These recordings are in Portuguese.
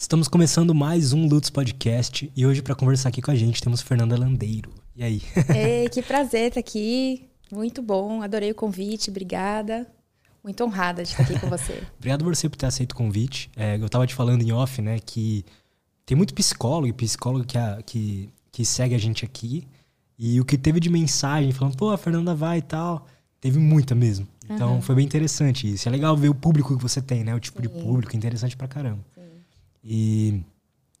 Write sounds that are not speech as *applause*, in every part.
Estamos começando mais um Lutz Podcast e hoje para conversar aqui com a gente temos Fernanda Landeiro. E aí? *laughs* Ei, que prazer estar aqui. Muito bom, adorei o convite, obrigada. Muito honrada de estar aqui com você. *laughs* Obrigado você por ter aceito o convite. É, eu estava te falando em off, né, que tem muito psicólogo e psicólogo que, a, que, que segue a gente aqui. E o que teve de mensagem falando, pô, a Fernanda vai e tal, teve muita mesmo. Então uhum. foi bem interessante isso. É legal ver o público que você tem, né? O tipo Sim. de público, interessante pra caramba. E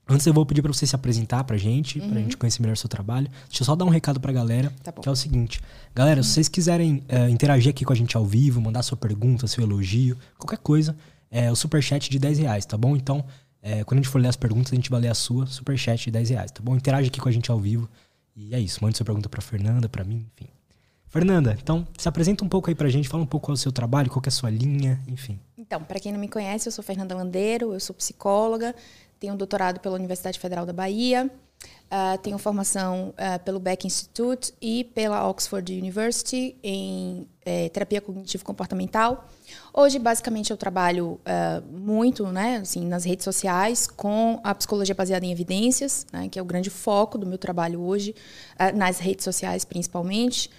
antes eu vou pedir para você se apresentar pra gente, uhum. pra gente conhecer melhor o seu trabalho. Deixa eu só dar um recado pra galera, tá que é o seguinte. Galera, uhum. se vocês quiserem é, interagir aqui com a gente ao vivo, mandar sua pergunta, seu elogio, qualquer coisa, é o superchat de 10 reais, tá bom? Então, é, quando a gente for ler as perguntas, a gente vai ler a sua, superchat de 10 reais, tá bom? Interage aqui com a gente ao vivo. E é isso, mande sua pergunta pra Fernanda, pra mim, enfim. Fernanda, então se apresenta um pouco aí pra gente, fala um pouco qual é o seu trabalho, qual é a sua linha, enfim. Então, para quem não me conhece, eu sou Fernanda Landeiro, eu sou psicóloga, tenho um doutorado pela Universidade Federal da Bahia, uh, tenho formação uh, pelo Beck Institute e pela Oxford University em eh, terapia cognitivo-comportamental. Hoje, basicamente, eu trabalho uh, muito né, assim, nas redes sociais com a psicologia baseada em evidências, né, que é o grande foco do meu trabalho hoje, nas redes sociais principalmente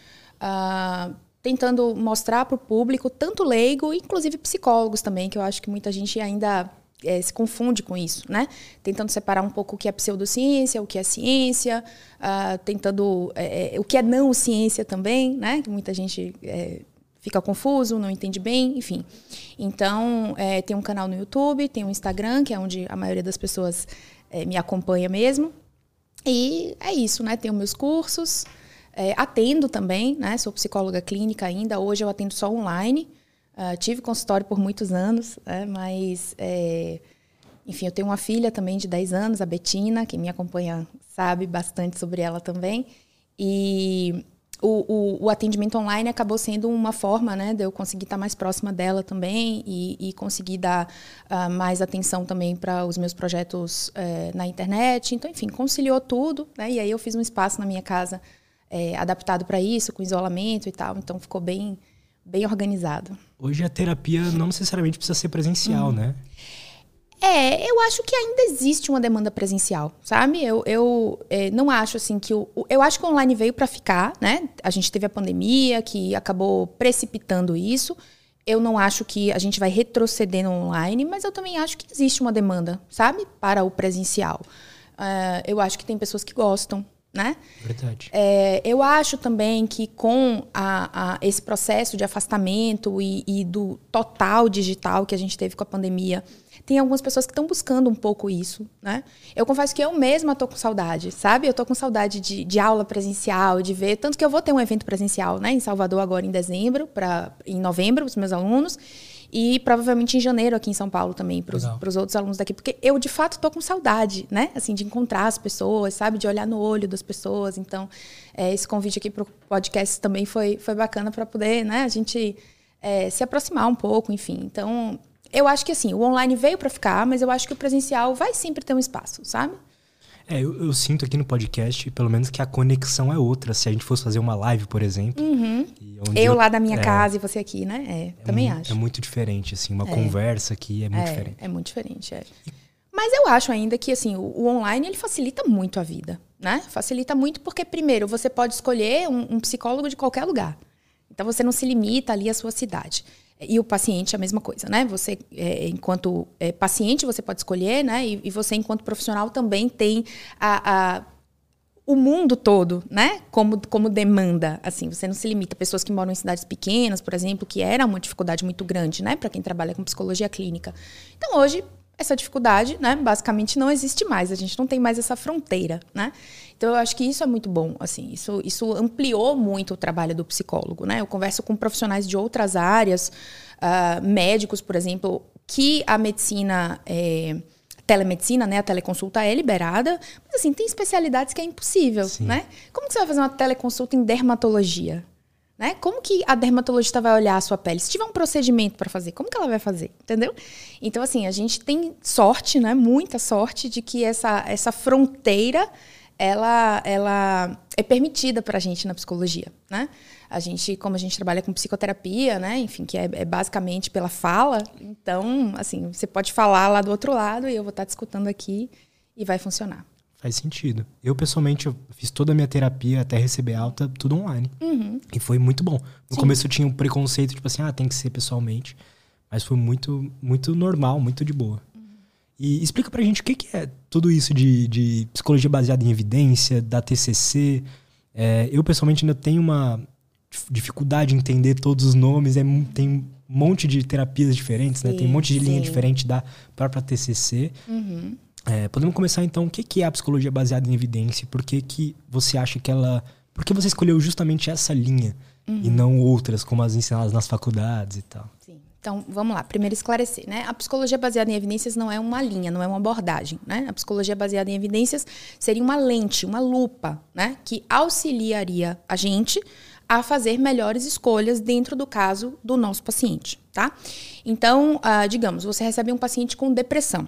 tentando mostrar para o público, tanto leigo, inclusive psicólogos também, que eu acho que muita gente ainda é, se confunde com isso, né? Tentando separar um pouco o que é pseudociência, o que é ciência, uh, tentando é, o que é não ciência também, né? Que muita gente é, fica confuso, não entende bem, enfim. Então, tem um canal no YouTube, tem um Instagram, que é onde a maioria das pessoas me acompanha mesmo. E é isso, né? Tenho meus cursos, é, atendo também, né? Sou psicóloga clínica ainda. Hoje eu atendo só online. Uh, tive consultório por muitos anos, né? mas, é, enfim, eu tenho uma filha também de 10 anos, a Betina, que me acompanha sabe bastante sobre ela também. E o, o, o, atendimento online acabou sendo uma forma né, de eu conseguir estar mais próxima dela também e, e conseguir dar uh, mais atenção também para os meus projetos uh, na internet. Então, enfim, conciliou tudo. Né, e aí eu fiz um espaço na minha casa é, adaptado para isso, com isolamento e tal. Então ficou bem, bem organizado. Hoje a terapia não necessariamente precisa ser presencial, uhum. né? É, eu acho que ainda existe uma demanda presencial, sabe? Eu, eu é, não acho assim que o, eu acho que o online veio para ficar, né? A gente teve a pandemia que acabou precipitando isso. Eu não acho que a gente vai retroceder no online, mas eu também acho que existe uma demanda, sabe, para o presencial. Uh, eu acho que tem pessoas que gostam, né? Verdade. É, eu acho também que com a, a, esse processo de afastamento e, e, do total digital que a gente teve com a pandemia, tem algumas pessoas que estão buscando um pouco isso, né? Eu confesso que eu mesma tô com saudade, sabe? Eu tô com saudade de, de aula presencial, de ver, tanto que eu vou ter um evento presencial, né, em Salvador agora em dezembro, para em novembro, os meus alunos. E provavelmente em janeiro aqui em São Paulo também, para os outros alunos daqui. Porque eu, de fato, estou com saudade, né? Assim, de encontrar as pessoas, sabe? De olhar no olho das pessoas. Então, é, esse convite aqui para o podcast também foi, foi bacana para poder, né? A gente é, se aproximar um pouco, enfim. Então, eu acho que assim, o online veio para ficar, mas eu acho que o presencial vai sempre ter um espaço, sabe? É, eu, eu, sinto aqui no podcast, pelo menos, que a conexão é outra. Se a gente fosse fazer uma live, por exemplo. Uhum. eu, lá da minha é, casa e você aqui, né? É, é também acho. É muito diferente, assim. Uma é. conversa aqui é muito é, diferente. É muito diferente, é. Mas eu acho ainda que, assim, o, o, online, ele facilita muito a vida, né? Facilita muito porque, primeiro, você pode escolher um, um psicólogo de qualquer lugar. Então, você não se limita ali à sua cidade. E o paciente é a mesma coisa, né? Você, é, enquanto é, paciente, você pode escolher, né? E, e, você, enquanto profissional, também tem a, a, o mundo todo, né? Como, como demanda, assim. Você não se limita. Pessoas que moram em cidades pequenas, por exemplo, que era uma dificuldade muito grande, né? Para quem trabalha com psicologia clínica. Então, hoje, essa dificuldade, né, basicamente não existe mais. A gente não tem mais essa fronteira, né? Então eu acho que isso é muito bom, assim, isso, isso ampliou muito o trabalho do psicólogo, né? Eu converso com profissionais de outras áreas, uh, médicos, por exemplo, que a medicina é, telemedicina, né, a teleconsulta é liberada, mas assim, tem especialidades que é impossível, Sim. né? Como que você vai fazer uma teleconsulta em dermatologia? Né? Como que a dermatologista vai olhar a sua pele? Se tiver um procedimento para fazer, como que ela vai fazer? Entendeu? Então, assim, a gente tem sorte, né? Muita sorte de que essa, essa fronteira ela, ela é permitida para a gente na psicologia, né? A gente, como a gente trabalha com psicoterapia, né? Enfim, que é, é, basicamente pela fala. Então, assim, você pode falar lá do outro lado e eu vou estar tá te escutando aqui e vai funcionar. Faz sentido. Eu, pessoalmente, eu fiz toda a minha terapia até receber alta, tudo online. Uhum. E foi muito bom. No Sim. começo eu tinha um preconceito, tipo assim, ah, tem que ser pessoalmente. Mas foi muito, muito normal, muito de boa. E explica pra gente o que, que é tudo isso de, de psicologia baseada em evidência, da TCC. É, eu, pessoalmente, ainda tenho uma dificuldade em entender todos os nomes. É, tem um monte de terapias diferentes, né? Tem um monte de linha diferente da própria TCC. Uhum. É, podemos começar então, o que é a psicologia baseada em evidência? Por que, que você acha que ela. Por que você escolheu justamente essa linha uhum. e não outras, como as ensinadas nas faculdades e tal? Então, vamos lá. Primeiro esclarecer, né? A psicologia baseada em evidências não é uma linha, não é uma abordagem, né? A psicologia baseada em evidências seria uma lente, uma lupa, né? Que auxiliaria a gente a fazer melhores escolhas dentro do caso do nosso paciente, tá? Então, uh, digamos, você recebe um paciente com depressão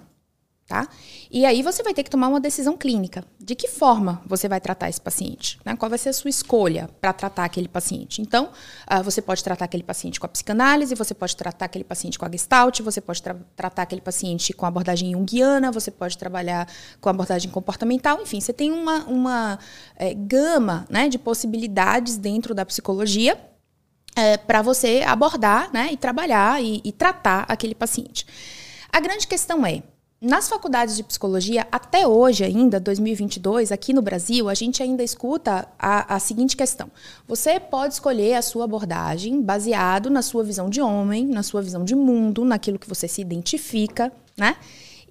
tá? E aí você vai ter que tomar uma decisão clínica. De que forma você vai tratar esse paciente? Né? Qual vai ser a sua escolha para tratar aquele paciente? Então, uh, você pode tratar aquele paciente com a psicanálise, você pode tratar aquele paciente com a gestalt, você pode tra tratar aquele paciente com a abordagem junguiana, você pode trabalhar com a abordagem comportamental, enfim, você tem uma, uma é, gama né, de possibilidades dentro da psicologia é, para você abordar né, e trabalhar e, e tratar aquele paciente. A grande questão é, nas faculdades de psicologia, até hoje ainda, 2022, aqui no Brasil, a gente ainda escuta a, a, seguinte questão. Você pode escolher a sua abordagem baseado na sua visão de homem, na sua visão de mundo, naquilo que você se identifica, né?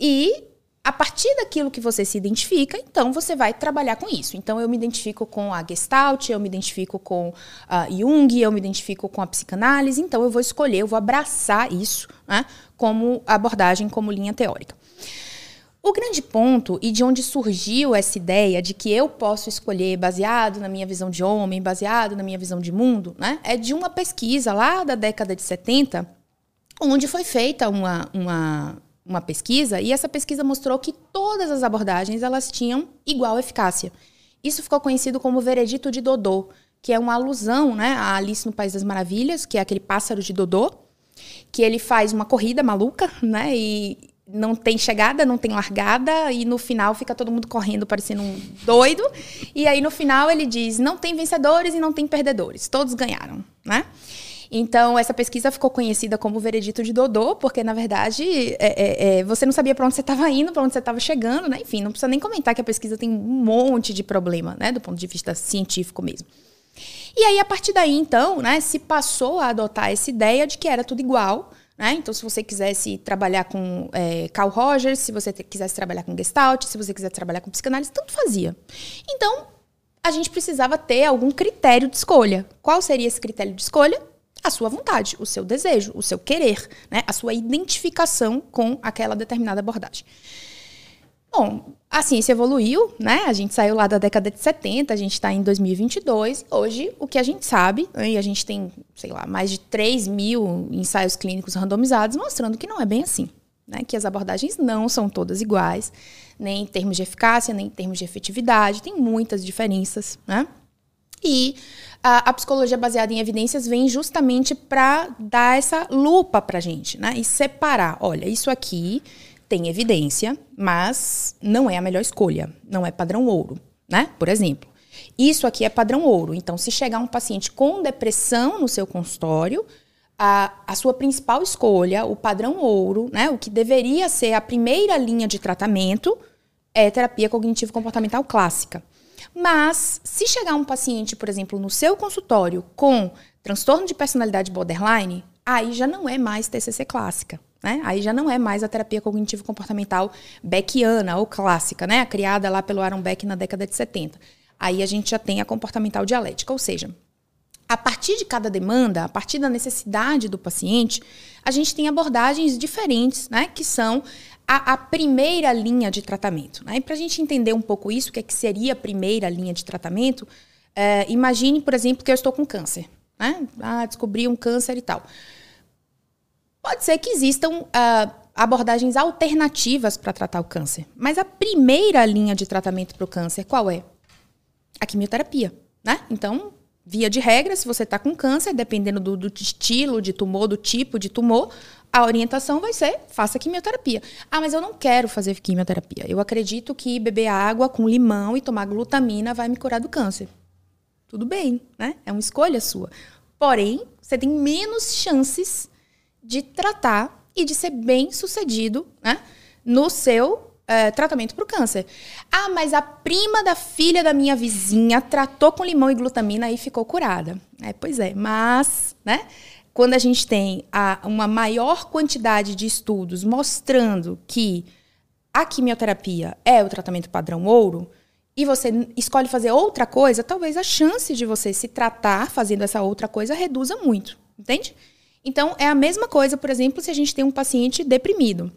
E a partir daquilo que você se identifica, então você vai trabalhar com isso. Então eu me identifico com a Gestalt, eu me identifico com a Jung, eu me identifico com a psicanálise, então eu vou escolher, eu vou abraçar isso né, como abordagem, como linha teórica. O grande ponto e de onde surgiu essa ideia de que eu posso escolher baseado na minha visão de homem, baseado na minha visão de mundo, né, é de uma pesquisa lá da década de 70, onde foi feita uma, uma, uma pesquisa e essa pesquisa mostrou que todas as abordagens elas tinham igual eficácia. Isso ficou conhecido como veredito de Dodô, que é uma alusão né, a Alice no País das Maravilhas, que é aquele pássaro de Dodô, que ele faz uma corrida maluca, né? E, não tem chegada, não tem largada, e no final fica todo mundo correndo parecendo um doido. E aí no final ele diz: não tem vencedores e não tem perdedores, todos ganharam, né? Então, essa pesquisa ficou conhecida como o veredito de Dodô, porque, na verdade, é, é, é, você não sabia para onde você estava indo, para onde você estava chegando, né? Enfim, não precisa nem comentar que a pesquisa tem um monte de problema, né? Do ponto de vista científico mesmo. E aí, a partir daí, então, né, se passou a adotar essa ideia de que era tudo igual, né? Então, se você quisesse trabalhar com é, Carl Rogers, se você quisesse trabalhar com Gestalt, se você quisesse trabalhar com psicanálise, tanto fazia. Então, a gente precisava ter algum critério de escolha. Qual seria esse critério de escolha? A sua vontade, o seu desejo, o seu querer, né? a sua identificação com aquela determinada abordagem. Bom, a ciência evoluiu, né? A gente saiu lá da década de 70, a gente está em 2022. Hoje, o que a gente sabe, né? e a gente tem, sei lá, mais de 3 mil ensaios clínicos randomizados mostrando que não é bem assim. Né? Que as abordagens não são todas iguais, nem em termos de eficácia, nem em termos de efetividade, tem muitas diferenças, né? E a, a, psicologia baseada em evidências vem justamente para dar essa lupa para gente, né? E separar, olha, isso aqui tem evidência, mas não é a melhor escolha, não é padrão ouro, né? Por exemplo, isso aqui é padrão ouro. Então, se chegar um paciente com depressão no seu consultório, a, a sua principal escolha, o padrão ouro, né? O que deveria ser a primeira linha de tratamento é terapia cognitivo-comportamental clássica. Mas, se chegar um paciente, por exemplo, no seu consultório com transtorno de personalidade borderline, aí já não é mais TCC clássica. Né? Aí já não é mais a terapia cognitivo-comportamental beckiana ou clássica, né? criada lá pelo Aaron Beck na década de 70. Aí a gente já tem a comportamental dialética, ou seja, a partir de cada demanda, a partir da necessidade do paciente, a gente tem abordagens diferentes, né? Que são a, a primeira linha de tratamento. Né? E para a gente entender um pouco isso, o que, é que seria a primeira linha de tratamento, é, imagine, por exemplo, que eu estou com câncer. Né? Ah, descobri um câncer e tal. Pode ser que existam uh, abordagens alternativas para tratar o câncer, mas a primeira linha de tratamento para o câncer qual é? a quimioterapia, né? Então, via de regra, se você está com câncer, dependendo do, do, estilo de tumor, do tipo de tumor, a orientação vai ser faça quimioterapia. Ah, mas eu não quero fazer quimioterapia. Eu acredito que beber água com limão e tomar glutamina vai me curar do câncer. Tudo bem, né? É uma escolha sua. Porém, você tem menos chances de tratar e de ser bem sucedido né, no seu é, tratamento para o câncer. Ah, mas a prima da filha da minha vizinha tratou com limão e glutamina e ficou curada. É, pois é, mas, né? Quando a gente tem a, uma maior quantidade de estudos mostrando que a quimioterapia é o tratamento padrão ouro, e você escolhe fazer outra coisa, talvez a chance de você se tratar fazendo essa outra coisa reduza muito, entende? Então, é a mesma coisa, por exemplo, se a gente tem um paciente deprimido.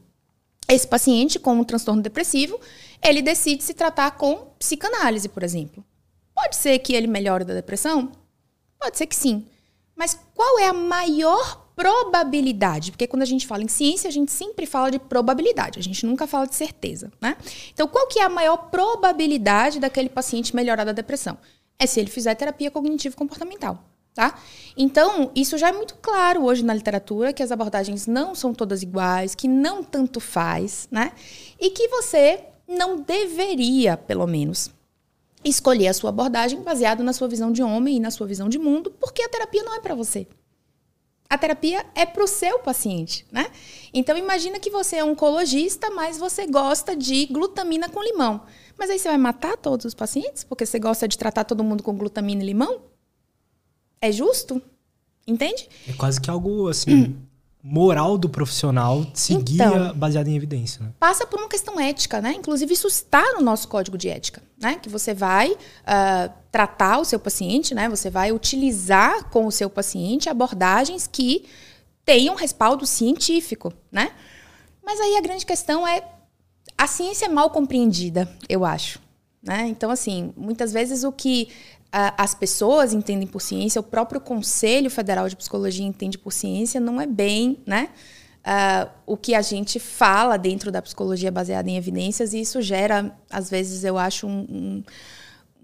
Esse paciente com um transtorno depressivo, ele decide se tratar com psicanálise, por exemplo. Pode ser que ele melhore da depressão? Pode ser que sim. Mas qual é a maior probabilidade? Porque quando a gente fala em ciência, a gente sempre fala de probabilidade, a gente nunca fala de certeza, né? Então, qual que é a maior probabilidade daquele paciente melhorar da depressão? É se ele fizer terapia cognitivo comportamental. Tá? Então, isso já é muito claro hoje na literatura, que as abordagens não são todas iguais, que não tanto faz, né? E que você não deveria, pelo menos, escolher a sua abordagem baseado na sua visão de homem e na sua visão de mundo, porque a terapia não é para você. A terapia é para o seu paciente, né? Então imagina que você é oncologista, mas você gosta de glutamina com limão. Mas aí você vai matar todos os pacientes porque você gosta de tratar todo mundo com glutamina e limão? É justo? Entende? É quase que algo assim. Moral do profissional seguir então, baseado em evidência. Né? Passa por uma questão ética, né? Inclusive, isso está no nosso código de ética, né? Que você vai uh, tratar o seu paciente, né? Você vai utilizar com o seu paciente abordagens que tenham respaldo científico, né? Mas aí a grande questão é a ciência é mal compreendida, eu acho. Né? Então, assim, muitas vezes o que as pessoas entendem por ciência, o próprio Conselho Federal de Psicologia entende por ciência, não é bem, né? Uh, o que a gente fala dentro da psicologia baseada em evidências, e isso gera, às vezes, eu acho, um, um,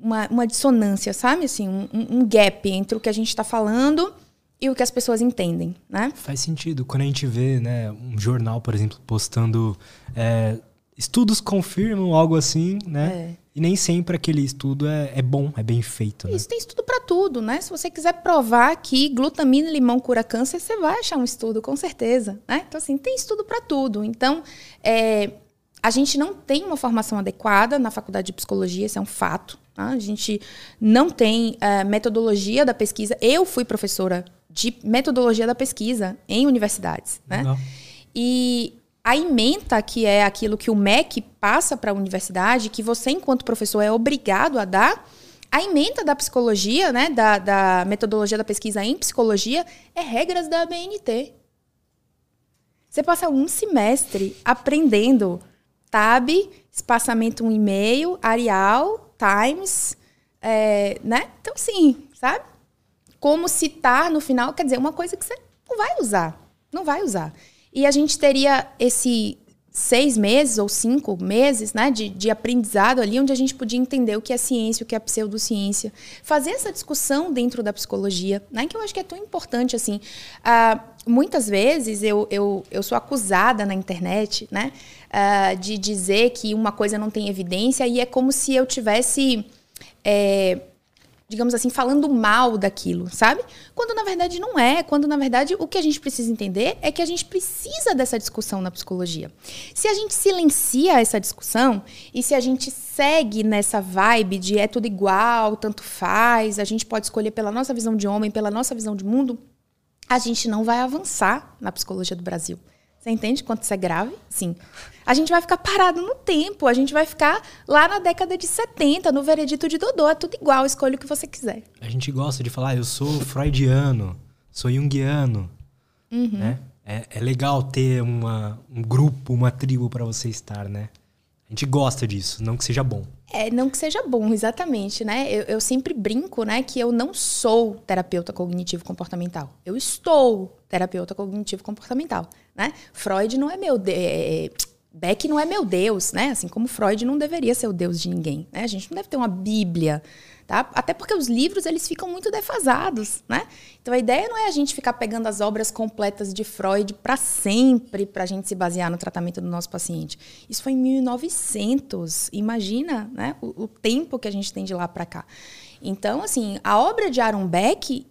uma, uma, dissonância, sabe? Assim, um, um, gap entre o que a gente está falando e o que as pessoas entendem, né? Faz sentido. Quando a gente vê né, um jornal, por exemplo, postando é, estudos confirmam algo assim, né? É. E nem sempre aquele estudo é, é bom, é bem feito. Né? Isso tem estudo para tudo, né? Se você quiser provar que glutamina e limão cura câncer, você vai achar um estudo, com certeza. Né? Então, assim, tem estudo para tudo. Então, é, a gente não tem uma formação adequada na faculdade de psicologia, isso é um fato. Tá? A gente não tem é, metodologia da pesquisa. Eu fui professora de metodologia da pesquisa em universidades. Né? E a ementa, que é aquilo que o MEC passa para a universidade, que você, enquanto professor, é obrigado a dar, a ementa da psicologia, né, da, da metodologia da pesquisa em psicologia, é regras da ABNT. Você passa um semestre aprendendo tab, espaçamento 1,5, Arial, Times, é, né? Então, sim, sabe? Como citar no final, quer dizer, uma coisa que você não vai usar. Não vai usar. E a gente teria esse seis meses ou cinco meses né, de, de aprendizado ali, onde a gente podia entender o que é ciência, o que é pseudociência. Fazer essa discussão dentro da psicologia, né, que eu acho que é tão importante. assim. Uh, muitas vezes eu, eu, eu sou acusada na internet né, uh, de dizer que uma coisa não tem evidência e é como se eu tivesse... É, digamos assim, falando mal daquilo, sabe? Quando na verdade não é, quando na verdade o que a gente precisa entender é que a gente precisa dessa discussão na psicologia. Se a gente silencia essa discussão e se a gente segue nessa vibe de é tudo igual, tanto faz, a gente pode escolher pela nossa visão de homem, pela nossa visão de mundo, a gente não vai avançar na psicologia do Brasil. Você entende quanto isso é grave? Sim. A gente vai ficar parado no tempo, a gente vai ficar lá na década de 70, no veredito de Dodô, é tudo igual, escolha o que você quiser. A gente gosta de falar, ah, eu sou freudiano, sou junguiano, uhum. né? É, é, legal ter uma, um grupo, uma tribo para você estar, né? A gente gosta disso, não que seja bom. É, não que seja bom, exatamente, né? Eu, eu sempre brinco, né, que eu não sou terapeuta cognitivo comportamental. Eu estou terapeuta cognitivo comportamental, né? Freud não é meu de, é, Beck não é meu Deus, né? Assim como Freud não deveria ser o Deus de ninguém, né? A gente não deve ter uma Bíblia, tá? Até porque os livros eles ficam muito defasados, né? Então a ideia não é a gente ficar pegando as obras completas de Freud para sempre para a gente se basear no tratamento do nosso paciente. Isso foi em 1900. Imagina, né? O, o tempo que a gente tem de lá para cá. Então, assim, a obra de Aaron Beck,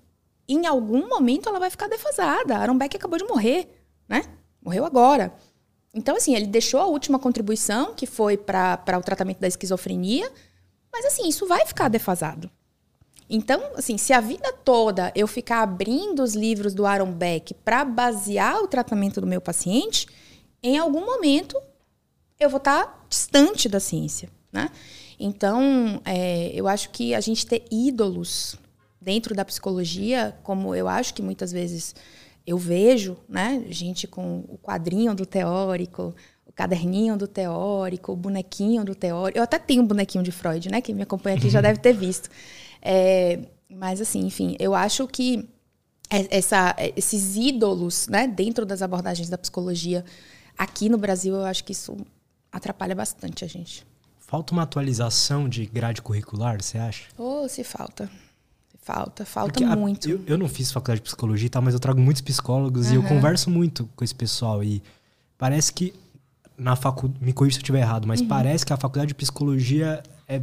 em algum momento, ela vai ficar defasada. Aaron Beck acabou de morrer, né? Morreu agora. Então, assim, ele deixou a última contribuição, que foi para o tratamento da esquizofrenia, mas, assim, isso vai ficar defasado. Então, assim, se a vida toda eu ficar abrindo os livros do Aaron Beck para basear o tratamento do meu paciente, em algum momento eu vou estar tá distante da ciência, né? Então, é, eu acho que a gente ter ídolos dentro da psicologia, como eu acho que muitas vezes eu vejo, né, gente com o quadrinho do teórico, o caderninho do teórico, o bonequinho do teórico. Eu até tenho um bonequinho de Freud, né? Quem me acompanha aqui já *laughs* deve ter visto. É, mas assim, enfim, eu acho que essa, esses ídolos, né, dentro das abordagens da psicologia aqui no Brasil, eu acho que isso atrapalha bastante a gente. Falta uma atualização de grade curricular, você acha? Oh, se falta. Falta, falta Porque muito. A, eu, eu, não fiz faculdade de psicologia e tal, mas eu trago muitos psicólogos uhum. e eu converso muito com esse pessoal. E parece que na faculdade. Me corrija se eu estiver errado, mas uhum. parece que a faculdade de psicologia é,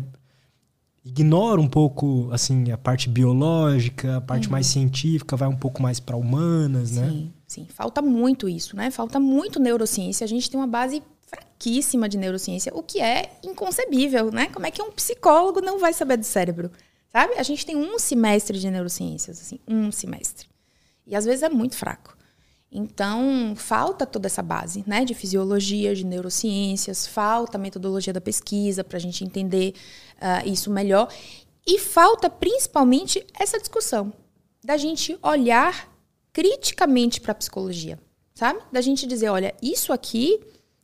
ignora um pouco assim a parte biológica, a parte uhum. mais científica, vai um pouco mais para humanas, sim, né? Sim, sim. Falta muito isso, né? Falta muito neurociência. A gente tem uma base fraquíssima de neurociência, o que é inconcebível, né? Como é que um psicólogo não vai saber do cérebro? Sabe? A gente tem um semestre de neurociências, assim, um semestre. E às vezes é muito fraco. Então, falta toda essa base, né, de fisiologia, de neurociências, falta a metodologia da pesquisa para a gente entender uh, isso melhor. E falta principalmente essa discussão da gente olhar criticamente para a psicologia, sabe? Da gente dizer, olha, isso aqui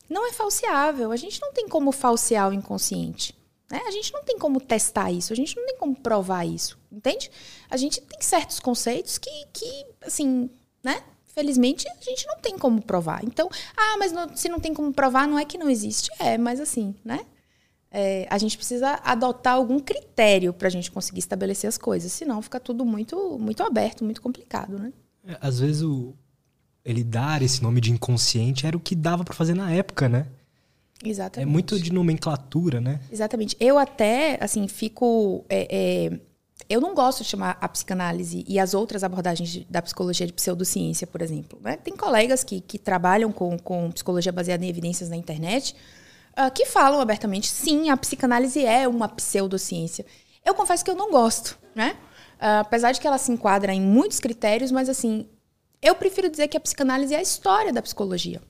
não é falseável. A gente não tem como falsear o inconsciente. Né? A gente não tem como testar isso, a gente não tem como provar isso, entende? A gente tem certos conceitos que, que assim, né? Felizmente, a gente não tem como provar. Então, ah, mas não, se não tem como provar, não é que não existe. É, mas assim, né? É, a gente precisa adotar algum critério para a gente conseguir estabelecer as coisas. Senão, fica tudo muito, muito aberto, muito complicado, né? É, às vezes, o, ele dar esse nome de inconsciente era o que dava para fazer na época, né? Exatamente. É muito de nomenclatura, né? Exatamente. Eu até, assim, fico. É, é, eu não gosto de chamar a psicanálise e as outras abordagens de, da psicologia de pseudociência, por exemplo. Né? Tem colegas que, que trabalham com, com psicologia baseada em evidências na internet uh, que falam abertamente: sim, a psicanálise é uma pseudociência. Eu confesso que eu não gosto, né? Uh, apesar de que ela se enquadra em muitos critérios, mas assim, eu prefiro dizer que a psicanálise é a história da psicologia.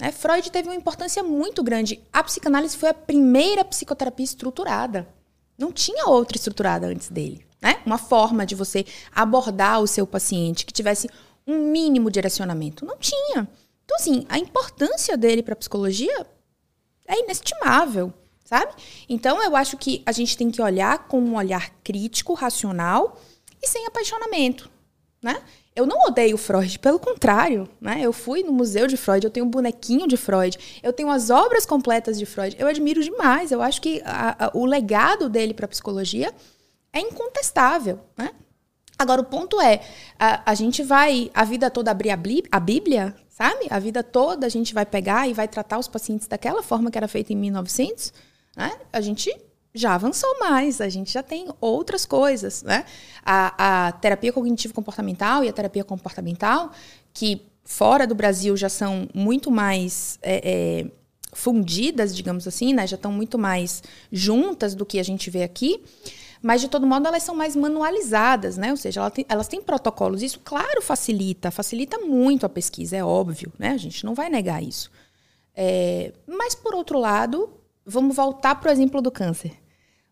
É, Freud teve uma importância muito grande. A psicanálise foi a primeira psicoterapia estruturada. Não tinha outra estruturada antes dele. Né? Uma forma de você abordar o seu paciente que tivesse um mínimo direcionamento. Não tinha. Então, assim, a importância dele para a psicologia é inestimável, sabe? Então, eu acho que a gente tem que olhar com um olhar crítico, racional e sem apaixonamento, né? Eu não odeio Freud, pelo contrário, né? Eu fui no museu de Freud, eu tenho um bonequinho de Freud, eu tenho as obras completas de Freud. Eu admiro demais. Eu acho que a, a, o legado dele para a psicologia é incontestável, né? Agora o ponto é, a, a gente vai a vida toda abrir a, Bíblia, sabe? A vida toda a gente vai pegar e vai tratar os pacientes daquela forma que era feita em 1900, né? A gente já avançou mais, a gente já tem outras coisas, né? A, a terapia cognitivo-comportamental e a terapia comportamental, que fora do Brasil já são muito mais é, é, fundidas, digamos assim, né? Já estão muito mais juntas do que a gente vê aqui. Mas, de todo modo, elas são mais manualizadas, né? Ou seja, elas têm, elas têm protocolos. Isso, claro, facilita. Facilita muito a pesquisa, é óbvio, né? A gente não vai negar isso. É, mas, por outro lado, vamos voltar para o exemplo do câncer.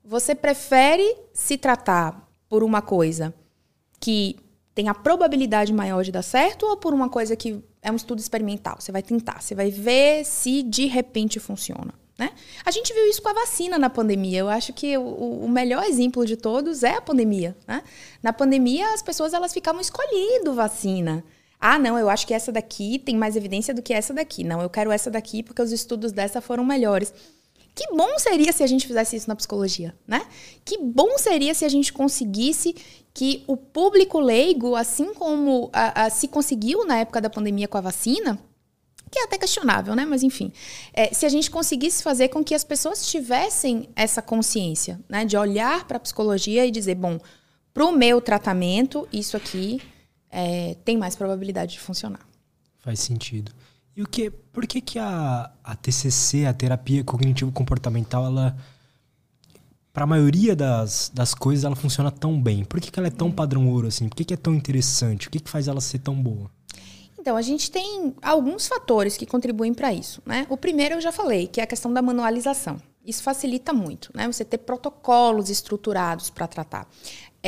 Você prefere se tratar por uma coisa que tem a probabilidade maior de dar certo ou por uma coisa que é um estudo experimental? Você vai tentar, você vai ver se de repente funciona. Né? A gente viu isso com a vacina na pandemia. Eu acho que o, o melhor exemplo de todos é a pandemia. Né? Na pandemia, as pessoas elas ficavam escolhendo vacina. Ah, não, eu acho que essa daqui tem mais evidência do que essa daqui. Não, eu quero essa daqui porque os estudos dessa foram melhores. Que bom seria se a gente fizesse isso na psicologia, né? Que bom seria se a gente conseguisse que o público leigo, assim como a, a, se conseguiu na época da pandemia com a vacina, que é até questionável, né? Mas enfim, é, se a gente conseguisse fazer com que as pessoas tivessem essa consciência, né? De olhar para a psicologia e dizer, bom, para o meu tratamento, isso aqui é, tem mais probabilidade de funcionar. Faz sentido. E o que, por que que a, a TCC, a terapia cognitivo-comportamental, ela para a maioria das, das coisas ela funciona tão bem? Por que, que ela é tão padrão ouro assim? Por que, que é tão interessante? O que, que faz ela ser tão boa? Então, a gente tem alguns fatores que contribuem para isso. Né? O primeiro eu já falei, que é a questão da manualização. Isso facilita muito, né? Você ter protocolos estruturados para tratar.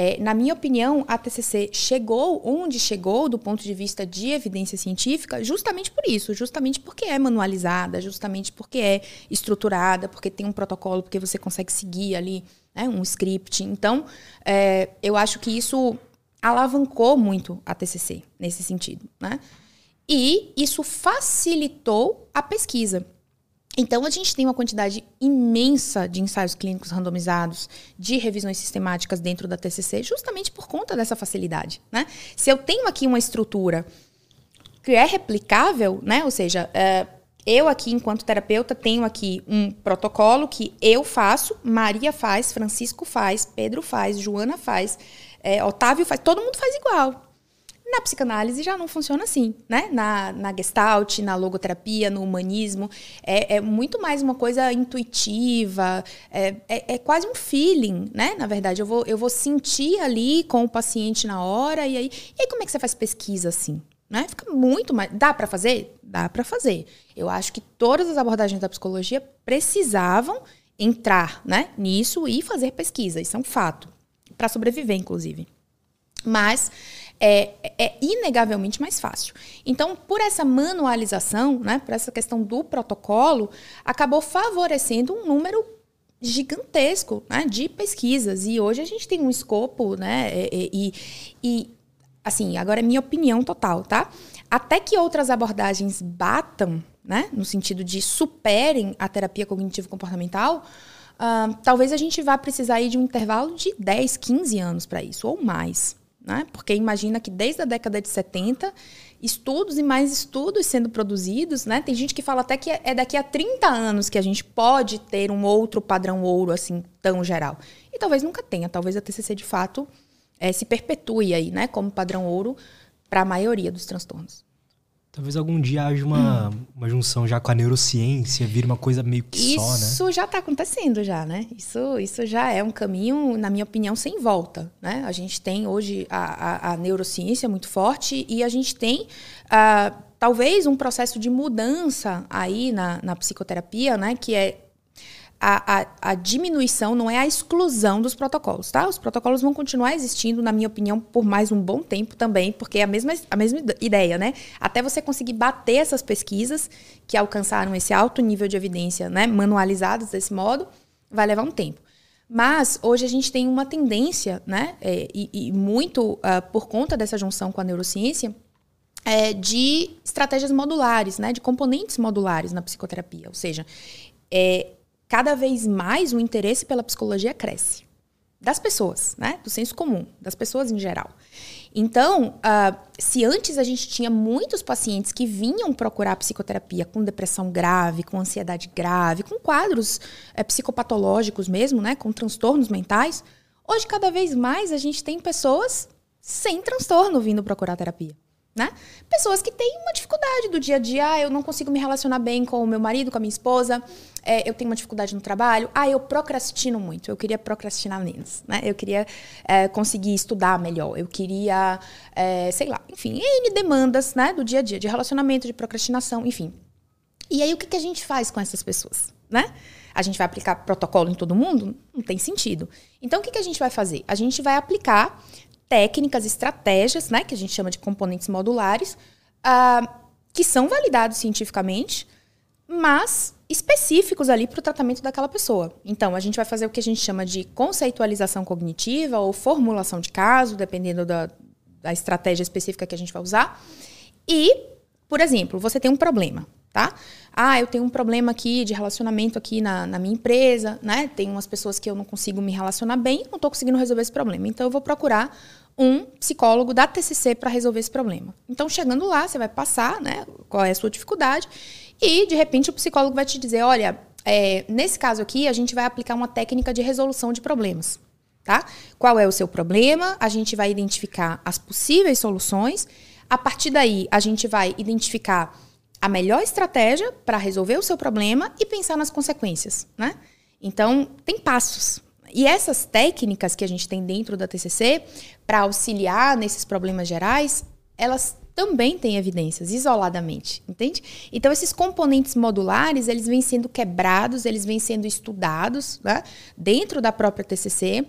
É, na minha opinião, a TCC chegou onde chegou do ponto de vista de evidência científica justamente por isso, justamente porque é manualizada, justamente porque é estruturada, porque tem um protocolo, porque você consegue seguir ali né, um script. Então, é, eu acho que isso alavancou muito a TCC nesse sentido, né? E isso facilitou a pesquisa. Então, a gente tem uma quantidade imensa de ensaios clínicos randomizados, de revisões sistemáticas dentro da TCC, justamente por conta dessa facilidade. Né? Se eu tenho aqui uma estrutura que é replicável, né? ou seja, é, eu aqui, enquanto terapeuta, tenho aqui um protocolo que eu faço, Maria faz, Francisco faz, Pedro faz, Joana faz, é, Otávio faz, todo mundo faz igual. Na psicanálise já não funciona assim, né? Na, na gestalt, na logoterapia, no humanismo. É, é muito mais uma coisa intuitiva, é, é, é, quase um feeling, né? Na verdade, eu vou, eu vou sentir ali com o paciente na hora, e aí, e aí como é que você faz pesquisa assim? Né? Fica muito mais. Dá para fazer? Dá para fazer. Eu acho que todas as abordagens da psicologia precisavam entrar né, nisso e fazer pesquisa. Isso é um fato. Para sobreviver, inclusive. Mas é, é inegavelmente mais fácil. Então, por essa manualização, né, por essa questão do protocolo, acabou favorecendo um número gigantesco né, de pesquisas. E hoje a gente tem um escopo, né? E, e, assim, agora é minha opinião total, tá? Até que outras abordagens batam, né? No sentido de superem a terapia cognitivo-comportamental, uh, talvez a gente vá precisar ir de um intervalo de 10, 15 anos para isso, ou mais. Né? Porque imagina que desde a década de 70, estudos e mais estudos sendo produzidos, né? Tem gente que fala até que é daqui a 30 anos que a gente pode ter um outro padrão ouro assim tão geral. E talvez nunca tenha, talvez a TCC de fato é, se perpetue aí, né, como padrão ouro para a maioria dos transtornos. Talvez algum dia haja uma, hum. uma junção já com a neurociência, vir uma coisa meio que isso só, né? Isso já está acontecendo já, né? Isso, isso já é um caminho, na minha opinião, sem volta, né? A gente tem hoje a, a, a neurociência muito forte e a gente tem uh, talvez um processo de mudança aí na, na psicoterapia, né? Que é a, a, a, diminuição não é a exclusão dos protocolos, tá? Os protocolos vão continuar existindo, na minha opinião, por mais um bom tempo também, porque é a mesma, a mesma ideia, né? Até você conseguir bater essas pesquisas que alcançaram esse alto nível de evidência, né, manualizadas desse modo, vai levar um tempo. Mas hoje a gente tem uma tendência, né, é, e, e, muito uh, por conta dessa junção com a neurociência, é, de estratégias modulares, né, de componentes modulares na psicoterapia. Ou seja, é, cada vez mais o interesse pela psicologia cresce. Das pessoas, né? Do senso comum, das pessoas em geral. Então, uh, se antes a gente tinha muitos pacientes que vinham procurar psicoterapia com depressão grave, com ansiedade grave, com quadros é, psicopatológicos mesmo, né? Com transtornos mentais, hoje cada vez mais a gente tem pessoas sem transtorno vindo procurar terapia né? Pessoas que têm uma dificuldade do dia a dia. Ah, eu não consigo me relacionar bem com o meu marido, com a minha esposa. É, eu tenho uma dificuldade no trabalho. Ah, eu procrastino muito. Eu queria procrastinar menos, né? Eu queria é, conseguir estudar melhor. Eu queria, é, sei lá, enfim, N demandas, né? Do dia a dia, de relacionamento, de procrastinação, enfim. E aí, o que, que a gente faz com essas pessoas, né? A gente vai aplicar protocolo em todo mundo? Não tem sentido. Então, o que, que a gente vai fazer? A gente vai aplicar técnicas, estratégias, né, que a gente chama de componentes modulares, uh, que são validados cientificamente, mas específicos ali para o tratamento daquela pessoa. Então, a gente vai fazer o que a gente chama de conceitualização cognitiva ou formulação de caso, dependendo da, da estratégia específica que a gente vai usar. E, por exemplo, você tem um problema, tá? Ah, eu tenho um problema aqui de relacionamento aqui na, na minha empresa, né? Tem umas pessoas que eu não consigo me relacionar bem, não estou conseguindo resolver esse problema. Então, eu vou procurar um psicólogo da TCC para resolver esse problema. Então, chegando lá, você vai passar, né? Qual é a sua dificuldade e, de repente, o psicólogo vai te dizer, olha, é, nesse caso aqui, a gente vai aplicar uma técnica de resolução de problemas. Tá? Qual é o seu problema? A gente vai identificar as possíveis soluções. A partir daí, a gente vai identificar a melhor estratégia para resolver o seu problema e pensar nas consequências, né? Então, tem passos. E essas técnicas que a gente tem dentro da TCC para auxiliar nesses problemas gerais, elas também têm evidências isoladamente, entende? Então esses componentes modulares, eles vêm sendo quebrados, eles vêm sendo estudados, né? dentro da própria TCC,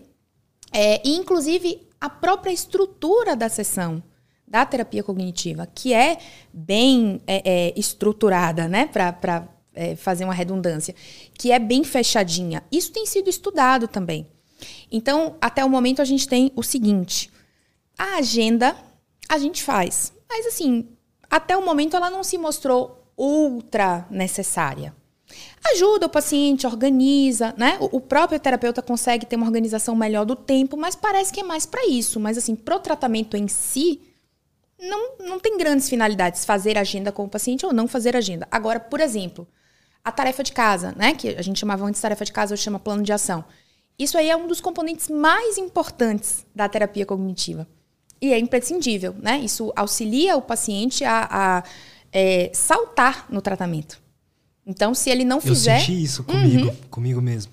é, e inclusive a própria estrutura da sessão da terapia cognitiva, que é bem é, é, estruturada, né, para é, fazer uma redundância, que é bem fechadinha. Isso tem sido estudado também. Então, até o momento, a gente tem o seguinte: a agenda a gente faz, mas assim, até o momento ela não se mostrou ultra necessária. Ajuda o paciente, organiza, né? O, próprio terapeuta consegue ter uma organização melhor do tempo, mas parece que é mais para isso. Mas assim, pro tratamento em si, não, não tem grandes finalidades fazer agenda com o paciente ou não fazer agenda. Agora, por exemplo, a tarefa de casa, né? Que a gente chamava antes tarefa de casa, hoje chama plano de ação. Isso aí é um dos componentes mais importantes da terapia cognitiva. E é imprescindível, né? Isso auxilia o paciente a, a é, saltar no tratamento. Então, se ele não fizer. Eu senti isso comigo, uhum. comigo mesmo.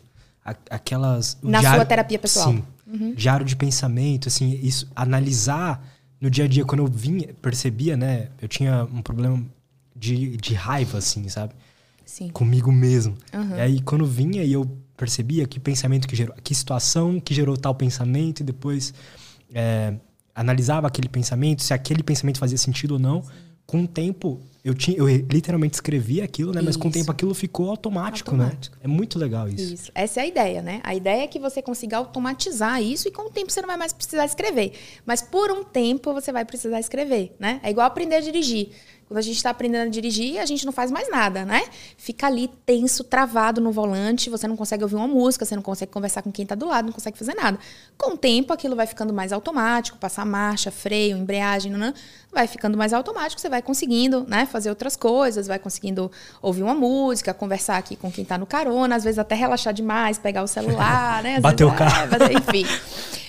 Aquelas. Na diário, sua terapia pessoal. Sim. Uhum. Diário de pensamento, assim, isso, analisar no dia a dia, quando eu vinha, percebia, né? Eu tinha um problema de, de raiva, assim, sabe? Sim. Comigo mesmo. Uhum. E aí, quando vinha e eu percebia que pensamento que gerou, que situação que gerou tal pensamento, e depois é, analisava aquele pensamento, se aquele pensamento fazia sentido ou não. Sim. Com o tempo, eu, tinha, eu literalmente escrevi aquilo, né? Isso. Mas com o tempo aquilo ficou automático, né? automático, né? É muito legal isso. Isso. Essa é a ideia, né? A ideia é que você consiga automatizar isso e com o tempo você não vai mais precisar escrever. Mas por um tempo você vai precisar escrever, né? É igual aprender a dirigir. Quando a gente está aprendendo a dirigir, a gente não faz mais nada, né? Fica ali tenso, travado no volante, você não consegue ouvir uma música, você não consegue conversar com quem está do lado, não consegue fazer nada. Com o tempo, aquilo vai ficando mais automático, passar marcha, freio, embreagem, não, vai ficando mais automático, você vai conseguindo, né, fazer outras coisas, vai conseguindo ouvir uma música, conversar aqui com quem está no carona, às vezes até relaxar demais, pegar o celular, né? Bater o carro. É, enfim.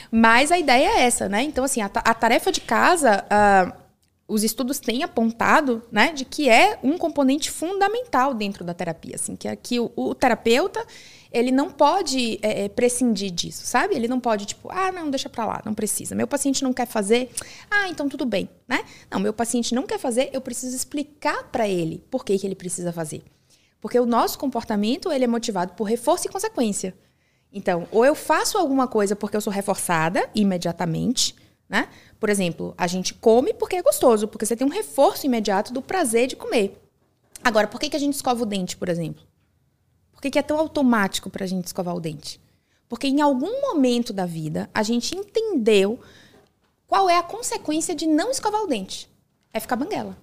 Mas a ideia é essa, né? Então, assim, a, a tarefa de casa. Uh, os estudos têm apontado, né, de que é um componente fundamental dentro da terapia, assim, que é o, o terapeuta ele não pode é, é, prescindir disso, sabe? Ele não pode tipo, ah, não, deixa para lá, não precisa. Meu paciente não quer fazer, ah, então tudo bem, né? Não, meu paciente não quer fazer, eu preciso explicar para ele por que, que ele precisa fazer, porque o nosso comportamento ele é motivado por reforço e consequência. Então, ou eu faço alguma coisa porque eu sou reforçada imediatamente né? Por exemplo, a gente come porque é gostoso, porque você tem um reforço imediato do prazer de comer. Agora, por que, que a gente escova o dente, por exemplo? Por que, que é tão automático para a gente escovar o dente? Porque em algum momento da vida a gente entendeu qual é a consequência de não escovar o dente. É ficar banguela.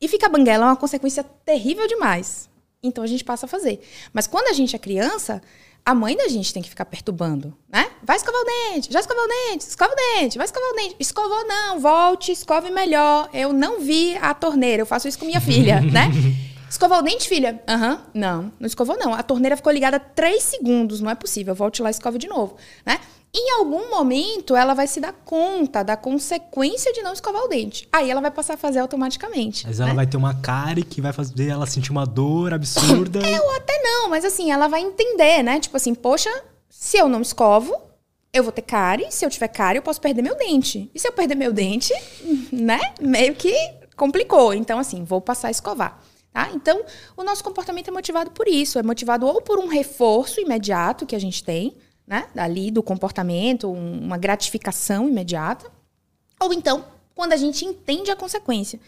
E ficar banguela é uma consequência terrível demais. Então a gente passa a fazer. Mas quando a gente é criança, a mãe da gente tem que ficar perturbando, né? Vai escovar o dente, já escovou o dente, escova o dente, vai escovar o dente. Escovou não, volte, escove melhor. Eu não vi a torneira, eu faço isso com minha filha, *laughs* né? Escovou o dente, filha? Aham. Uhum. Não, não escovou não. A torneira ficou ligada três segundos, não é possível. Volte lá e escove de novo, né? Em algum momento, ela vai se dar conta da consequência de não escovar o dente. Aí ela vai passar a fazer automaticamente. Mas ela né? vai ter uma cárie que vai fazer ela sentir uma dor absurda. é, ou até não, mas assim, ela vai entender, né? Tipo assim, poxa, se eu não escovo, eu vou ter cárie. Se eu tiver cárie, eu posso perder meu dente. E se eu perder meu dente, *laughs* né? Meio que complicou. Então, assim, vou passar a escovar. Tá? Então, o nosso comportamento é motivado por isso. É motivado ou por um reforço imediato que a gente tem, né? Ali do comportamento, um, uma gratificação imediata. Ou então, quando a gente entende a consequência.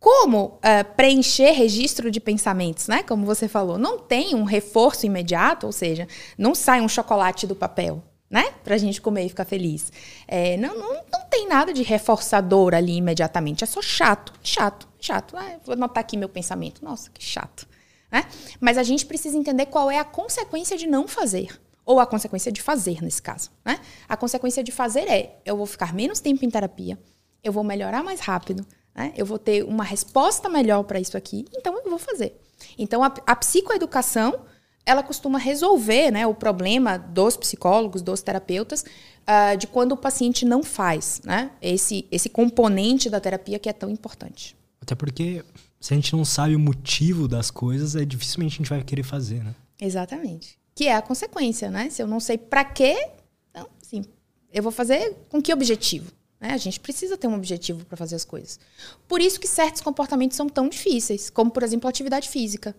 Como uh, preencher registro de pensamentos, né? Como você falou, não tem um reforço imediato, ou seja, não sai um chocolate do papel. Né? Pra gente comer e ficar feliz. É, não, não, não tem nada de reforçador ali imediatamente. É só chato, chato, chato. Ah, vou anotar aqui meu pensamento. Nossa, que chato. Né? Mas a gente precisa entender qual é a consequência de não fazer. Ou a consequência de fazer, nesse caso. Né? A consequência de fazer é: eu vou ficar menos tempo em terapia, eu vou melhorar mais rápido, né? eu vou ter uma resposta melhor para isso aqui, então eu vou fazer. Então, a, a psicoeducação ela costuma resolver né, o problema dos psicólogos, dos terapeutas, uh, de quando o paciente não faz né, esse, esse componente da terapia que é tão importante. Até porque se a gente não sabe o motivo das coisas, é dificilmente a gente vai querer fazer, né? Exatamente. Que é a consequência, né? Se eu não sei para quê, então, sim, eu vou fazer com que objetivo? Né? A gente precisa ter um objetivo para fazer as coisas. Por isso que certos comportamentos são tão difíceis, como, por exemplo, a atividade física.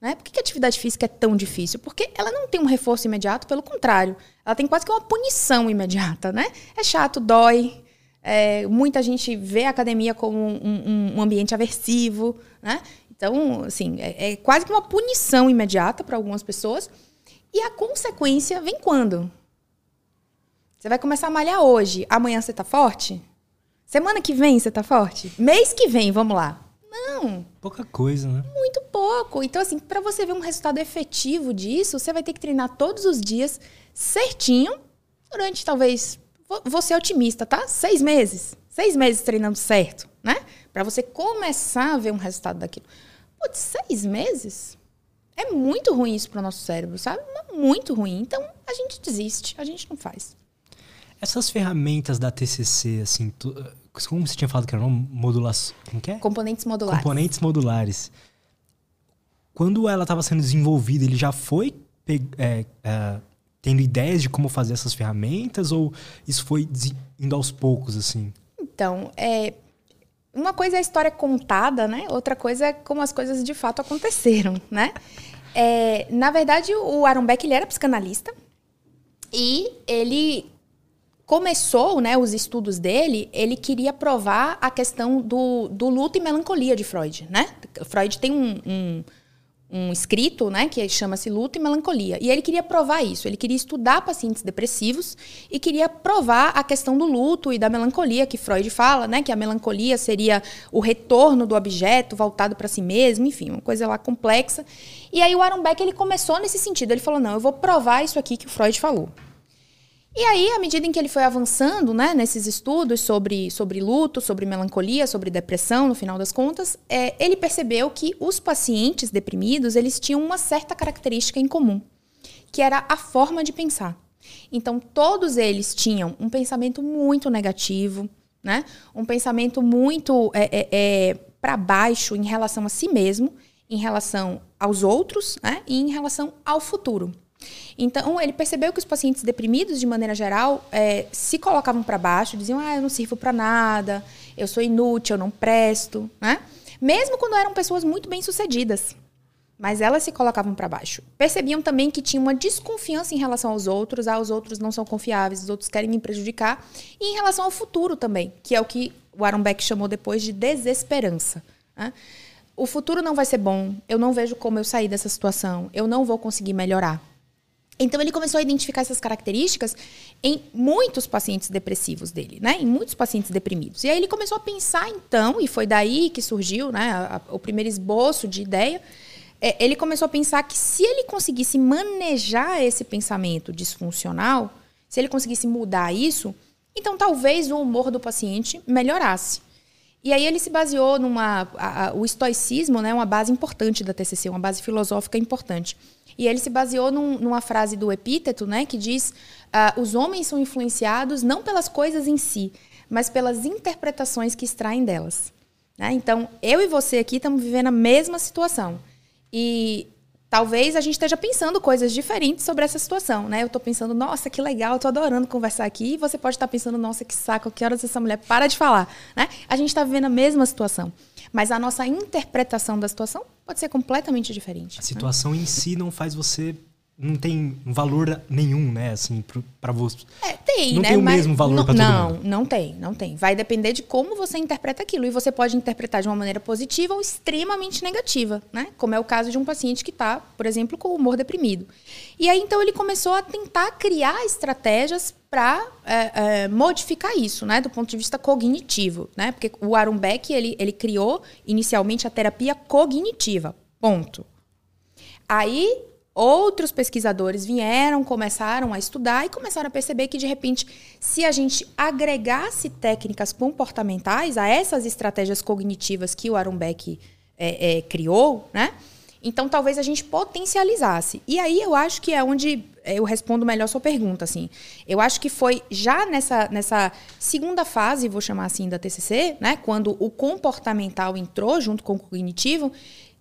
Né? Por que a atividade física é tão difícil? Porque ela não tem um reforço imediato, pelo contrário, ela tem quase que uma punição imediata, né? É chato, dói. É, muita gente vê a academia como um, um, ambiente aversivo, né? Então, assim, é, é quase que uma punição imediata para algumas pessoas. E a consequência vem quando? Você vai começar a malhar hoje, amanhã você tá forte? Semana que vem você tá forte? Mês que vem, vamos lá. Não. Pouca coisa, né? Muito pouco. Então, assim, para você ver um resultado efetivo disso, você vai ter que treinar todos os dias certinho durante talvez. Vou ser otimista, tá? Seis meses. Seis meses treinando certo, né? Para você começar a ver um resultado daquilo. Putz, seis meses? É muito ruim isso para o nosso cérebro, sabe? Muito ruim. Então, a gente desiste, a gente não faz. Essas ferramentas da TCC, assim, tu, como você tinha falado que eram modulações. Como que é? Componentes modulares. Componentes modulares. Quando ela estava sendo desenvolvida, ele já foi é, é, tendo ideias de como fazer essas ferramentas ou isso foi indo aos poucos, assim? Então, é, uma coisa é a história contada, né? Outra coisa é como as coisas de fato aconteceram, né? É, na verdade, o Aaron Beck ele era psicanalista e ele começou né, os estudos dele, ele queria provar a questão do, do luto e melancolia de Freud. Né? Freud tem um, um, um escrito né, que chama-se Luto e Melancolia. E ele queria provar isso. Ele queria estudar pacientes depressivos e queria provar a questão do luto e da melancolia que Freud fala, né, que a melancolia seria o retorno do objeto voltado para si mesmo, enfim, uma coisa lá complexa. E aí o Aaron Beck ele começou nesse sentido. Ele falou: não, eu vou provar isso aqui que o Freud falou. E aí, à medida em que ele foi avançando né, nesses estudos sobre, sobre luto, sobre melancolia, sobre depressão, no final das contas, é, ele percebeu que os pacientes deprimidos eles tinham uma certa característica em comum, que era a forma de pensar. Então, todos eles tinham um pensamento muito negativo, né? um pensamento muito é, é, é para baixo em relação a si mesmo, em relação aos outros né? e em relação ao futuro. Então, ele percebeu que os pacientes deprimidos, de maneira geral, é, se colocavam para baixo, diziam: ah, eu não sirvo para nada, eu sou inútil, eu não presto, né? Mesmo quando eram pessoas muito bem-sucedidas. Mas elas se colocavam para baixo. Percebiam também que tinha uma desconfiança em relação aos outros, ah, os outros não são confiáveis, os outros querem me prejudicar. E em relação ao futuro também, que é o que o Aaron Beck chamou depois de desesperança. Né? O futuro não vai ser bom, eu não vejo como eu sair dessa situação, eu não vou conseguir melhorar. Então ele começou a identificar essas características em muitos pacientes depressivos dele, né? Em muitos pacientes deprimidos. E aí ele começou a pensar então, e foi daí que surgiu, né, a, a, o primeiro esboço de ideia. É, ele começou a pensar que se ele conseguisse manejar esse pensamento disfuncional, se ele conseguisse mudar isso, então talvez o humor do paciente melhorasse. E aí ele se baseou numa a, o estoicismo, né, uma base importante da TCC, uma base filosófica importante. E ele se baseou num, numa frase do Epíteto, né, que diz: uh, os homens são influenciados não pelas coisas em si, mas pelas interpretações que extraem delas. Né? Então, eu e você aqui estamos vivendo a mesma situação. E talvez a gente esteja pensando coisas diferentes sobre essa situação, né? Eu estou pensando, nossa, que legal, estou adorando conversar aqui. E você pode estar pensando, nossa, que saco, que horas essa mulher para de falar, né? A gente está vivendo a mesma situação. Mas a nossa interpretação da situação pode ser completamente diferente. A situação né? em si não faz você não tem valor nenhum, né, assim, para você. É, tem, não né? tem o Mas mesmo valor para todo Não, mundo. não tem, não tem. Vai depender de como você interpreta aquilo. E você pode interpretar de uma maneira positiva ou extremamente negativa, né? Como é o caso de um paciente que está, por exemplo, com humor deprimido. E aí, então, ele começou a tentar criar estratégias para é, é, modificar isso, né? Do ponto de vista cognitivo, né? Porque o Aaron Beck, ele, ele criou inicialmente a terapia cognitiva, ponto. Aí outros pesquisadores vieram, começaram a estudar e começaram a perceber que, de repente, se a gente agregasse técnicas comportamentais a essas estratégias cognitivas que o Aaron Beck é, é, criou, né? Então, talvez a gente potencializasse. E aí eu acho que é onde eu respondo melhor sua pergunta, assim. Eu acho que foi já nessa, nessa segunda fase, vou chamar assim, da TCC, né? Quando o comportamental entrou junto com o cognitivo,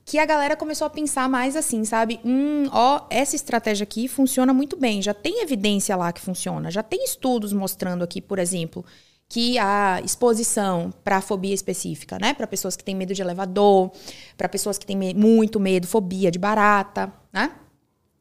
que a galera começou a pensar mais assim, sabe? Hum, ó, essa estratégia aqui funciona muito bem, já tem evidência lá que funciona, já tem estudos mostrando aqui, por exemplo, que a exposição para fobia específica, né, para pessoas que têm medo de elevador, para pessoas que têm me muito medo, fobia de barata, né?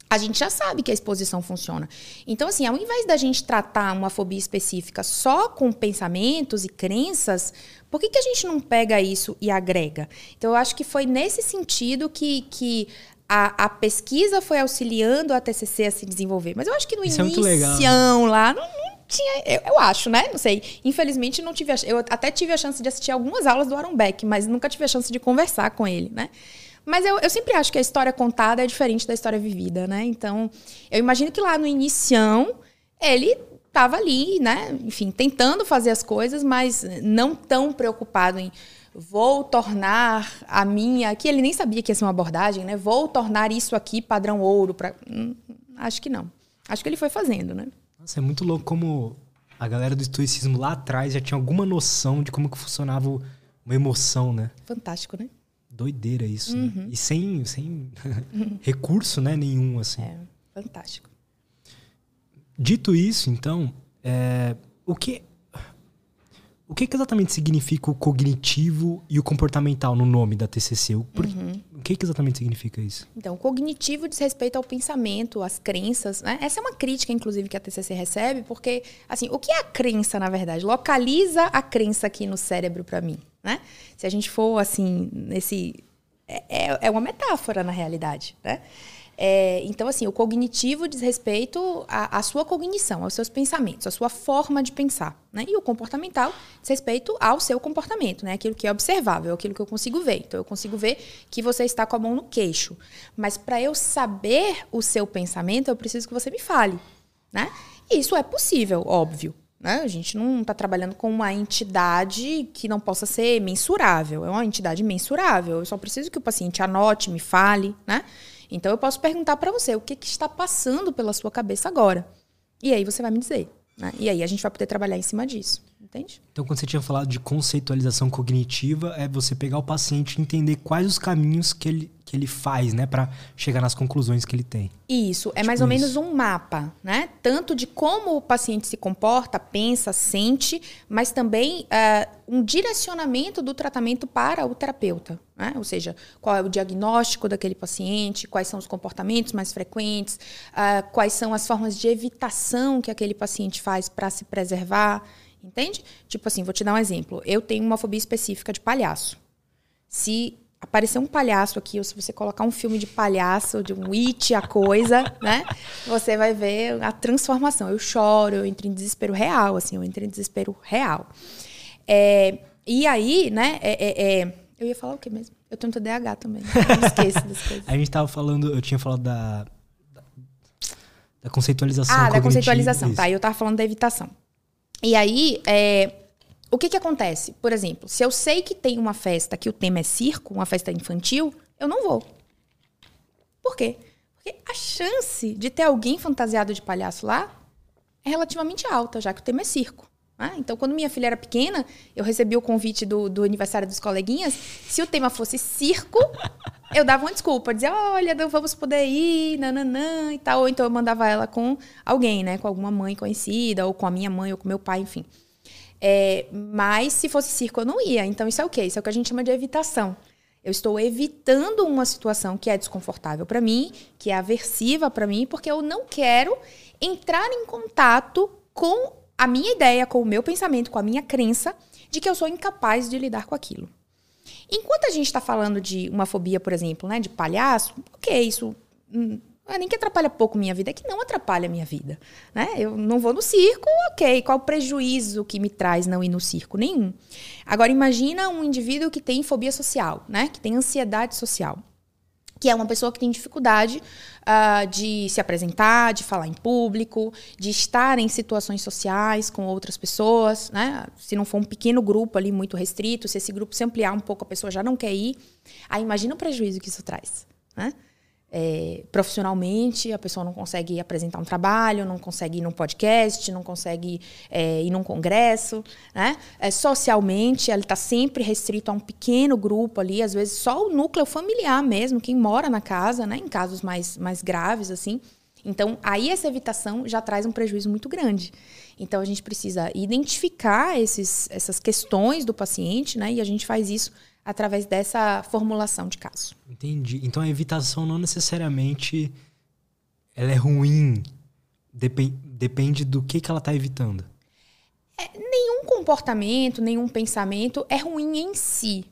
A gente já sabe que a exposição funciona. Então, assim, ao invés da gente tratar uma fobia específica só com pensamentos e crenças, por que, que a gente não pega isso e agrega? Então, eu acho que foi nesse sentido que, que a, a pesquisa foi auxiliando a TCC a se desenvolver. Mas eu acho que no Isso é início legal, lá, não, não tinha, eu, eu acho, né? Não sei. Infelizmente, não tive a, eu até tive a chance de assistir algumas aulas do Aaron Beck, mas nunca tive a chance de conversar com ele, né? Mas eu, eu sempre acho que a história contada é diferente da história vivida, né? Então, eu imagino que lá no inicião, ele estava ali, né? Enfim, tentando fazer as coisas, mas não tão preocupado em vou tornar a minha, que ele nem sabia que ia ser uma abordagem, né? Vou tornar isso aqui padrão ouro para hum, acho que não. Acho que ele foi fazendo, né? Nossa, é muito louco como a galera do estoicismo lá atrás já tinha alguma noção de como que funcionava uma emoção, né? Fantástico, né? Doideira isso, Uhum. né? E sem, sem *laughs* recurso, né, nenhum, assim. É, fantástico. Dito isso, então, é, o que o que, que exatamente significa o cognitivo e o comportamental no nome da TCC? O, por- Uhum. o que, que exatamente significa isso? Então, o cognitivo diz respeito ao pensamento, às crenças. Né? Essa é uma crítica, inclusive, que a TCC recebe, porque, assim, o que é a crença, na verdade? Localiza a crença aqui no cérebro para mim, né? Se a gente for, assim, nesse... É, é- é uma metáfora, na realidade, né? É, então, assim, o cognitivo diz respeito à, à sua cognição, aos seus pensamentos, à sua forma de pensar. Né? E o comportamental diz respeito ao seu comportamento, né? aquilo que é observável, aquilo que eu consigo ver. Então, eu consigo ver que você está com a mão no queixo. Mas para eu saber o seu pensamento, eu preciso que você me fale. Né? Isso é possível, óbvio. Né? A gente não está trabalhando com uma entidade que não possa ser mensurável. É uma entidade mensurável. Eu só preciso que o paciente anote, me fale, né? Então eu posso perguntar para você o que, que está passando pela sua cabeça agora. E aí você vai me dizer. Né? E aí a gente vai poder trabalhar em cima disso. Entende? Então, quando você tinha falado de conceitualização cognitiva, é você pegar o paciente e entender quais os caminhos que ele, que ele faz, né, para chegar nas conclusões que ele tem. Isso, é Tipo mais ou menos isso. um mapa, né? Tanto de como o paciente se comporta, pensa, sente, mas também ah, um direcionamento do tratamento para o terapeuta. Né? Ou seja, qual é o diagnóstico daquele paciente, quais são os comportamentos mais frequentes, ah, quais são as formas de evitação que aquele paciente faz para se preservar. Entende? Tipo assim, vou te dar um exemplo. Eu tenho uma fobia específica de palhaço. Se aparecer um palhaço aqui, ou se você colocar um filme de palhaço, de um it, a coisa, *laughs* né? Você vai ver a transformação. Eu choro, eu entro em desespero real, assim, eu entro em desespero real. É, e aí, né, é, é, é, eu ia falar o quê mesmo? Eu tenho TDAH também. Eu esqueço das coisas. *laughs* A gente tava falando, eu tinha falado da, da, conceitualização Ah, da conceitualização, isso. tá? E eu tava falando da evitação. E aí, é, o que que acontece? Por exemplo, se eu sei que tem uma festa que o tema é circo, uma festa infantil, eu não vou. Por quê? Porque a chance de ter alguém fantasiado de palhaço lá é relativamente alta, já que o tema é circo. né? Então, quando minha filha era pequena, eu recebi o convite do, do aniversário dos coleguinhas. Se o tema fosse circo, eu dava uma desculpa, dizia, olha, não vamos poder ir, nananã e tal. Ou então eu mandava ela com alguém, né? Com alguma mãe conhecida, ou com a minha mãe, ou com meu pai, enfim. É, mas se fosse circo, eu não ia. Então, isso é o quê? Isso é o que a gente chama de evitação. Eu estou evitando uma situação que é desconfortável para mim, que é aversiva para mim, porque eu não quero entrar em contato com a minha ideia, com o meu pensamento, com a minha crença de que eu sou incapaz de lidar com aquilo. Enquanto a gente está falando de uma fobia, por exemplo, né, de palhaço, ok, isso hum, não é nem que atrapalha pouco minha vida, é que não atrapalha minha vida. Né? Eu não vou no circo, ok. Qual o prejuízo que me traz não ir no circo? Nenhum. Agora, imagina um indivíduo que tem fobia social, né? que tem ansiedade social que é uma pessoa que tem dificuldade uh, de se apresentar, de falar em público, de estar em situações sociais com outras pessoas, né? Se não for um pequeno grupo ali muito restrito, se esse grupo se ampliar um pouco, a pessoa já não quer ir. Aí imagina o prejuízo que isso traz, né? É, profissionalmente, a pessoa não consegue apresentar um trabalho, não consegue ir num podcast, não consegue é, ir num congresso. Né? É, socialmente, ela está sempre restrito a um pequeno grupo ali, às vezes só o núcleo familiar mesmo, quem mora na casa, né? em casos mais, mais graves, assim. Então, aí essa evitação já traz um prejuízo muito grande. Então, a gente precisa identificar esses, essas questões do paciente, né? E a gente faz isso através dessa formulação de caso. Entendi. Então a evitação não necessariamente ela é ruim, depend, depende do que, que ela está evitando. É, nenhum comportamento, nenhum pensamento é ruim em si.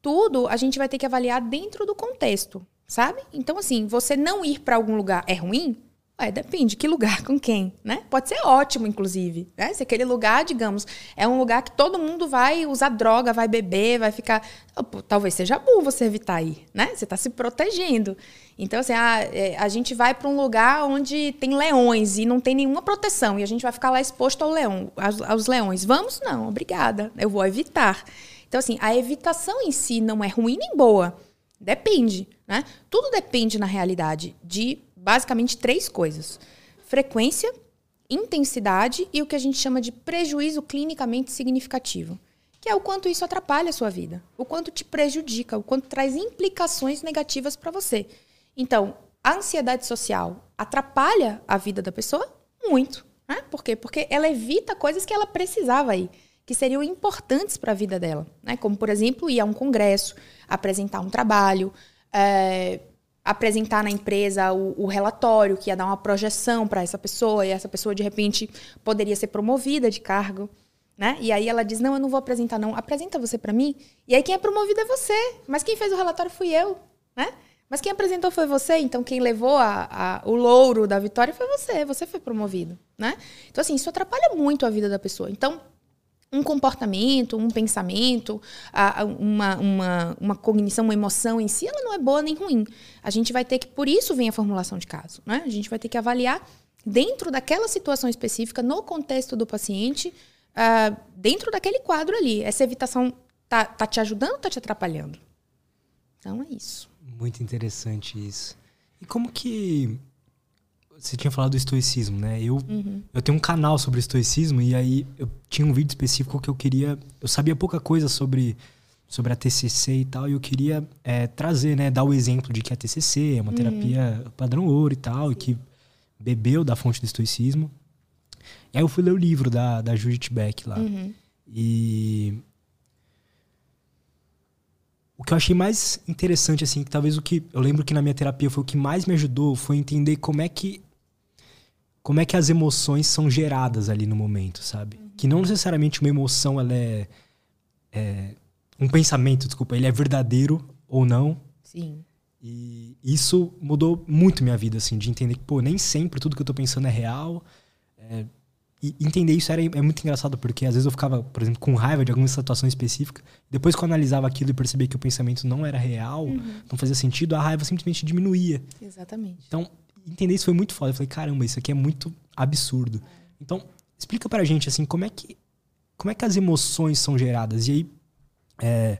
Tudo a gente vai ter que avaliar dentro do contexto, sabe? Então, assim, você não ir para algum lugar é ruim? É, depende, que lugar, com quem, né? Pode ser ótimo, inclusive, né? Se aquele lugar, digamos, é um lugar que todo mundo vai usar droga, vai beber, vai ficar... Talvez seja bom você evitar ir, né? Você está se protegendo. Então, assim, a, é, a gente vai para um lugar onde tem leões e não tem nenhuma proteção e a gente vai ficar lá exposto ao leão, aos, aos leões. Vamos? Não, obrigada. Eu vou evitar. Então, assim, a evitação em si não é ruim nem boa. Depende, né? Tudo depende, na realidade, de basicamente três coisas: frequência, intensidade e o que a gente chama de prejuízo clinicamente significativo, que é o quanto isso atrapalha a sua vida, o quanto te prejudica, o quanto traz implicações negativas para você. Então, a ansiedade social atrapalha a vida da pessoa muito. Né? Por quê? Porque ela evita coisas que ela precisava ir, que seriam importantes para a vida dela. Né? Como, por exemplo, ir a um congresso, apresentar um trabalho, é, apresentar na empresa o, o, relatório que ia dar uma projeção para essa pessoa e essa pessoa de repente poderia ser promovida de cargo, né? E aí ela diz: "Não, eu não vou apresentar não. Apresenta você para mim". E aí quem é promovido é você, mas quem fez o relatório fui eu, né? Mas quem apresentou foi você, então quem levou a, a, o louro da vitória foi você, você foi promovido, né? Então assim, isso atrapalha muito a vida da pessoa. Então, um comportamento, um pensamento, uma, uma, uma cognição, uma emoção em si, ela não é boa nem ruim. A gente vai ter que, por isso vem a formulação de caso, né? A gente vai ter que avaliar dentro daquela situação específica, no contexto do paciente, uh, dentro daquele quadro ali. Essa evitação tá, tá te ajudando ou tá te atrapalhando? Então é isso. Muito interessante isso. E como que você tinha falado do estoicismo, né? Eu, uhum. eu tenho um canal sobre estoicismo e aí eu tinha um vídeo específico que eu queria. Eu sabia pouca coisa sobre, sobre a TCC e tal, e eu queria é, trazer, né? Dar o exemplo de que a TCC é uma uhum. terapia padrão ouro e tal, e que bebeu da fonte do estoicismo. E aí eu fui ler o livro da, da Judith Beck lá. Uhum. E. O que eu achei mais interessante, assim, que talvez o que. Eu lembro que na minha terapia foi o que mais me ajudou foi entender como é que como é que as emoções são geradas ali no momento, sabe? Uhum. Que não necessariamente uma emoção ela é, é, um pensamento, desculpa, ele é verdadeiro ou não. Sim. E isso mudou muito minha vida, assim, de entender que, pô, nem sempre tudo que eu tô pensando é real. É, e entender isso era, é muito engraçado, porque às vezes eu ficava, por exemplo, com raiva de alguma situação específica. Depois que eu analisava aquilo e percebia que o pensamento não era real, uhum. não fazia sentido, a raiva simplesmente diminuía. Exatamente. Então, entender isso foi muito foda. Eu falei, caramba, isso aqui é muito absurdo. Então, explica pra gente, assim, como é que, como é que as emoções são geradas? E aí, é,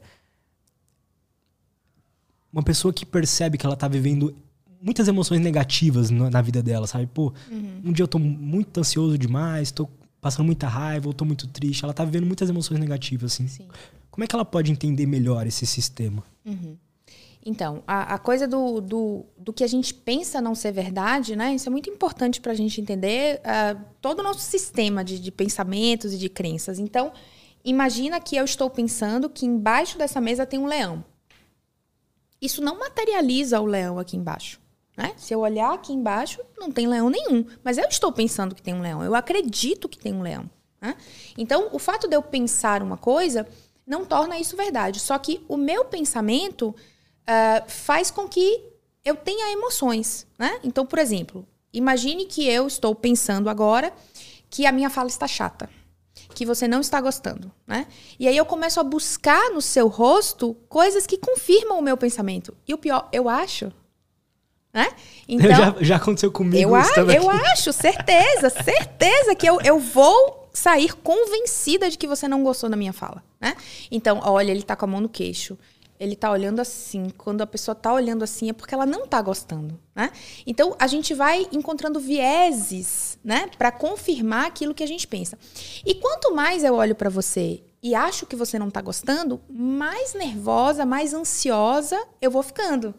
uma pessoa que percebe que ela tá vivendo muitas emoções negativas na, na vida dela, sabe? Pô, uhum. um dia eu tô muito ansioso demais, tô passando muita raiva, ou tô muito triste. Ela tá vivendo muitas emoções negativas, assim. Sim. Como é que ela pode entender melhor esse sistema? Uhum. Então, a, a coisa do, do, do, que a gente pensa não ser verdade, né? Isso é muito importante para a gente entender uh, todo o nosso sistema de, de pensamentos e de crenças. Então, imagina que eu estou pensando que embaixo dessa mesa tem um leão. isso não materializa o leão aqui embaixo. Né? Se eu olhar aqui embaixo, não tem leão nenhum. Mas eu estou pensando que tem um leão. Eu acredito que tem um leão. Né? Então, o fato de eu pensar uma coisa não torna isso verdade. Só que o meu pensamento uh, faz com que eu tenha emoções. Né? Então, por exemplo, imagine que eu estou pensando agora que a minha fala está chata que você não está gostando, né? E aí eu começo a buscar no seu rosto coisas que confirmam o meu pensamento. E o pior, eu acho, né? *laughs* Então, já, já aconteceu comigo eu, a, eu acho, certeza, *laughs* certeza que eu, eu vou sair convencida de que você não gostou da minha fala, né? Então, olha, ele tá com a mão no queixo ele tá olhando assim. Quando a pessoa tá olhando assim é porque ela não tá gostando, né? Então a gente vai encontrando vieses, né, para confirmar aquilo que a gente pensa. E quanto mais eu olho para você e acho que você não tá gostando, mais nervosa, mais ansiosa eu vou ficando.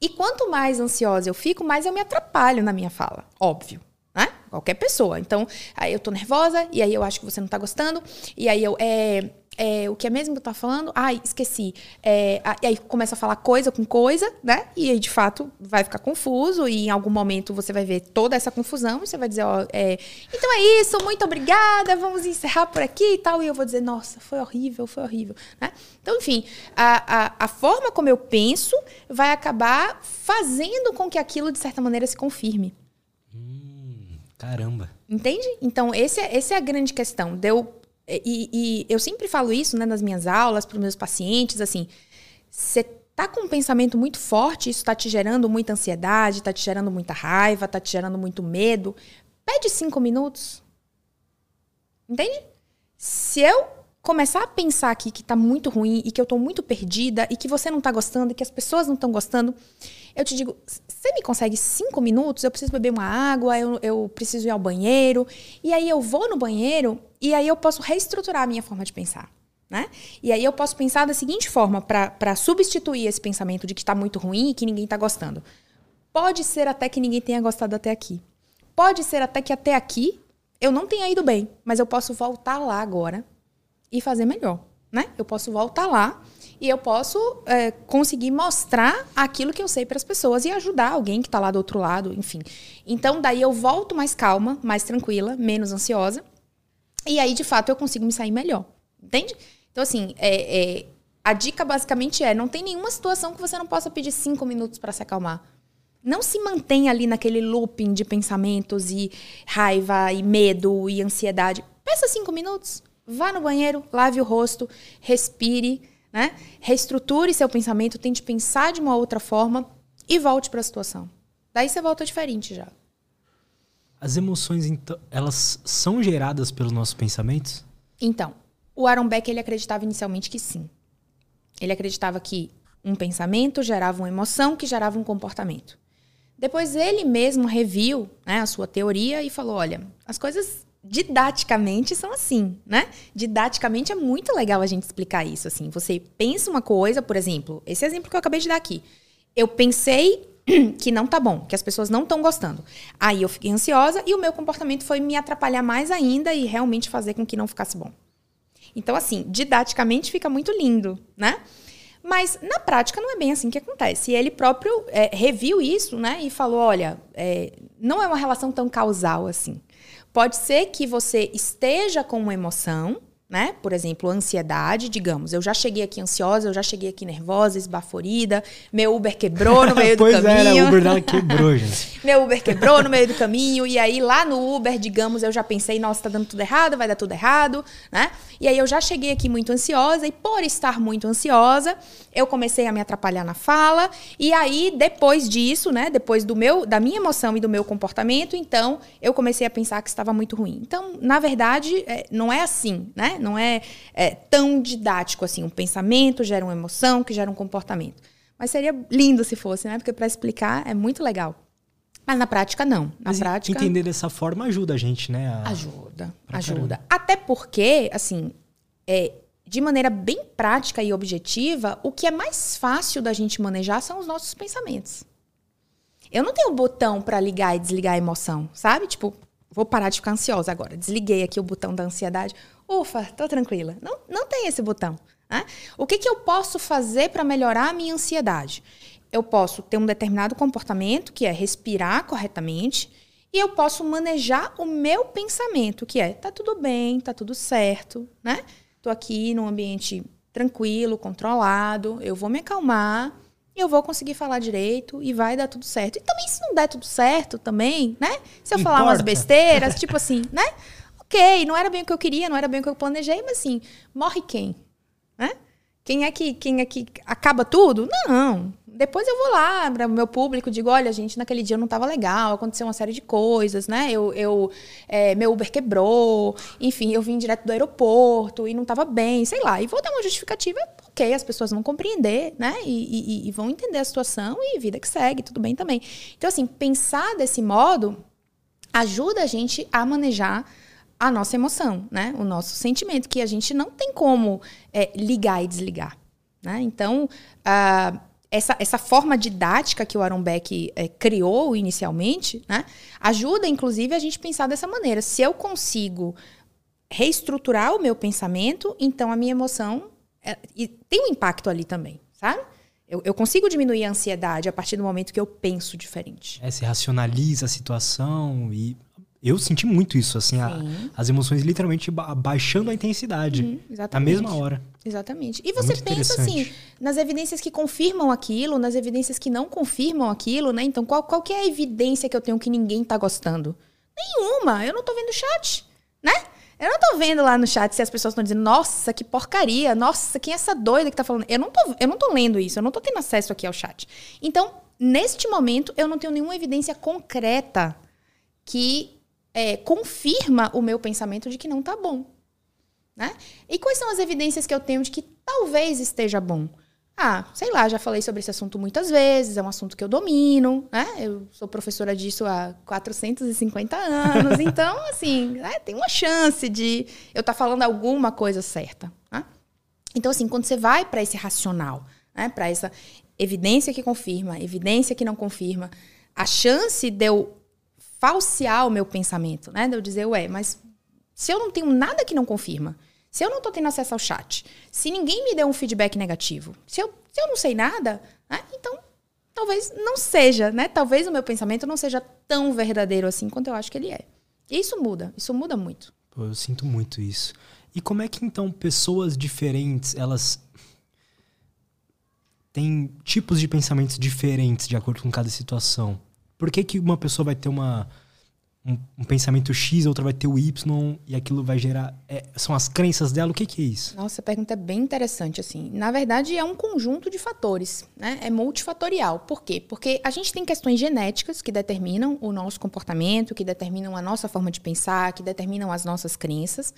E quanto mais ansiosa eu fico, mais eu me atrapalho na minha fala, óbvio. Né? Qualquer pessoa. Então, aí eu tô nervosa, e aí eu acho que você não tá gostando, e aí eu. É, é, o que é mesmo que eu tava falando? Ai, esqueci. É, a, e aí começa a falar coisa com coisa, né? E aí, de fato, vai ficar confuso e em algum momento você vai ver toda essa confusão e você vai dizer, ó, é, então é isso, muito obrigada, vamos encerrar por aqui e tal. E eu vou dizer, nossa, foi horrível, foi horrível, né? Então, enfim, a, a, a forma como eu penso vai acabar fazendo com que aquilo, de certa maneira, se confirme. Hum, caramba. Entende? Então, esse é, essa é a grande questão. Deu e, e eu sempre falo isso né, nas minhas aulas, para os meus pacientes, assim, você tá com um pensamento muito forte, isso está te gerando muita ansiedade, está te gerando muita raiva, está te gerando muito medo, pede cinco minutos. Entende? Se eu começar a pensar aqui que tá muito ruim e que eu tô muito perdida e que você não tá gostando e que as pessoas não estão gostando, eu te digo, você me consegue cinco minutos? Eu preciso beber uma água, eu, eu preciso ir ao banheiro. E aí eu vou no banheiro e aí eu posso reestruturar a minha forma de pensar. Né? E aí eu posso pensar da seguinte forma, para substituir esse pensamento de que está muito ruim e que ninguém está gostando. Pode ser até que ninguém tenha gostado até aqui. Pode ser até que até aqui eu não tenha ido bem, mas eu posso voltar lá agora e fazer melhor, né? Eu posso voltar lá e eu posso é, conseguir mostrar aquilo que eu sei para as pessoas e ajudar alguém que está lá do outro lado, enfim. Então, daí eu volto mais calma, mais tranquila, menos ansiosa. E aí, de fato, eu consigo me sair melhor. Entende? Então, assim, é, é, a dica basicamente é: não tem nenhuma situação que você não possa pedir cinco minutos para se acalmar. Não se mantenha ali naquele looping de pensamentos e raiva e medo e ansiedade. Peça cinco minutos. Vá no banheiro, lave o rosto, respire, né? Reestruture seu pensamento, tente pensar de uma outra forma e volte para a situação. Daí você volta diferente já. As emoções, então, elas são geradas pelos nossos pensamentos? Então, o Aaron Beck ele acreditava inicialmente que sim. Ele acreditava que um pensamento gerava uma emoção que gerava um comportamento. Depois ele mesmo reviu né, a sua teoria e falou: olha, as coisas didaticamente são assim, né? Didaticamente é muito legal a gente explicar isso assim. Você pensa uma coisa, por exemplo, esse exemplo que eu acabei de dar aqui. Eu pensei *clears throat* que não tá bom, que as pessoas não estão gostando. Aí eu fiquei ansiosa e o meu comportamento foi me atrapalhar mais ainda e realmente fazer com que não ficasse bom. Então, assim, didaticamente fica muito lindo, né? Mas na prática não é bem assim que acontece. E ele próprio é, reviu isso, né? E falou: olha, é, não é uma relação tão causal assim. Pode ser que você esteja com uma emoção, né? Por exemplo, ansiedade, digamos. Eu já cheguei aqui ansiosa, eu já cheguei aqui nervosa, esbaforida. Meu Uber quebrou no meio do caminho. *laughs* Pois é, o Uber dela quebrou, gente. *laughs* meu Uber quebrou no meio do caminho. E aí, lá no Uber, digamos, eu já pensei, nossa, tá dando tudo errado, vai dar tudo errado, né? E aí, eu já cheguei aqui muito ansiosa. E por estar muito ansiosa, eu comecei a me atrapalhar na fala. E aí, depois disso, né? Depois do meu, da minha emoção e do meu comportamento, então, eu comecei a pensar que estava muito ruim. Então, na verdade, é, não é assim, né? Não é, é tão didático assim. Um pensamento gera uma emoção, que gera um comportamento. Mas seria lindo se fosse, né? Porque para explicar é muito legal. Mas na prática, não. Na Mas prática. Entender dessa forma ajuda a gente, né? A... Ajuda, ajuda. Caramba. Até porque, assim, é, de maneira bem prática e objetiva, o que é mais fácil da gente manejar são os nossos pensamentos. Eu não tenho botão para ligar e desligar a emoção, sabe? Tipo, vou parar de ficar ansiosa agora. Desliguei aqui o botão da ansiedade. Ufa, tô tranquila. Não, não tem esse botão. Né? O que, que eu posso fazer para melhorar a minha ansiedade? Eu posso ter um determinado comportamento, que é respirar corretamente, e eu posso manejar o meu pensamento, que é tá tudo bem, tá tudo certo, né? Tô aqui num ambiente tranquilo, controlado, eu vou me acalmar, eu vou conseguir falar direito e vai dar tudo certo. E também se não der tudo certo também, né? Se eu Importa. falar umas besteiras, *laughs* tipo assim, né? OK, não era bem o que eu queria, não era bem o que eu planejei, mas assim, morre quem? Né? Quem é que quem é que acaba tudo? Não. Depois eu vou lá para o meu público digo, olha, gente, naquele dia não estava legal, aconteceu uma série de coisas, né? Eu, eu é, meu Uber quebrou, enfim, eu vim direto do aeroporto e não estava bem, sei lá. E vou dar uma justificativa, ok, as pessoas vão compreender, né? E, e, e vão entender a situação e vida que segue, tudo bem também. Então, assim, pensar desse modo ajuda a gente a manejar a nossa emoção, né? O nosso sentimento, que a gente não tem como é, ligar e desligar. Né? Então, uh, essa, essa forma didática que o Aaron Beck é, criou inicialmente, né? ajuda, inclusive, a gente pensar dessa maneira. Se eu consigo reestruturar o meu pensamento, então a minha emoção é, tem um impacto ali também, sabe? Eu, eu, consigo diminuir a ansiedade a partir do momento que eu penso diferente. É, racionaliza a situação e eu senti muito isso, assim, a, as emoções literalmente baixando a intensidade uhum, na mesma hora. Exatamente. E você pensa assim, nas evidências que confirmam aquilo, nas evidências que não confirmam aquilo, né? Então, qual, qual que é a evidência que eu tenho que ninguém tá gostando? Nenhuma. Eu não tô vendo chat, né? Eu não tô vendo lá no chat se as pessoas estão dizendo, nossa, que porcaria, nossa, quem é essa doida que tá falando? Eu não tô, eu não tô lendo isso, eu não tô tendo acesso aqui ao chat. Então, neste momento, eu não tenho nenhuma evidência concreta que é, confirma o meu pensamento de que não tá bom. Né? E quais são as evidências que eu tenho de que talvez esteja bom? Ah, sei lá, já falei sobre esse assunto muitas vezes, é um assunto que eu domino, né? Eu sou professora disso há 450 anos, *laughs* então, assim, né, tem uma chance de eu estar tá falando alguma coisa certa. Né? Então, assim, quando você vai para esse racional, né, para essa evidência que confirma, evidência que não confirma, a chance de eu falsear o meu pensamento, né? De eu dizer, ué, mas se eu não tenho nada que não confirma, se eu não estou tendo acesso ao chat, se ninguém me deu um feedback negativo, se eu, se eu não sei nada, né? então talvez não seja, né? Talvez o meu pensamento não seja tão verdadeiro assim quanto eu acho que ele é. E isso muda, isso muda muito. Pô, eu sinto muito isso. E como é que então pessoas diferentes, elas têm tipos de pensamentos diferentes de acordo com cada situação? Por que, que uma pessoa vai ter uma, um, um, pensamento X, outra vai ter o Y, e aquilo vai gerar. É, são as crenças dela? O que, que é isso? Nossa, a pergunta é bem interessante, assim. Na verdade, é um conjunto de fatores, né? É multifatorial. Por quê? Porque a gente tem questões genéticas que determinam o nosso comportamento, que determinam a nossa forma de pensar, que determinam as nossas crenças.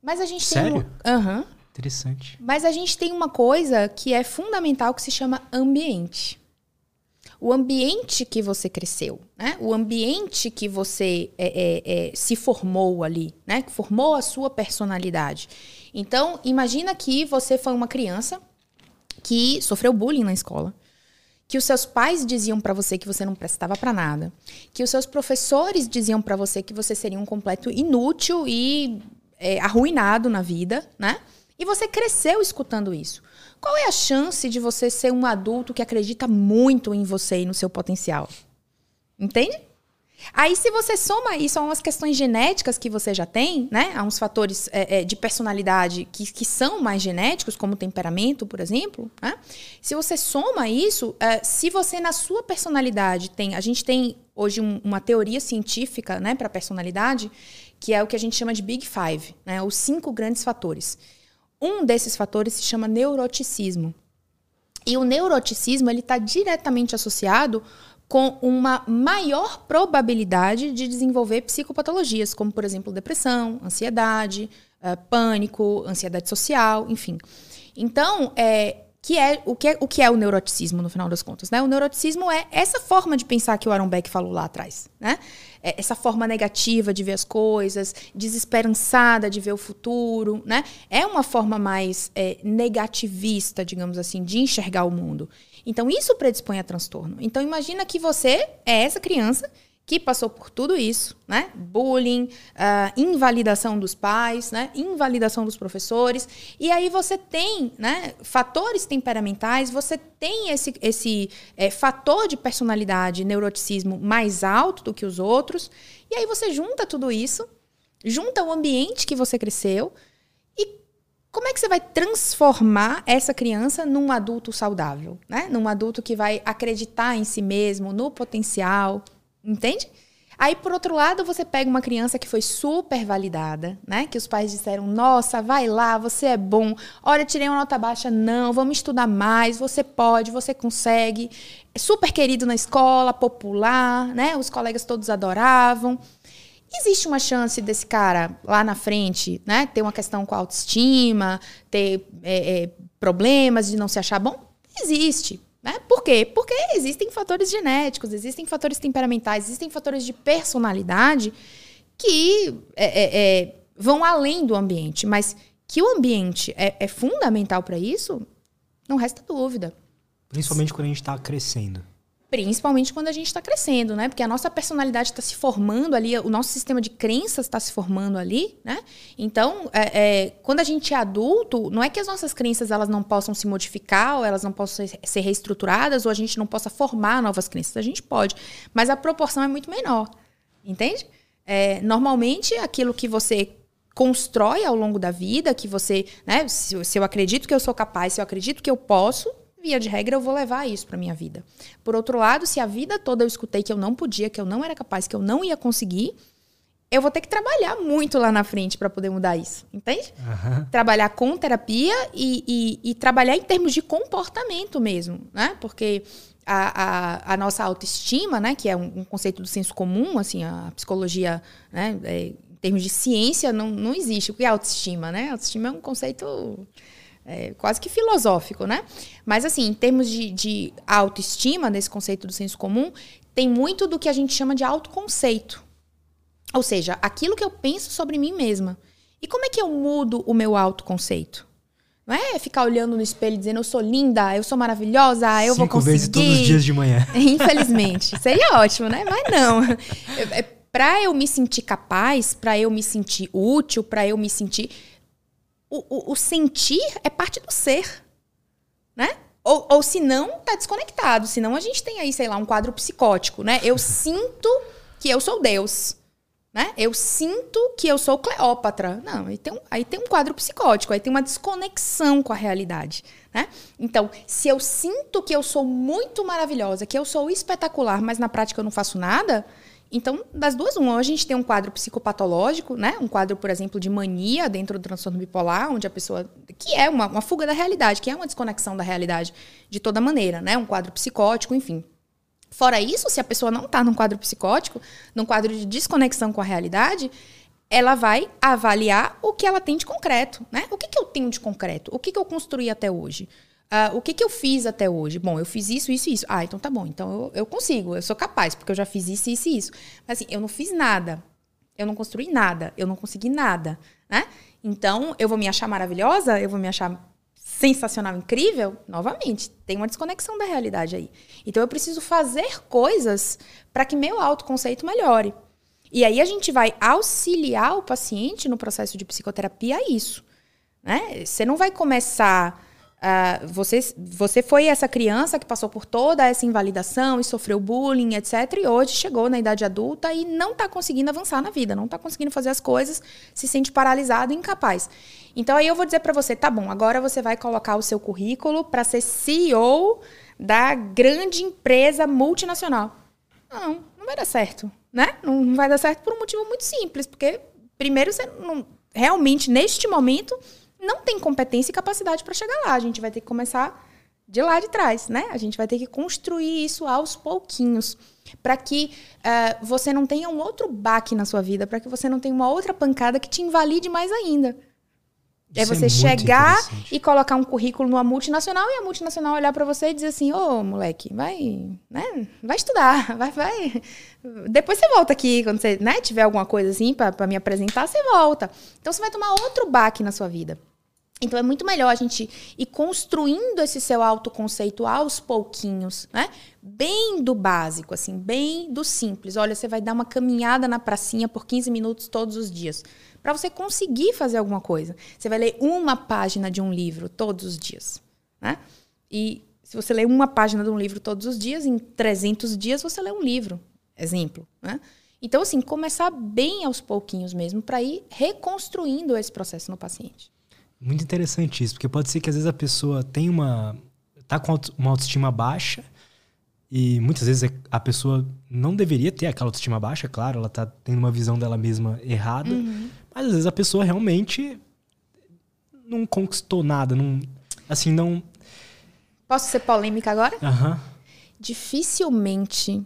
Mas a gente Sério? tem. Aham. Uhum. Interessante. Mas a gente tem uma coisa que é fundamental que se chama ambiente o ambiente que você cresceu, né? O ambiente que você é, é, é, se formou ali, né? Que formou a sua personalidade. Então, imagina que você foi uma criança que sofreu bullying na escola, que os seus pais diziam para você que você não prestava para nada, que os seus professores diziam para você que você seria um completo inútil e é, arruinado na vida, né? E você cresceu escutando isso. Qual é a chance de você ser um adulto que acredita muito em você e no seu potencial? Entende? Aí, se você soma isso a umas questões genéticas que você já tem, né? A uns fatores é, é, de personalidade que, que são mais genéticos, como temperamento, por exemplo, né? Se você soma isso, é, se você na sua personalidade tem. A gente tem hoje um, uma teoria científica né, para personalidade, que é o que a gente chama de Big Five, né? Os cinco grandes fatores. Um desses fatores se chama neuroticismo. E o neuroticismo ele está diretamente associado com uma maior probabilidade de desenvolver psicopatologias, como, por exemplo, depressão, ansiedade, uh, pânico, ansiedade social, enfim. Então, é, que é o que é o que é o neuroticismo no final das contas, né? O neuroticismo é essa forma de pensar que o Aaron Beck falou lá atrás, né? É essa forma negativa de ver as coisas, desesperançada de ver o futuro, né? É uma forma mais é, negativista, digamos assim, de enxergar o mundo. Então isso predispõe a transtorno. Então imagina que você é essa criança que passou por tudo isso, né? Bullying, uh, invalidação dos pais, né? Invalidação dos professores. E aí você tem, né? Fatores temperamentais, você tem esse, esse é, fator de personalidade, neuroticismo mais alto do que os outros. E aí você junta tudo isso, junta o ambiente que você cresceu e como é que você vai transformar essa criança num adulto saudável, né? Num adulto que vai acreditar em si mesmo, no potencial, entende? Aí, por outro lado, você pega uma criança que foi super validada, né? Que os pais disseram: nossa, vai lá, você é bom. Olha, tirei uma nota baixa. Não, vamos estudar mais. Você pode, você consegue. É super querido na escola, popular, né? Os colegas todos adoravam. Existe uma chance desse cara lá na frente, né, ter uma questão com autoestima, ter é, é, problemas de não se achar bom? Existe. Né? Por quê? Porque existem fatores genéticos, existem fatores temperamentais, existem fatores de personalidade que é, é, é vão além do ambiente. Mas que o ambiente é, é fundamental para isso, não resta dúvida. Principalmente quando a gente está crescendo. Principalmente quando a gente está crescendo, né? Porque a nossa personalidade está se formando ali, o nosso sistema de crenças está se formando ali, né? Então, é, é, quando a gente é adulto, não é que as nossas crenças elas não possam se modificar, ou elas não possam ser, reestruturadas, ou a gente não possa formar novas crenças. A gente pode, mas a proporção é muito menor, entende? É, normalmente, aquilo que você constrói ao longo da vida, que você, né? Se, se eu acredito que eu sou capaz, se eu acredito que eu posso, via de regra, eu vou levar isso para minha vida. Por outro lado, se a vida toda eu escutei que eu não podia, que eu não era capaz, que eu não ia conseguir, eu vou ter que trabalhar muito lá na frente para poder mudar isso, entende? Uhum. Trabalhar com terapia e, e, e, trabalhar em termos de comportamento mesmo, né? Porque a, a, a nossa autoestima, né, que é um, um, conceito do senso comum, assim, a psicologia, né, é, em termos de ciência, não, não existe. O que é autoestima, né? Autoestima é um conceito é, quase que filosófico, né? Mas, assim, em termos de, de autoestima, nesse conceito do senso comum, tem muito do que a gente chama de autoconceito. Ou seja, aquilo que eu penso sobre mim mesma. E como é que eu mudo o meu autoconceito? Não é ficar olhando no espelho dizendo eu sou linda, eu sou maravilhosa, eu Cinco vou conseguir. vezes todos os dias de manhã. *laughs* Infelizmente. Seria ótimo, né? Mas não. É, para eu me sentir capaz, para eu me sentir útil, para eu me sentir o, o, o sentir é parte do ser, né? Ou, ou se não, tá desconectado. Senão a gente tem aí, sei lá, um quadro psicótico, né? Eu *laughs* sinto que eu sou Deus. Né? Eu sinto que eu sou Cleópatra. Não, aí tem, um, aí tem um quadro psicótico, aí tem uma desconexão com a realidade. Né? Então, se eu sinto que eu sou muito maravilhosa, que eu sou espetacular, mas na prática eu não faço nada, então, das duas, uma, a gente tem um quadro psicopatológico, né? Um quadro, por exemplo, de mania dentro do transtorno bipolar, onde a pessoa. que é uma, uma fuga da realidade, que é uma desconexão da realidade de toda maneira, né? Um quadro psicótico, enfim. Fora isso, se a pessoa não está num quadro psicótico, num quadro de desconexão com a realidade, ela vai avaliar o que ela tem de concreto, né? O que, que eu tenho de concreto? O que, que eu construí até hoje? Uh, o que, que eu fiz até hoje? Bom, eu fiz isso, isso e isso. Ah, então tá bom. Então eu, eu consigo, eu sou capaz, porque eu já fiz isso, isso e isso. Mas assim, eu não fiz nada. Eu não construí nada. Eu não consegui nada. Né? Então, eu vou me achar maravilhosa? Eu vou me achar sensacional, incrível? Novamente, tem uma desconexão da realidade aí. Então, eu preciso fazer coisas para que meu autoconceito melhore. E aí a gente vai auxiliar o paciente no processo de psicoterapia a isso. Né? Você não vai começar Uh, você, você foi essa criança que passou por toda essa invalidação e sofreu bullying, etc. E hoje chegou na idade adulta e não está conseguindo avançar na vida, não está conseguindo fazer as coisas, se sente paralisado e incapaz. Então aí eu vou dizer para você, tá bom, agora você vai colocar o seu currículo para ser CEO da grande empresa multinacional. Não, não vai dar certo, né? Não vai dar certo por um motivo muito simples, porque primeiro você não, realmente neste momento não tem competência e capacidade para chegar lá. A gente vai ter que começar de lá de trás, né? A gente vai ter que construir isso aos pouquinhos para que uh, você não tenha um outro baque na sua vida, para que você não tenha uma outra pancada que te invalide mais ainda. É você é chegar e colocar um currículo numa multinacional e a multinacional olhar para você e dizer assim: "Ô, oh, moleque, vai, né? Vai estudar, *laughs* vai, vai. Depois você volta aqui quando você, né, tiver alguma coisa assim para me apresentar, você volta". Então você vai tomar outro baque na sua vida. Então é muito melhor a gente ir construindo esse seu autoconceito aos pouquinhos, né? Bem do básico, assim, bem do simples. Olha, você vai dar uma caminhada na pracinha por 15 minutos todos os dias. Para você conseguir fazer alguma coisa. Você vai ler uma página de um livro todos os dias, né? E se você lê uma página de um livro todos os dias, em 300 dias você lê um livro. Exemplo, né? Então, assim, começar bem aos pouquinhos mesmo para ir reconstruindo esse processo no paciente. Muito interessante isso, porque pode ser que às vezes a pessoa tem uma. tá com uma autoestima baixa, e muitas vezes a pessoa não deveria ter aquela autoestima baixa, claro, ela tá tendo uma visão dela mesma errada, uhum. mas às vezes a pessoa realmente não conquistou nada, não. Assim, não. Posso ser polêmica agora? Uhum. Dificilmente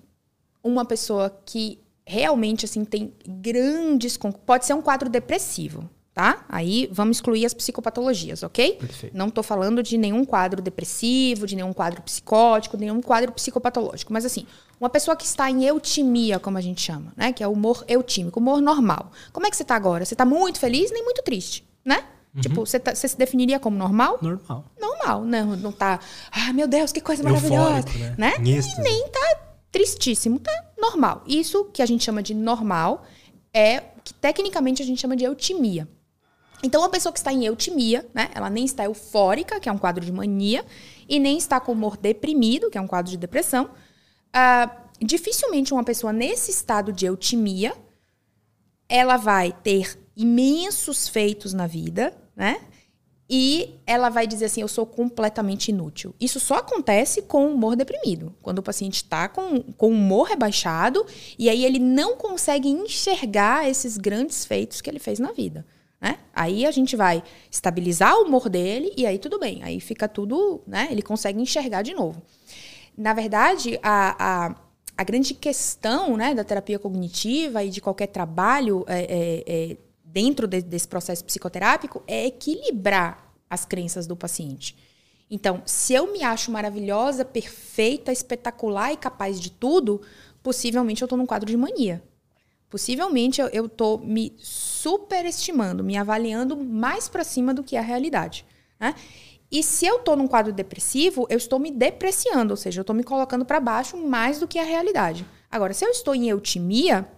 uma pessoa que realmente assim tem grandes pode ser um quadro depressivo tá? Aí vamos excluir as psicopatologias, ok? Perfeito. Não estou falando de nenhum quadro depressivo, de nenhum quadro psicótico, nenhum quadro psicopatológico. Mas assim, uma pessoa que está em eutimia, como a gente chama, né? Que é o humor eutímico, humor normal. Como é que você está agora? Você está muito feliz, nem muito triste, né? Uhum. Tipo, você, tá, você, se definiria como normal? Normal. Normal, não, não tá. Ah, meu Deus, que coisa maravilhosa. Eufórico, né? né? E nem tá tristíssimo, tá normal. Isso que a gente chama de normal é que tecnicamente a gente chama de eutimia. Então, uma pessoa que está em eutimia, né? Ela nem está eufórica, que é um quadro de mania, e nem está com humor deprimido, que é um quadro de depressão. Uh, dificilmente uma pessoa nesse estado de eutimia, ela vai ter imensos feitos na vida, né? E ela vai dizer assim: eu sou completamente inútil. Isso só acontece com humor deprimido. Quando o paciente está com, com humor rebaixado e aí ele não consegue enxergar esses grandes feitos que ele fez na vida. Né? Aí a gente vai estabilizar o humor dele e aí tudo bem. Aí fica tudo, né? Ele consegue enxergar de novo. Na verdade, a, a, a grande questão né, da terapia cognitiva e de qualquer trabalho é, é, é, dentro de, desse processo psicoterápico é equilibrar as crenças do paciente. Então, se eu me acho maravilhosa, perfeita, espetacular e capaz de tudo, possivelmente eu estou num quadro de mania. Possivelmente eu, eu tô me superestimando, me avaliando mais para cima do que a realidade. Né? E se eu estou num quadro depressivo, eu estou me depreciando, ou seja, eu estou me colocando para baixo mais do que a realidade. Agora, se eu estou em eutimia,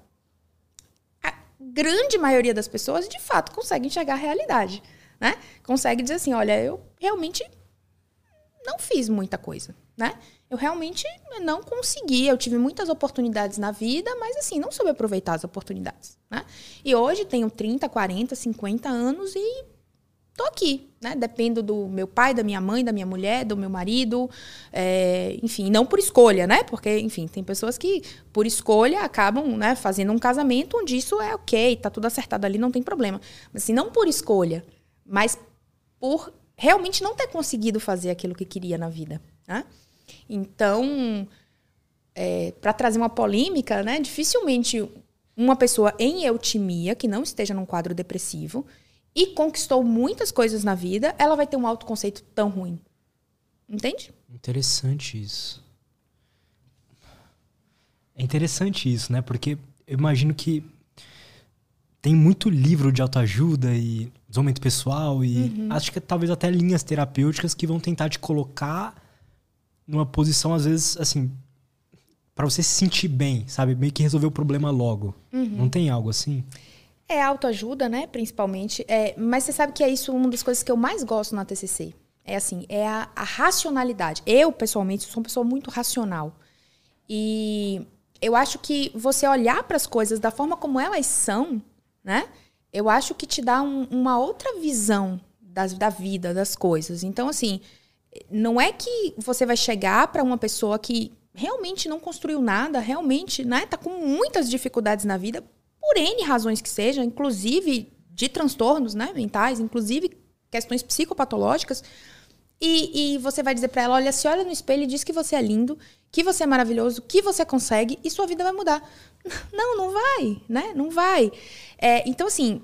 a grande maioria das pessoas, de fato, consegue enxergar a realidade. Né? Consegue dizer assim, olha, eu realmente não fiz muita coisa, né? Eu realmente não consegui. Eu tive muitas oportunidades na vida, mas assim, não soube aproveitar as oportunidades. Né? E hoje tenho 30, 40, 50 anos e tô aqui, né? Dependo do meu pai, da minha mãe, da minha mulher, do meu marido, é, enfim, não por escolha, né? Porque, enfim, tem pessoas que por escolha acabam, né, fazendo um casamento onde isso é ok, tá tudo acertado ali, não tem problema. Mas assim, não por escolha, mas por realmente não ter conseguido fazer aquilo que queria na vida, né? Então, é, para trazer uma polêmica, né, dificilmente uma pessoa em eutimia, que não esteja num quadro depressivo, e conquistou muitas coisas na vida, ela vai ter um autoconceito tão ruim. Entende? Interessante isso. É interessante isso, né? Porque eu imagino que tem muito livro de autoajuda e desenvolvimento pessoal e uhum. acho que talvez até linhas terapêuticas que vão tentar te colocar numa posição, às vezes, assim, para você se sentir bem, sabe? Meio que resolver o problema logo. Uhum. Não tem algo assim? É autoajuda, né? Principalmente. É, mas você sabe que é isso uma das coisas que eu mais gosto na TCC. É assim, é a, a racionalidade. Eu, pessoalmente, sou uma pessoa muito racional. E eu acho que você olhar para as coisas da forma como elas são, né? Eu acho que te dá um, uma outra visão das, da vida, das coisas. Então, assim, não é que você vai chegar para uma pessoa que realmente não construiu nada, realmente, né, tá com muitas dificuldades na vida, por N razões que sejam, inclusive de transtornos, né, mentais, inclusive questões psicopatológicas, e, e você vai dizer para ela, olha, se olha no espelho e diz que você é lindo, que você é maravilhoso, que você consegue, e sua vida vai mudar. *laughs* Não, não vai, né? Não vai. É, então, assim,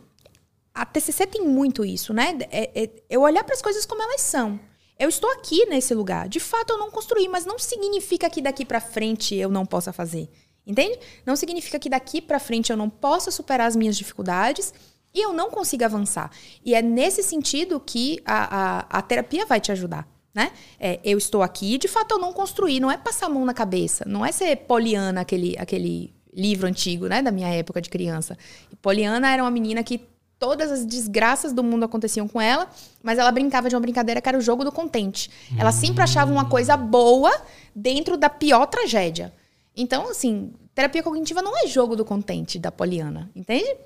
a TCC tem muito isso, né? É, é, eu olhar para as coisas como elas são. Eu estou aqui nesse lugar. De fato, eu não construí, mas não significa que daqui para frente eu não possa fazer. Entende? Não significa que daqui para frente eu não possa superar as minhas dificuldades e eu não consigo avançar. E é nesse sentido que a, a, a terapia vai te ajudar. Né? É, eu estou aqui, de fato eu não construí, não é passar a mão na cabeça, não é ser poliana, aquele, aquele livro antigo, né, da minha época de criança. E Poliana era uma menina que todas as desgraças do mundo aconteciam com ela, mas ela brincava de uma brincadeira que era o jogo do contente. Ela sempre achava uma coisa boa dentro da pior tragédia. Então, assim, terapia cognitiva não é jogo do contente da Poliana, entende?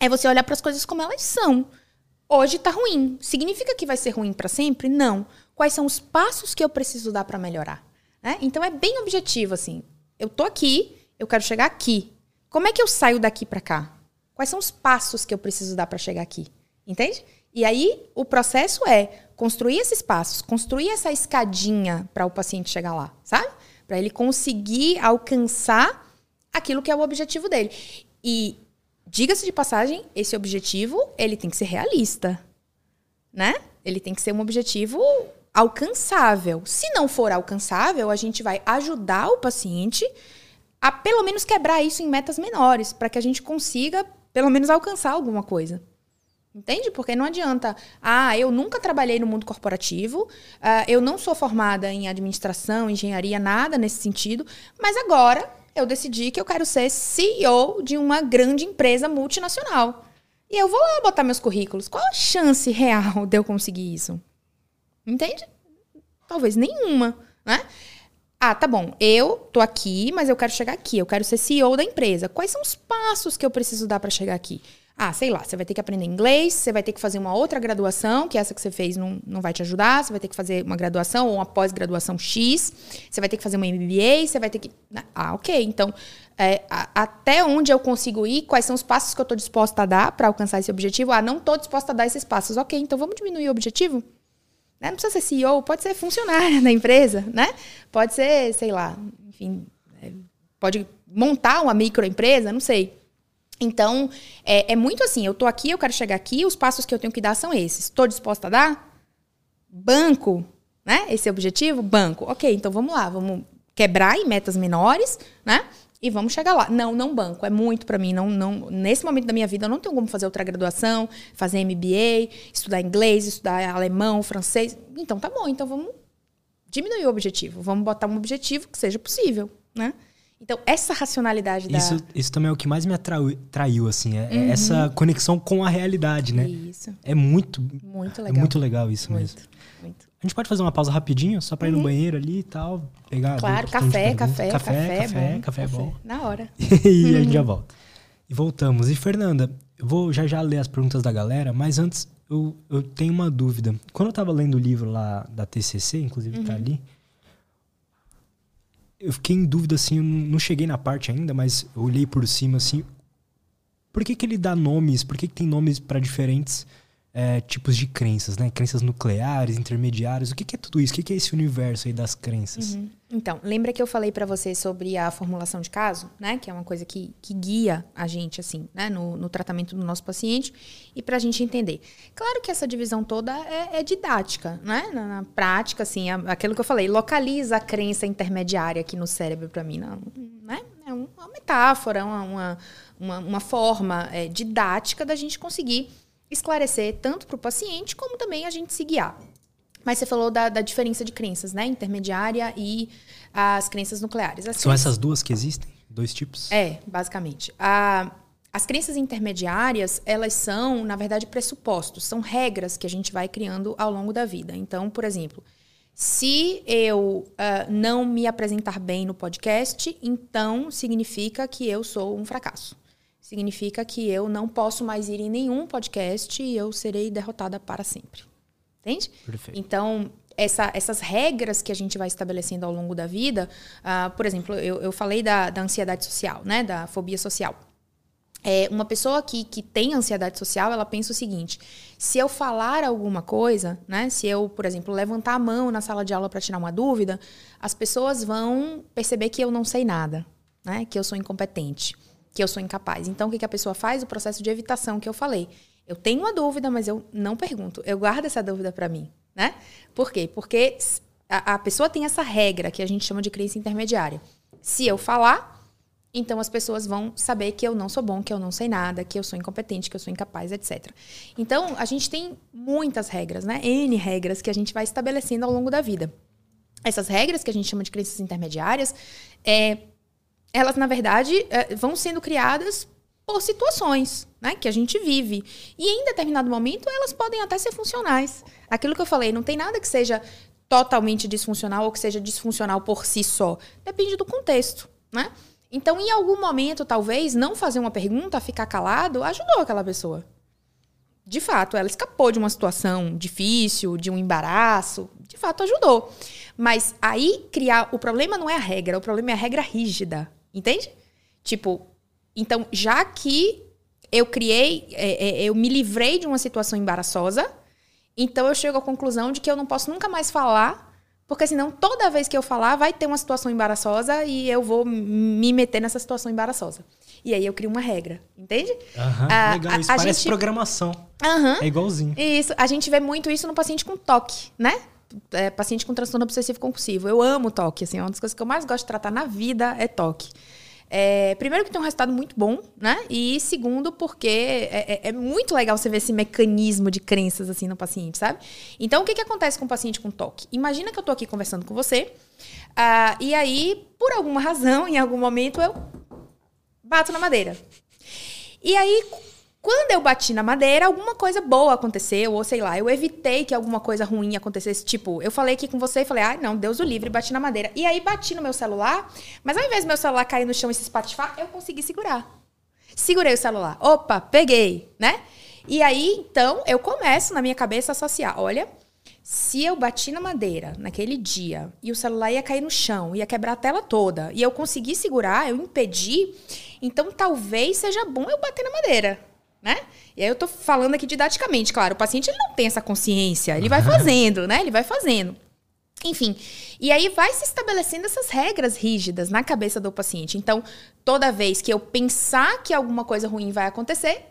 É você olhar para as coisas como elas são. Hoje tá ruim. Significa que vai ser ruim para sempre? Não. Quais são os passos que eu preciso dar para melhorar? Né? Então é bem objetivo assim. Eu tô aqui, eu quero chegar aqui. Como é que eu saio daqui para cá? Quais são os passos que eu preciso dar para chegar aqui? Entende? E aí o processo é construir esses passos, construir essa escadinha para o paciente chegar lá, sabe? Para ele conseguir alcançar aquilo que é o objetivo dele. E diga-se de passagem, esse objetivo, ele tem que ser realista, né? Ele tem que ser um objetivo alcançável. Se não for alcançável, a gente vai ajudar o paciente a pelo menos quebrar isso em metas menores, para que a gente consiga pelo menos alcançar alguma coisa. Entende? Porque não adianta. Ah, eu nunca trabalhei no mundo corporativo, uh, eu não sou formada em administração, engenharia, nada nesse sentido, mas agora eu decidi que eu quero ser CEO de uma grande empresa multinacional. E eu vou lá botar meus currículos. Qual a chance real *laughs* de eu conseguir isso? Entende? Talvez nenhuma, né? Ah, tá bom. Eu tô aqui, mas eu quero chegar aqui. Eu quero ser CEO da empresa. Quais são os passos que eu preciso dar para chegar aqui? Ah, sei lá, você vai ter que aprender inglês, você vai ter que fazer uma outra graduação, que essa que você fez não, não vai te ajudar, você vai ter que fazer uma graduação ou uma pós-graduação X, você vai ter que fazer uma MBA, você vai ter que. Ah, ok. Então, é, a, até onde eu consigo ir, quais são os passos que eu estou disposta a dar para alcançar esse objetivo? Ah, não estou disposta a dar esses passos. Ok, então vamos diminuir o objetivo? Né? Não precisa ser CEO, pode ser funcionário *laughs* da empresa, né? Pode ser, sei lá, enfim, é, pode montar uma microempresa, não sei. Então, é, é, muito assim, eu tô aqui, eu quero chegar aqui, os passos que eu tenho que dar são esses. Estou disposta a dar? Banco, né? Esse é o objetivo? Banco. Ok, então vamos lá, vamos quebrar em metas menores, né? E vamos chegar lá. Não, não banco. É muito para mim. Não, não, nesse momento da minha vida, eu não tenho como fazer outra graduação, fazer MBA, estudar inglês, estudar alemão, francês. Então tá bom. Então vamos diminuir o objetivo. Vamos botar um objetivo que seja possível, né? Então, essa racionalidade da... Isso, isso também é o que mais me atraiu, traiu, assim. É, é uhum. essa conexão com a realidade, né? Isso. É muito... Muito é legal. É muito legal isso muito, mesmo. Muito. A gente pode fazer uma pausa rapidinho, só para ir no uhum. banheiro ali e tal, pegar. Claro, café, café, café, café, café, é café é bom. Na hora. *laughs* e a gente já *laughs* volta. E voltamos. E Fernanda, eu vou já já ler as perguntas da galera, mas antes eu, eu tenho uma dúvida. Quando eu tava lendo o livro lá da TCC, inclusive tá uhum. tá ali, eu fiquei em dúvida assim, eu não cheguei na parte ainda, mas eu olhei por cima assim. Por que, que ele dá nomes? Por que, que tem nomes para diferentes é, tipos de crenças, né? Crenças nucleares, intermediárias. O que, que é tudo isso? O que, que é esse universo aí das crenças? Uhum. Então, lembra que eu falei para você sobre a formulação de caso, né? Que é uma coisa que, que guia a gente, assim, né? No, no tratamento do nosso paciente e para a gente entender. Claro que essa divisão toda é, é didática, né? Na, na, prática, assim, aquilo que eu falei, localiza a crença intermediária aqui no cérebro para mim, não, né? É uma metáfora, uma, uma, uma, uma forma é, didática da gente conseguir esclarecer tanto para o paciente como também a gente se guiar. Mas você falou da, da, diferença de crenças, né? Intermediária e as crenças nucleares. As São crenças... essas duas que existem? Dois tipos? É, basicamente. A, as crenças intermediárias, elas são, na verdade, pressupostos, são regras que a gente vai criando ao longo da vida. Então, por exemplo, se eu uh, não me apresentar bem no podcast, então significa que eu sou um fracasso significa que eu não posso mais ir em nenhum podcast e eu serei derrotada para sempre. Entende? Perfeito. Então, essa, essas regras que a gente vai estabelecendo ao longo da vida, uh, por exemplo, eu, eu falei da, da ansiedade social, né? Da fobia social. É, uma pessoa que, que tem ansiedade social, ela pensa o seguinte: se eu falar alguma coisa, né? Se eu, por exemplo, levantar a mão na sala de aula para tirar uma dúvida, as pessoas vão perceber que eu não sei nada, né? Que eu sou incompetente que eu sou incapaz. Então, o que, que a pessoa faz? O processo de evitação que eu falei. Eu tenho uma dúvida, mas eu não pergunto. Eu guardo essa dúvida para mim, né? Por quê? Porque a, a, pessoa tem essa regra que a gente chama de crença intermediária. Se eu falar, Então as pessoas vão saber que eu não sou bom, que eu não sei nada, que eu sou incompetente, que eu sou incapaz, etc. Então a gente tem muitas regras, né? N regras que a gente vai estabelecendo ao longo da vida. Essas regras que a gente chama de crenças intermediárias, é, elas na verdade é, vão sendo criadas por situações né, que a gente vive. E em determinado momento elas podem até ser funcionais. Aquilo que eu falei, não tem nada que seja totalmente disfuncional ou que seja disfuncional por si só. Depende do contexto, né? Então, em algum momento, talvez, não fazer uma pergunta, ficar calado, ajudou aquela pessoa. De fato, ela escapou de uma situação difícil, de um embaraço. De fato, ajudou. Mas aí, criar. O problema não é a regra, o problema é a regra rígida. Entende? Tipo, então, já que eu criei, é, é, eu me livrei de uma situação embaraçosa, então eu chego à conclusão de que eu não posso nunca mais falar porque senão, toda vez que eu falar, vai ter uma situação embaraçosa e eu vou me meter nessa situação embaraçosa. E aí eu crio uma regra, entende? Uhum, ah, legal, isso a, a parece gente... programação. Uhum, é igualzinho. Isso, a gente vê muito isso no paciente com toque, né? É, paciente com transtorno obsessivo compulsivo. Eu amo toque, assim, é uma das coisas que eu mais gosto de tratar na vida é toque. É, primeiro que tem um resultado muito bom, né? E segundo porque é, é, é, muito legal você ver esse mecanismo de crenças assim no paciente, sabe? Então o que, que acontece com o paciente com toque? Imagina que eu tô aqui conversando com você uh, e aí, por alguma razão, *laughs* em algum momento eu bato na madeira. E aí, quando eu bati na madeira, alguma coisa boa aconteceu, ou sei lá, eu evitei que alguma coisa ruim acontecesse. Tipo, eu falei aqui com você e falei, ai, ah, não, Deus o livre, bati na madeira. E aí bati no meu celular, mas ao invés do meu celular cair no chão e se espatifar, eu consegui segurar. Segurei o celular. Opa, peguei, né? E aí, então, eu começo na minha cabeça a associar. Olha, se eu bati na madeira naquele dia e o celular ia cair no chão, ia quebrar a tela toda, e eu consegui segurar, eu impedi, então talvez seja bom eu bater na madeira né? E aí eu tô falando aqui didaticamente, claro, o paciente ele não tem essa consciência, ele vai fazendo, né? Ele vai fazendo. Enfim, e aí vai se estabelecendo essas regras rígidas na cabeça do paciente. Então, toda vez que eu pensar que alguma coisa ruim vai acontecer,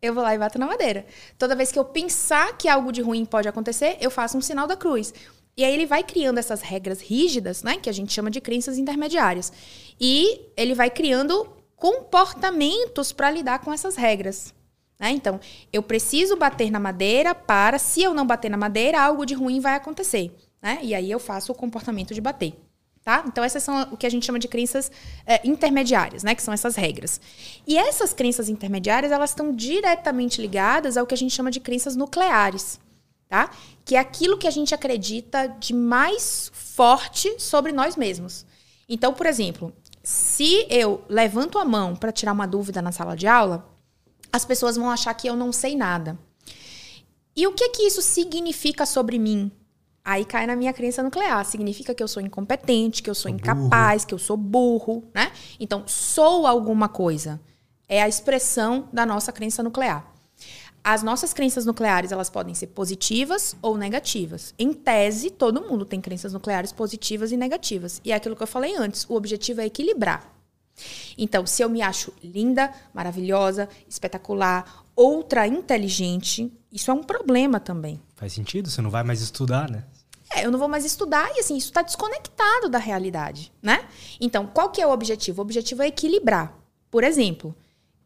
eu vou lá e bato na madeira. Toda vez que eu pensar que algo de ruim pode acontecer, eu faço um sinal da cruz. E aí ele vai criando essas regras rígidas, né, que a gente chama de crenças intermediárias. E ele vai criando comportamentos para lidar com essas regras. Né? Então, eu preciso bater na madeira para, se eu não bater na madeira, algo de ruim vai acontecer. Né? E aí eu faço o comportamento de bater. Tá? Então, essas são o que a gente chama de crenças é, intermediárias, né? que são essas regras. E essas crenças intermediárias, elas estão diretamente ligadas ao que a gente chama de crenças nucleares. Tá? Que é aquilo que a gente acredita de mais forte sobre nós mesmos. Então, por exemplo, se eu levanto a mão para tirar uma dúvida na sala de aula, as pessoas vão achar que eu não sei nada. E o que que isso significa sobre mim? Aí cai na minha crença nuclear. Significa que eu sou incompetente, que eu sou, incapaz, burro. que eu sou burro, né? Então, sou alguma coisa. É a expressão da nossa crença nuclear. As nossas crenças nucleares, elas podem ser positivas ou negativas. Em tese, todo mundo tem crenças nucleares positivas e negativas. E é aquilo que eu falei antes, o objetivo é equilibrar. Então, se eu me acho linda, maravilhosa, espetacular, outra inteligente, isso é um problema também. Faz sentido, você não vai mais estudar, né? É, eu não vou mais estudar e assim, isso está desconectado da realidade, né? Então, qual que é o objetivo? O objetivo é equilibrar. Por exemplo,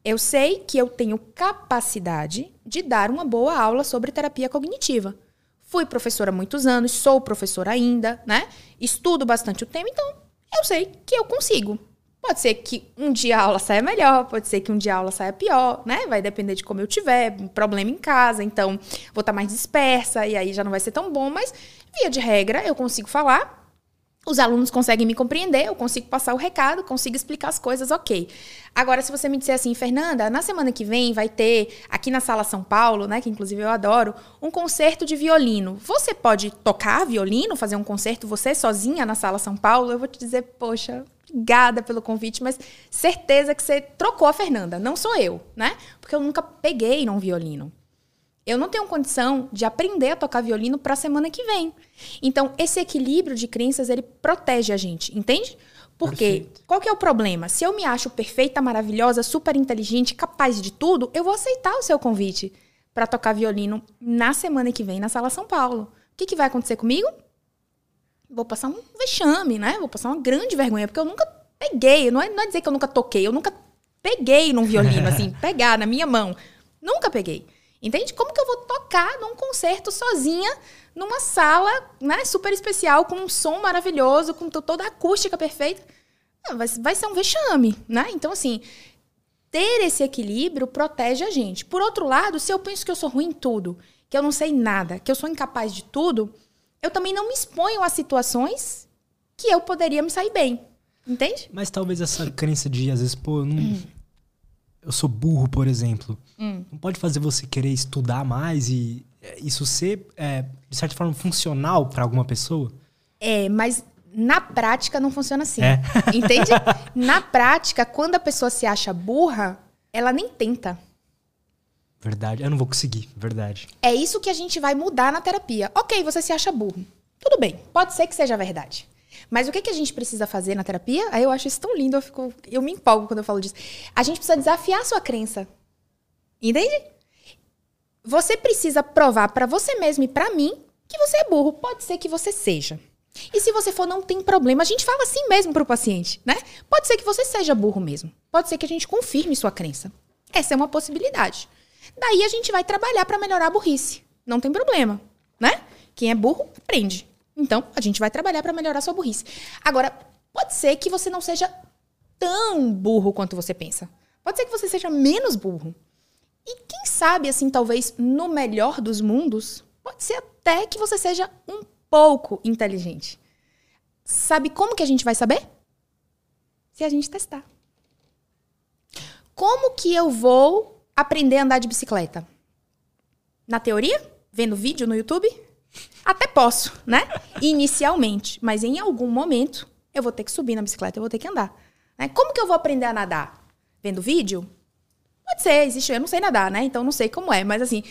eu sei que eu tenho capacidade de dar uma boa aula sobre terapia cognitiva. Fui professora há muitos anos, sou professora ainda, né? Estudo bastante o tema, então eu sei que eu consigo. Pode ser que um dia a aula saia melhor, pode ser que um dia a aula saia pior, né? Vai depender de como eu tiver, problema em casa, então vou estar mais dispersa e aí já não vai ser tão bom, mas via de regra eu consigo falar os alunos conseguem me compreender, eu consigo passar o recado, consigo explicar as coisas, ok. Agora, se você me disser assim, Fernanda, na semana que vem vai ter aqui na Sala São Paulo, né, que inclusive eu adoro, um concerto de violino. Você pode tocar violino, fazer um concerto você sozinha na Sala São Paulo? Eu vou te dizer, poxa, obrigada pelo convite, mas certeza que você trocou a Fernanda, não sou eu, né? Porque eu nunca peguei num violino. Eu não tenho condição de aprender a tocar violino para a semana que vem. Então, esse equilíbrio de crenças, ele protege a gente, entende? Porque Perfeito. qual que é o problema? Se eu me acho perfeita, maravilhosa, super inteligente, capaz de tudo, eu vou aceitar o seu convite para tocar violino na semana que vem na Sala São Paulo. O que, que vai acontecer comigo? Vou passar um vexame, né? Vou passar uma grande vergonha, porque eu nunca peguei. Não é, não é dizer que eu nunca toquei, eu nunca peguei num violino, *laughs* assim, pegar na minha mão. Nunca peguei. Entende? Como que eu vou tocar num concerto sozinha, numa sala, né, super especial, com um som maravilhoso, com toda a acústica perfeita? Ah, vai, vai ser um vexame, né? Então, assim, ter esse equilíbrio protege a gente. Por outro lado, se eu penso que eu sou ruim em tudo, que eu não sei nada, que eu sou incapaz de tudo, eu também não me exponho a situações que eu poderia me sair bem. Entende? Mas talvez essa crença de, às vezes, pô, eu, não, hum. Eu sou burro, por exemplo, hum. não pode fazer você querer estudar mais e é, isso ser, é, de certa forma, funcional para alguma pessoa? É, mas na prática não funciona assim. É. *laughs* Entende? Na prática, quando a pessoa se acha burra, ela nem tenta. Verdade. Eu não vou conseguir, verdade. É isso que a gente vai mudar na terapia. Ok, você se acha burro. Tudo bem, pode ser que seja verdade. Mas o que, que a gente precisa fazer na terapia? Aí eu acho isso tão lindo, eu, fico, eu me empolgo quando eu falo disso. A gente precisa desafiar a sua crença. Entende? Você precisa provar para você mesmo e para mim que você é burro. Pode ser que você seja. E se você for, não tem problema. A gente fala assim mesmo para o paciente, né? Pode ser que você seja burro mesmo. Pode ser que a gente confirme sua crença. Essa é uma possibilidade. Daí a gente vai trabalhar para melhorar a burrice. Não tem problema, né? Quem é burro, aprende. Então, a gente vai trabalhar para melhorar sua burrice. Agora, pode ser que você não seja tão burro quanto você pensa. Pode ser que você seja menos burro. E quem sabe, assim, talvez no melhor dos mundos, pode ser até que você seja um pouco inteligente. Sabe como que a gente vai saber? Se a gente testar. Como que eu vou aprender a andar de bicicleta? Na teoria? Vendo vídeo no YouTube? Até posso, né? Inicialmente. Mas em algum momento eu vou ter que subir na bicicleta, eu vou ter que andar. Né? Como que eu vou aprender a nadar? Vendo vídeo? Pode ser, existe. Eu não sei nadar, né? Então não sei como é. Mas assim,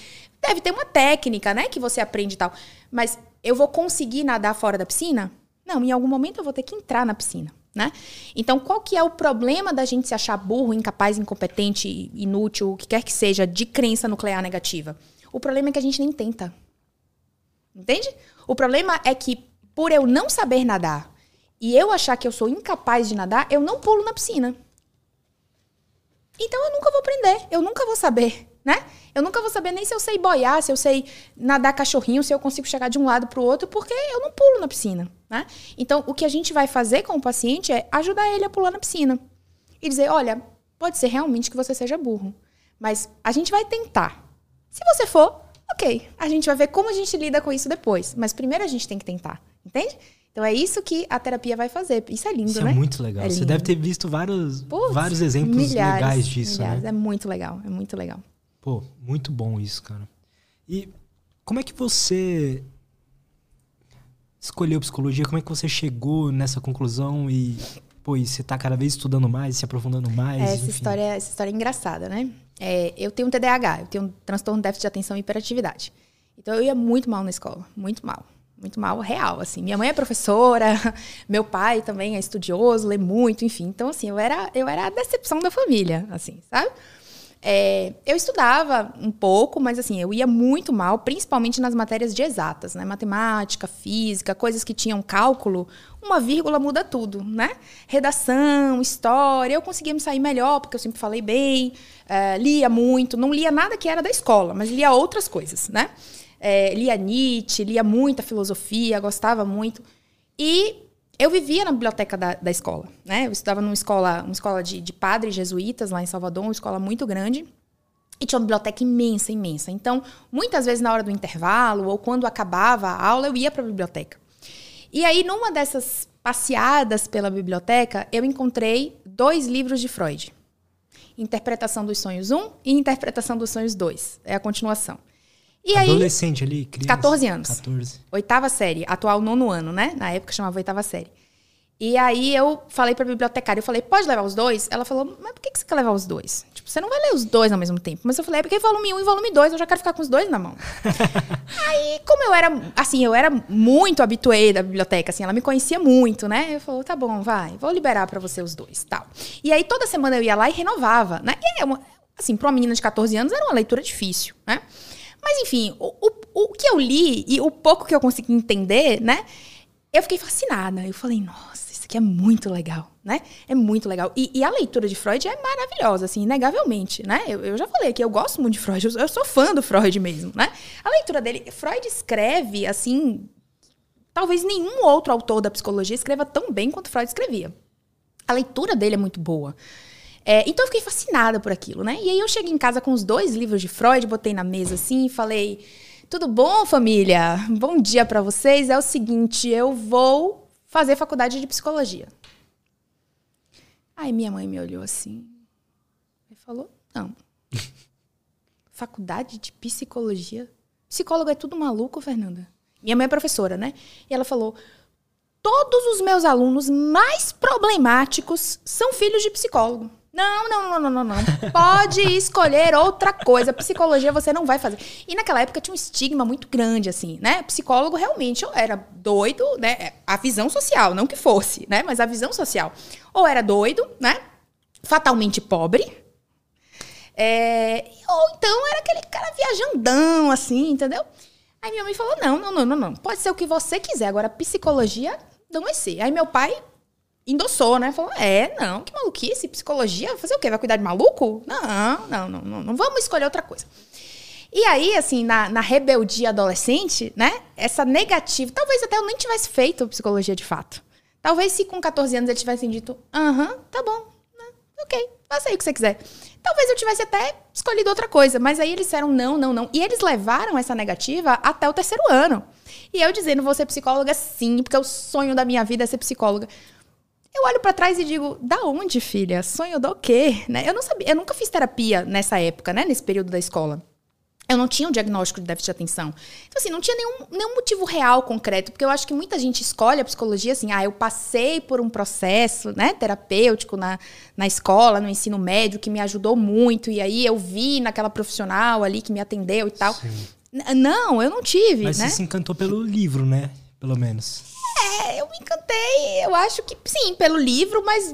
deve ter uma técnica, né? Que você aprende e tal. Mas eu vou conseguir nadar fora da piscina? Não, em algum momento eu vou ter que entrar na piscina. Né? Então, qual que é o problema da gente se achar burro, incapaz, incompetente, inútil, o que quer que seja, de crença nuclear negativa? O problema é que a gente nem tenta. Entende? O problema é que, por eu não saber nadar e eu achar que eu sou incapaz de nadar, eu não pulo na piscina. Então eu nunca vou aprender, eu nunca vou saber, né? Eu nunca vou saber nem se eu sei boiar, se eu sei nadar cachorrinho, se eu consigo chegar de um lado para o outro, porque eu não pulo na piscina, né? Então o que a gente vai fazer com o paciente é ajudar ele a pular na piscina e dizer, olha, pode ser realmente que você seja burro, mas a gente vai tentar. Se você for, ok, a gente vai ver como a gente lida com isso depois. Mas primeiro a gente tem que tentar, entende? Então é isso que a terapia vai fazer. Isso é lindo, isso é né? é muito legal. É Você deve ter visto vários, Puts, vários exemplos milhares, legais disso, milhares. né? É muito legal, é muito legal. Pô, muito bom isso, cara. E como é que você escolheu psicologia? Como é que você chegou nessa conclusão e, pô, e você tá cada vez estudando mais, se aprofundando mais? É, essa, história, essa história é engraçada, né? É, eu tenho um TDAH, eu tenho um transtorno de déficit de atenção e hiperatividade. Então eu ia muito mal na escola, muito mal. Muito mal, real, assim. Minha mãe é professora, *laughs* meu pai também é estudioso, lê muito, enfim. Então, assim, eu era, eu era a decepção da família, assim, sabe? É, eu estudava um pouco, mas assim, eu ia muito mal, principalmente nas matérias de exatas, né? Matemática, física, coisas que tinham cálculo, uma vírgula muda tudo, né? Redação, história, eu conseguia me sair melhor, porque eu sempre falei bem, é, lia muito, não lia nada que era da escola, mas lia outras coisas, né? É, lia Nietzsche, lia muita filosofia, gostava muito. E eu vivia na biblioteca da, da escola, né? Eu estudava numa escola, uma escola de, de padres jesuítas lá em Salvador, uma escola muito grande. E tinha uma biblioteca imensa, imensa. Então, muitas vezes na hora do intervalo ou quando acabava a aula, eu ia para a biblioteca. E aí, numa dessas passeadas pela biblioteca, eu encontrei dois livros de Freud. Interpretação dos Sonhos 1 e Interpretação dos Sonhos 2. É a continuação. E Adolescente aí, ali, criança. 14 anos. 14. Oitava série, atual nono ano, né? Na época chamava oitava série. E aí eu falei pra bibliotecária, eu falei, pode levar os dois? Ela falou, mas por que, que você quer levar os dois? Tipo, você não vai ler os dois ao mesmo tempo. Mas eu falei, é porque volume 1 e volume 2, eu já quero ficar com os dois na mão. *laughs* aí, como eu era, assim, eu era muito habituê da biblioteca, assim, ela me conhecia muito, né? Eu falei, tá bom, vai, vou liberar para você os dois, tal. E aí toda semana eu ia lá e renovava, né? E é assim, pra uma menina de 14 anos era uma leitura difícil, né? Mas enfim, o, o, o que eu li e o pouco que eu consegui entender, né? Eu fiquei fascinada. Eu falei, nossa, isso aqui é muito legal, né? É muito legal. E, e, a leitura de Freud é maravilhosa, assim, inegavelmente, né? Eu, eu já falei que eu gosto muito de Freud, eu, eu, sou fã do Freud mesmo, né? A leitura dele, Freud escreve, assim, talvez nenhum outro autor da psicologia escreva tão bem quanto Freud escrevia. A leitura dele é muito boa. É, então eu fiquei fascinada por aquilo, né? E aí eu cheguei em casa com os dois livros de Freud, botei na mesa assim e falei: tudo bom, família? Bom dia para vocês. É o seguinte, eu vou fazer faculdade de psicologia. Aí minha mãe me olhou assim e falou: não. *laughs* faculdade de psicologia? Psicólogo é tudo maluco, Fernanda? Minha mãe é professora, né? E ela falou: todos os meus alunos mais problemáticos são filhos de psicólogo. Não, não, não, não, não. Pode *laughs* escolher outra coisa. Psicologia você não vai fazer. E naquela época tinha um estigma muito grande, assim, né? Psicólogo realmente era doido, né? A visão social, não que fosse, né? Mas a visão social. Ou era doido, né? Fatalmente pobre. É... Ou então era aquele cara viajandão, assim, entendeu? Aí minha mãe falou: não, não, não, não, não. Pode ser o que você quiser. Agora, psicologia não vai ser. Aí meu pai endossou, né? Falou, é, não, que maluquice, psicologia, fazer o quê? Vai cuidar de maluco? Não, não, não, não, não vamos escolher outra coisa. E aí, assim, na, na rebeldia adolescente, né? Essa negativa, talvez até eu nem tivesse feito psicologia de fato. Talvez se com 14 anos ele tivessem dito, aham, tá bom, né? ok, faça aí o que você quiser. Talvez eu tivesse até escolhido outra coisa, mas aí eles disseram não, não, não. E eles levaram essa negativa até o terceiro ano. E eu dizendo, vou ser psicóloga sim, porque o sonho da minha vida é ser psicóloga. Eu olho para trás e digo, da onde, filha? Sonho do quê? Né? Eu não sabia, eu nunca fiz terapia nessa época, né? Nesse período da escola. Eu não tinha um diagnóstico de déficit de atenção. Então, assim, não tinha nenhum, nenhum motivo real, concreto, porque eu acho que muita gente escolhe a psicologia assim, ah, eu passei por um processo, né, terapêutico na, na escola, no ensino médio, que me ajudou muito, e aí eu vi naquela profissional ali que me atendeu e tal. Sim. Não, eu não tive, Mas né? você se encantou pelo livro, né? Pelo menos. É, eu me encantei, eu acho que sim, pelo livro, mas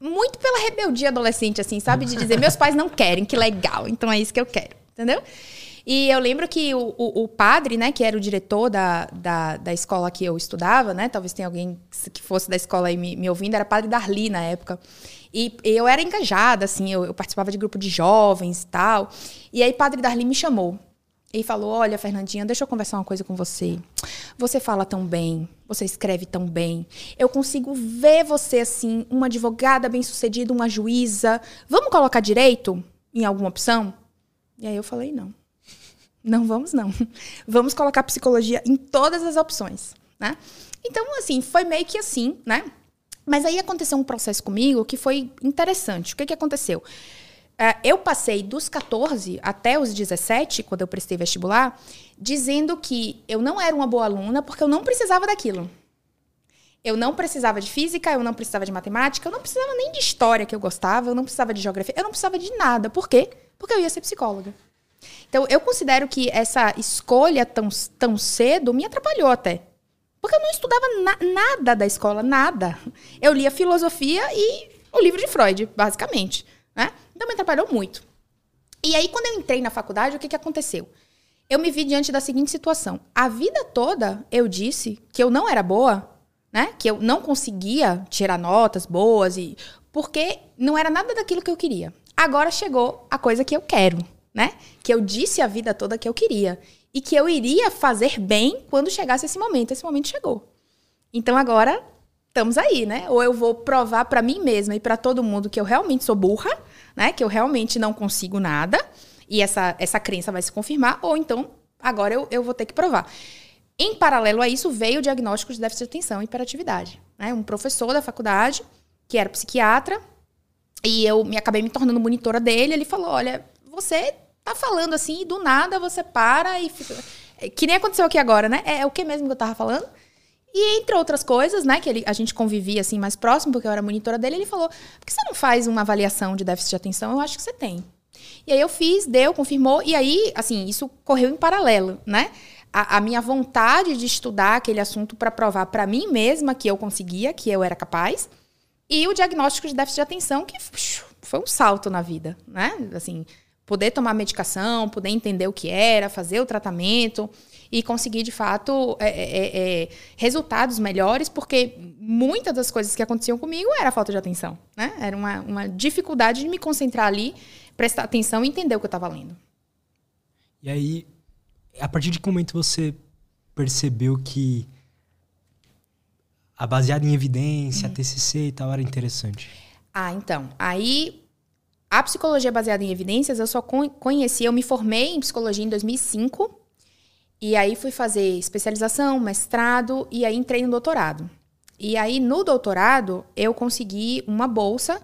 muito pela rebeldia adolescente, assim, sabe? De dizer, meus pais não querem, que legal, então é isso que eu quero, entendeu? E eu lembro que o, o, o, padre, né, que era o diretor da, da, da escola que eu estudava, né? Talvez tenha alguém que fosse da escola aí me, me ouvindo, era padre Darli na época. E eu era engajada, assim, eu, eu participava de grupo de jovens e tal. E aí padre Darli me chamou e falou: Olha, Fernandinha, deixa eu conversar uma coisa com você. Você fala tão bem, você escreve tão bem. Eu consigo ver você assim, uma advogada bem-sucedida, uma juíza. Vamos colocar direito em alguma opção? E aí eu falei: Não. Não vamos, não. Vamos colocar psicologia em todas as opções, né? Então, assim, foi meio que assim, né? Mas aí aconteceu um processo comigo que foi interessante. O que, que aconteceu? Uh, eu passei dos 14 até os 17, quando eu prestei vestibular, dizendo que eu não era uma boa aluna porque eu não precisava daquilo. Eu não precisava de física, eu não precisava de matemática, eu não precisava nem de história que eu gostava, eu não precisava de geografia, eu não precisava de nada. Por quê? Porque eu ia ser psicóloga. Então, eu considero que essa escolha tão, tão cedo me atrapalhou até. Porque eu não estudava na, nada da escola, nada. Eu lia filosofia e o livro de Freud, basicamente. Né? Então me atrapalhou muito. E aí, quando eu entrei na faculdade, o que, que aconteceu? Eu me vi diante da seguinte situação. A vida toda eu disse que eu não era boa, né? Que eu não conseguia tirar notas boas e porque não era nada daquilo que eu queria. Agora chegou a coisa que eu quero, né? Que eu disse a vida toda que eu queria e que eu iria fazer bem quando chegasse esse momento. Esse momento chegou. Então agora estamos aí, né? Ou eu vou provar para mim mesma e para todo mundo que eu realmente sou burra, né? Que eu realmente não consigo nada e essa, essa crença vai se confirmar, ou então agora eu, eu vou ter que provar. Em paralelo a isso, veio o diagnóstico de déficit de atenção e hiperatividade. Né? Um professor da faculdade, que era psiquiatra, e eu me acabei me tornando monitora dele, ele falou: olha, você tá falando assim, e do nada você para e fica. Que nem aconteceu aqui agora, né? É, é o que mesmo que eu tava falando? E entre outras coisas, né, que ele, a gente convivia assim mais próximo, porque eu era monitora dele, ele falou: por que você não faz uma avaliação de déficit de atenção? Eu acho que você tem. E aí eu fiz, deu, confirmou, e aí, assim, isso correu em paralelo, né? A, a minha vontade de estudar aquele assunto para provar para mim mesma que eu conseguia, que eu era capaz, e o diagnóstico de déficit de atenção, que foi um salto na vida, né? Assim, poder tomar medicação, poder entender o que era, fazer o tratamento e conseguir, de fato, é, é, é, é resultados melhores, porque muitas das coisas que aconteciam comigo era falta de atenção. Né? Era uma, uma dificuldade de me concentrar ali, prestar atenção e entender o que eu estava lendo. E aí, a partir de que momento você percebeu que a baseada em evidência, uhum. a TCC e tal era interessante? Ah, então. Aí, a psicologia baseada em evidências, eu só conheci, eu me formei em psicologia em 2005. E aí fui fazer especialização, mestrado e aí entrei no doutorado. E aí no doutorado eu consegui uma bolsa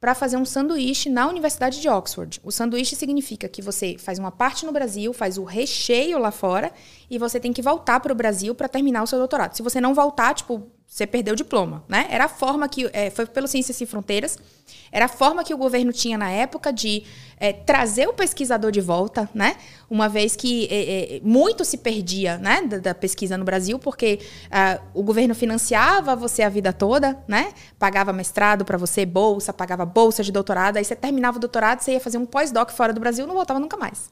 para fazer um sanduíche na Universidade de Oxford. O sanduíche significa que você faz uma parte no Brasil, faz o recheio lá fora e você tem que voltar para o Brasil para terminar o seu doutorado. Se você não voltar, tipo, você perdeu o diploma, né? Era a forma que é, foi pelo Ciências Sem Fronteiras, era a forma que o governo tinha na época de é, trazer o pesquisador de volta, né? Uma vez que é, é muito se perdia, né, da, da pesquisa no Brasil, porque uh, o governo financiava você a vida toda, né? Pagava mestrado para você, bolsa, pagava bolsa de doutorado, aí você terminava o doutorado, você ia fazer um pós-doc fora do Brasil, não voltava nunca mais.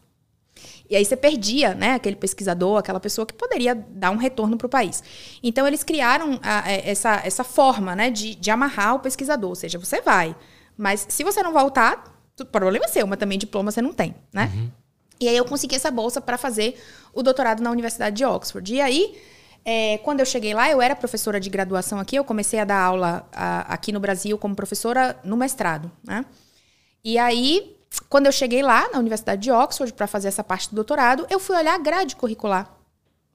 E aí você perdia, né, aquele pesquisador, aquela pessoa que poderia dar um retorno para o país. Então eles criaram a, a, essa, essa forma, né, de, de amarrar o pesquisador, ou seja, você vai, mas se você não voltar, o problema é seu, mas também diploma você não tem, né? Uhum. E aí eu consegui essa bolsa para fazer o doutorado na Universidade de Oxford. E aí, é, quando eu cheguei lá, eu era professora de graduação aqui, eu comecei a dar aula a, aqui no Brasil como professora no mestrado, né? E aí, quando eu cheguei lá na Universidade de Oxford para fazer essa parte do doutorado, eu fui olhar a grade curricular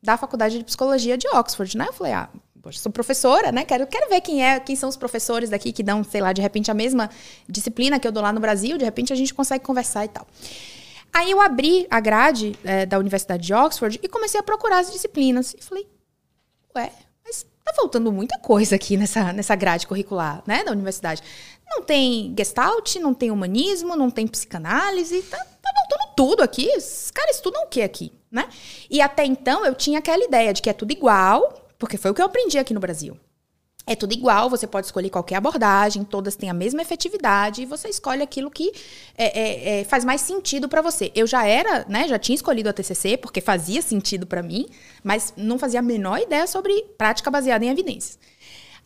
da Faculdade de Psicologia de Oxford, né? Eu falei, ah, poxa, sou professora, né? Quero, quero ver quem é, quem são os professores daqui que dão, sei lá, de repente a mesma disciplina que eu dou lá no Brasil, de repente a gente consegue conversar e tal. Aí eu abri a grade é, da Universidade de Oxford e comecei a procurar as disciplinas. E falei, ué, mas tá faltando muita coisa aqui nessa, nessa grade curricular, né, da universidade. Não tem gestalt, não tem humanismo, não tem psicanálise, tá, tá faltando tudo aqui. Os caras estudam o que aqui, né? E até então eu tinha aquela ideia de que é tudo igual, porque foi o que eu aprendi aqui no Brasil. É tudo igual, você pode escolher qualquer abordagem, todas têm a mesma efetividade e você escolhe aquilo que é, é, é, faz mais sentido para você. Eu já era, né, já tinha escolhido a TCC porque fazia sentido para mim, mas não fazia a menor ideia sobre prática baseada em evidências.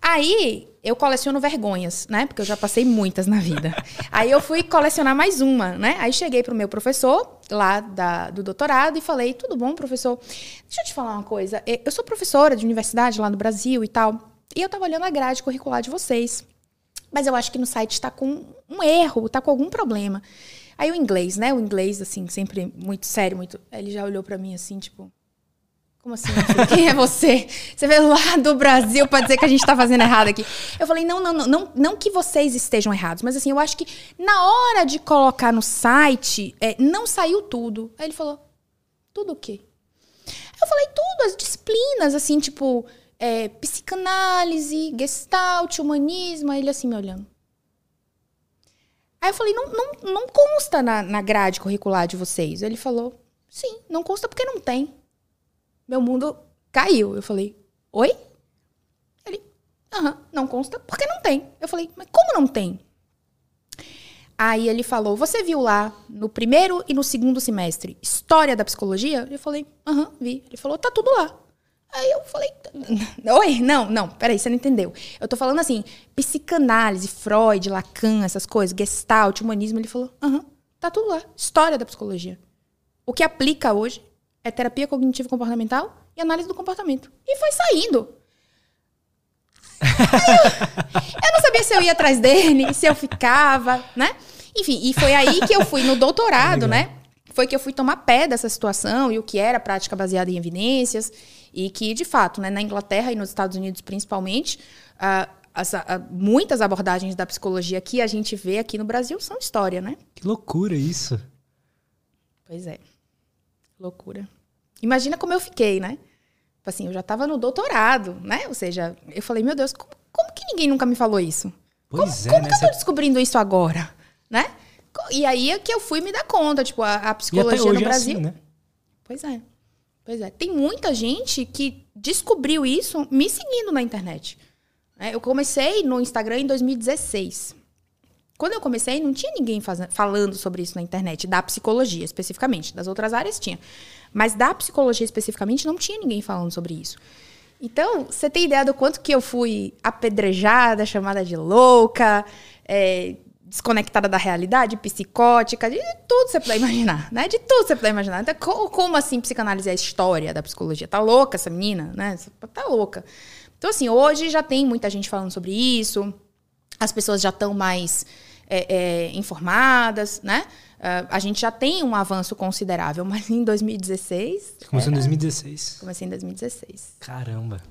Aí eu coleciono vergonhas, né? Porque eu já passei muitas na vida. *laughs* Aí eu fui colecionar mais uma, né? Aí cheguei pro meu professor lá da, do doutorado e falei: tudo bom, professor? Deixa eu te falar uma coisa. Eu sou professora de universidade lá no Brasil e tal. E eu tava olhando a grade curricular de vocês. Mas eu acho que no site está com um erro, está com algum problema. Aí o inglês, né? O inglês, assim, sempre muito sério, muito. Ele já olhou para mim assim, tipo. Como assim? Quem é você? Você veio lá do Brasil para dizer que a gente está fazendo errado aqui. Eu falei, não, não, não, não, não que vocês estejam errados, mas assim, eu acho que na hora de colocar no site, é, não saiu tudo. Aí ele falou, tudo o quê? Eu falei, tudo, as disciplinas, assim, tipo, é, psicanálise, gestalt, humanismo. Aí ele assim me olhando. Aí eu falei, não, não, não consta na, na grade curricular de vocês. Ele falou, sim, não consta porque não tem meu mundo caiu. Eu falei, oi? Ele, aham, não consta, porque não tem. Eu falei, mas como não tem? Aí ele falou, você viu lá no primeiro e no segundo semestre História da Psicologia? Eu falei, aham, vi. Ele falou, tá tudo lá. Aí eu falei, oi? Não, não, peraí, você não entendeu. Eu tô falando assim, psicanálise, Freud, Lacan, essas coisas, Gestalt, humanismo. Ele falou, aham, tá tudo lá. História da Psicologia. O que aplica hoje é terapia cognitivo comportamental e análise do comportamento. E foi saindo. Eu, eu, não sabia se eu ia atrás dele, se eu ficava, né? Enfim, e foi aí que eu fui no doutorado, né? Foi que eu fui tomar pé dessa situação e o que era prática baseada em evidências. E que, de fato, né, na Inglaterra e nos Estados Unidos principalmente, uh, as, muitas abordagens da psicologia que a gente vê aqui no Brasil são história, né? Que loucura isso. Pois é. Loucura. Imagina como eu fiquei, né? Tipo assim, eu já estava no doutorado, né? Ou seja, eu falei, meu Deus, como, como que ninguém nunca me falou isso? Pois como, é, como né? que eu tô descobrindo isso agora, né? E aí é que eu fui me dar conta, tipo, a, a psicologia no é Brasil. assim, né? Pois é. Pois é. Tem muita gente que descobriu isso me seguindo na internet. É, eu comecei no Instagram em 2016. Quando eu comecei, não tinha ninguém faz, falando sobre isso na internet, da psicologia especificamente. Das outras áreas tinha. Mas da psicologia especificamente, não tinha ninguém falando sobre isso. Então, você tem ideia do quanto que eu fui apedrejada, chamada de louca, é, desconectada da realidade, psicótica, de tudo você puder imaginar, né? De tudo você puder imaginar. Então, como assim psicanálise é a história da psicologia? Tá louca essa menina, né? Tá louca. Então, assim, hoje já tem muita gente falando sobre isso, as pessoas já estão mais é, é, informadas, né? Uh, a gente já tem um avanço considerável, *laughs* mas em 2016. começou era... em 2016. Comecei em 2016. Caramba.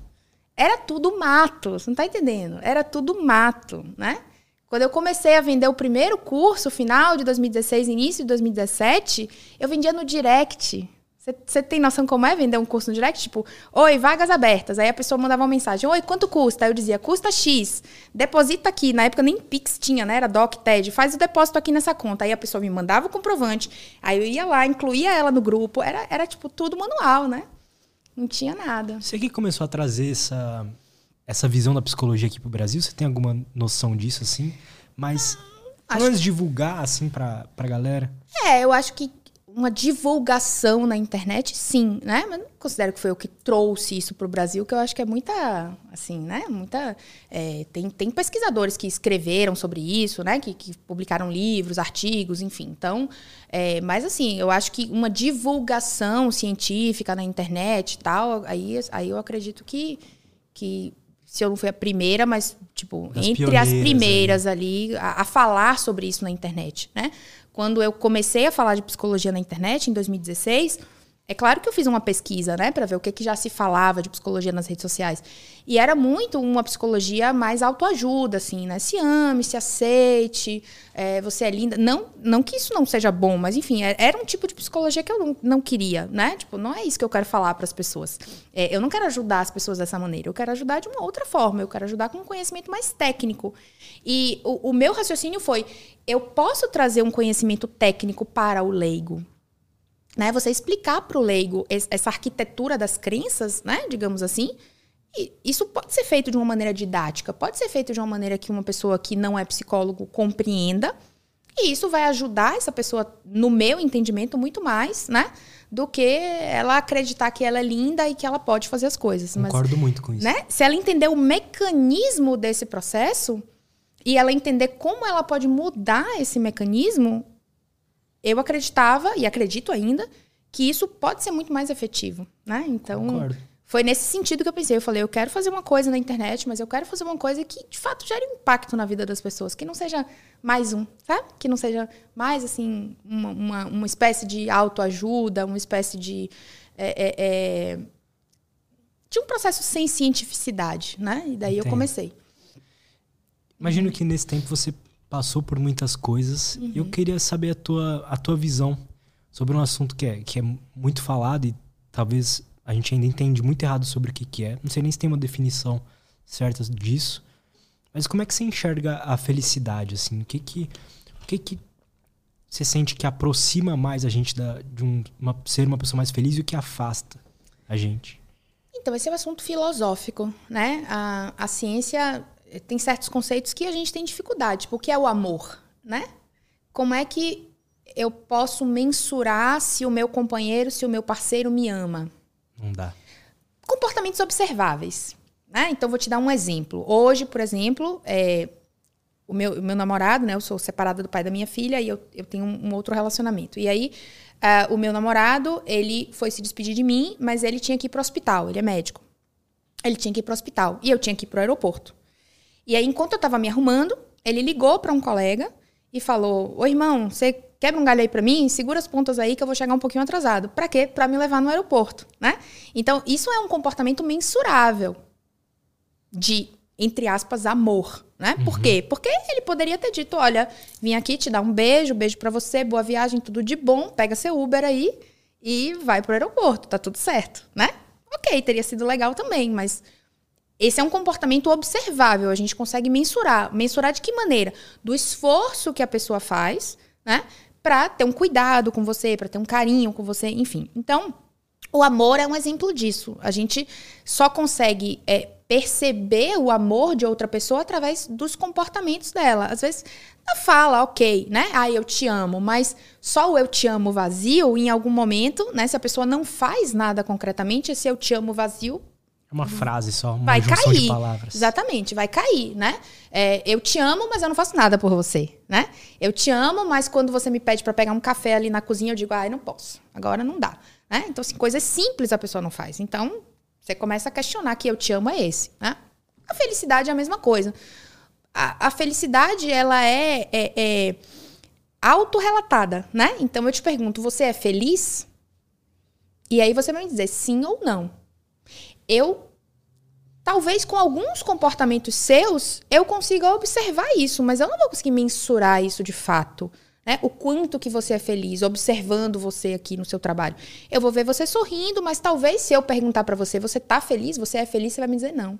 Era tudo mato, você não tá entendendo? Era tudo mato, né? Quando eu comecei a vender o primeiro curso, final de 2016, início de 2017, eu vendia no direct. Você tem noção como é vender um curso no direct? Tipo, oi, vagas abertas. Aí a pessoa mandava uma mensagem, oi, quanto custa? Aí eu dizia, custa X. Deposita aqui. Na época nem Pix tinha, né? Era Doc, TED. Faz o depósito aqui nessa conta. Aí a pessoa me mandava o comprovante. Aí eu ia lá, incluía ela no grupo. Era, era tipo, tudo manual, né? Não tinha nada. Você que começou a trazer essa, essa visão da psicologia aqui pro Brasil, você tem alguma noção disso, assim? Mas... Ah, Pelo divulgar, assim, pra, pra galera. É, eu acho que uma divulgação na internet, sim, né? Mas não considero que foi o que trouxe isso para o Brasil, que eu acho que é muita, assim, né? Muita, é, tem, tem pesquisadores que escreveram sobre isso, né? Que, que publicaram livros, artigos, enfim. Então, é, mas assim, eu acho que uma divulgação científica na internet e tal, aí, aí eu acredito que, que se eu não fui a primeira, mas, tipo, das entre as primeiras ali, ali a, a, falar sobre isso na internet, né? Quando eu comecei a falar de psicologia na internet, em 2016, é claro que eu fiz uma pesquisa, né, para ver o que, que já se falava de psicologia nas redes sociais. E era muito uma psicologia mais autoajuda, assim, né? Se ame, se aceite, é, você é linda. Não, não que isso não seja bom, mas enfim, é, era um tipo de psicologia que eu não, queria, né? Tipo, não é isso que eu quero falar para as pessoas. É, eu não quero ajudar as pessoas dessa maneira. Eu quero ajudar de uma outra forma. Eu quero ajudar com um conhecimento mais técnico. E o, o meu raciocínio foi: eu posso trazer um conhecimento técnico para o leigo né? Você explicar para o leigo essa arquitetura das crenças, né? Digamos assim. E isso pode ser feito de uma maneira didática, pode ser feito de uma maneira que uma pessoa que não é psicólogo compreenda. E isso vai ajudar essa pessoa, no meu entendimento, muito mais, né? Do que ela acreditar que ela é linda e que ela pode fazer as coisas. Concordo Mas, muito com isso. Né? Se ela entender o mecanismo desse processo e ela entender como ela pode mudar esse mecanismo, eu acreditava e acredito ainda que isso pode ser muito mais efetivo, né? Então, Concordo. foi nesse sentido que eu pensei. Eu falei, eu quero fazer uma coisa na internet, mas eu quero fazer uma coisa que de fato gere impacto na vida das pessoas, que não seja mais um, sabe? Que não seja mais assim uma, uma, uma espécie de autoajuda, uma espécie de é, é, é, de um processo sem cientificidade, né? E daí eu comecei. Imagino que nesse tempo você passou por muitas coisas. Uhum. Eu queria saber a tua, a tua visão sobre um assunto que é, que é muito falado e talvez a gente ainda entende muito errado sobre o que, que é. Não sei nem se tem uma definição certa disso. Mas como é que você enxerga a felicidade, assim? O que que, o que, que você sente que aproxima mais a gente da, de um, uma, ser uma pessoa mais feliz e o que afasta a gente? Então, esse é um assunto filosófico, né? A, a ciência tem certos conceitos que a gente tem dificuldade. Tipo, o que é o amor, né? Como é que eu posso mensurar se o meu companheiro, se o meu parceiro me ama? Não dá. Comportamentos observáveis. Né? Então, vou te dar um exemplo. Hoje, por exemplo, é, o, meu, o meu namorado, né? Eu sou separada do pai da minha filha e eu, eu tenho um, um outro relacionamento. E aí, uh, o meu namorado, ele foi se despedir de mim, mas ele tinha que ir para o hospital. Ele é médico. Ele tinha que ir para o hospital. E eu tinha que ir para o aeroporto. E aí, enquanto eu estava me arrumando, ele ligou para um colega e falou: Ô irmão, você quebra um galho aí para mim? Segura as pontas aí que eu vou chegar um pouquinho atrasado. Para quê? Para me levar no aeroporto, né? Então, isso é um comportamento mensurável de, entre aspas, amor, né? Uhum. Por quê? Porque ele poderia ter dito: olha, vim aqui te dar um beijo, beijo para você, boa viagem, tudo de bom, pega seu Uber aí e vai pro aeroporto, tá tudo certo, né? Ok, teria sido legal também, mas esse é um comportamento observável, a gente consegue mensurar. Mensurar de que maneira? Do esforço que a pessoa faz, né? Para ter um cuidado com você, para ter um carinho com você, enfim. Então, O amor é um exemplo disso. A gente só consegue é, perceber o amor de outra pessoa através dos comportamentos dela. Às vezes, na fala, ok, né? Ah, eu te amo, mas só o eu te amo vazio, em algum momento, né? Se a pessoa não faz nada concretamente, esse eu te amo vazio é uma frase só, uma vai junção cair. de palavras. Exatamente, vai cair, né? É, eu te amo, mas eu não faço nada por você, né? Eu te amo, mas quando você me pede para pegar um café ali na cozinha, eu digo, ah, eu não posso. Agora não dá. Né? Então, assim, coisas simples a pessoa não faz. Então, você começa a questionar que eu te amo é esse, né? A felicidade é a mesma coisa. A, a felicidade, ela é, é, é autorrelatada, né? Então, eu te pergunto, você é feliz? E aí você vai me dizer sim ou não eu talvez com alguns comportamentos seus eu consiga observar isso, mas eu não vou conseguir mensurar isso de fato. Né? O quanto que você é feliz observando você aqui no seu trabalho. Eu vou ver você sorrindo, mas talvez se eu perguntar para você, você tá feliz? Você é feliz? Você vai me dizer não.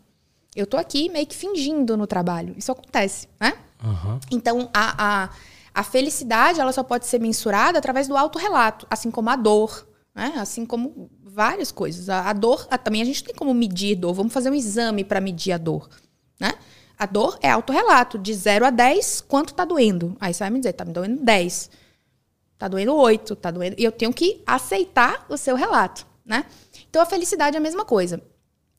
Eu tô aqui meio que fingindo no trabalho. Isso acontece, né? Uhum. Então, a, a, a felicidade ela só pode ser mensurada através do autorrelato, assim como a dor, né? Assim como várias coisas. A, a dor, a, também a gente tem como medir dor. Vamos fazer um exame para medir a dor, né? A dor é autorrelato, de 0 a 10, quanto tá doendo? Aí você vai me dizer, tá me doendo 10. Tá doendo 8, tá doendo. E eu tenho que aceitar o seu relato, né? Então a felicidade é a mesma coisa.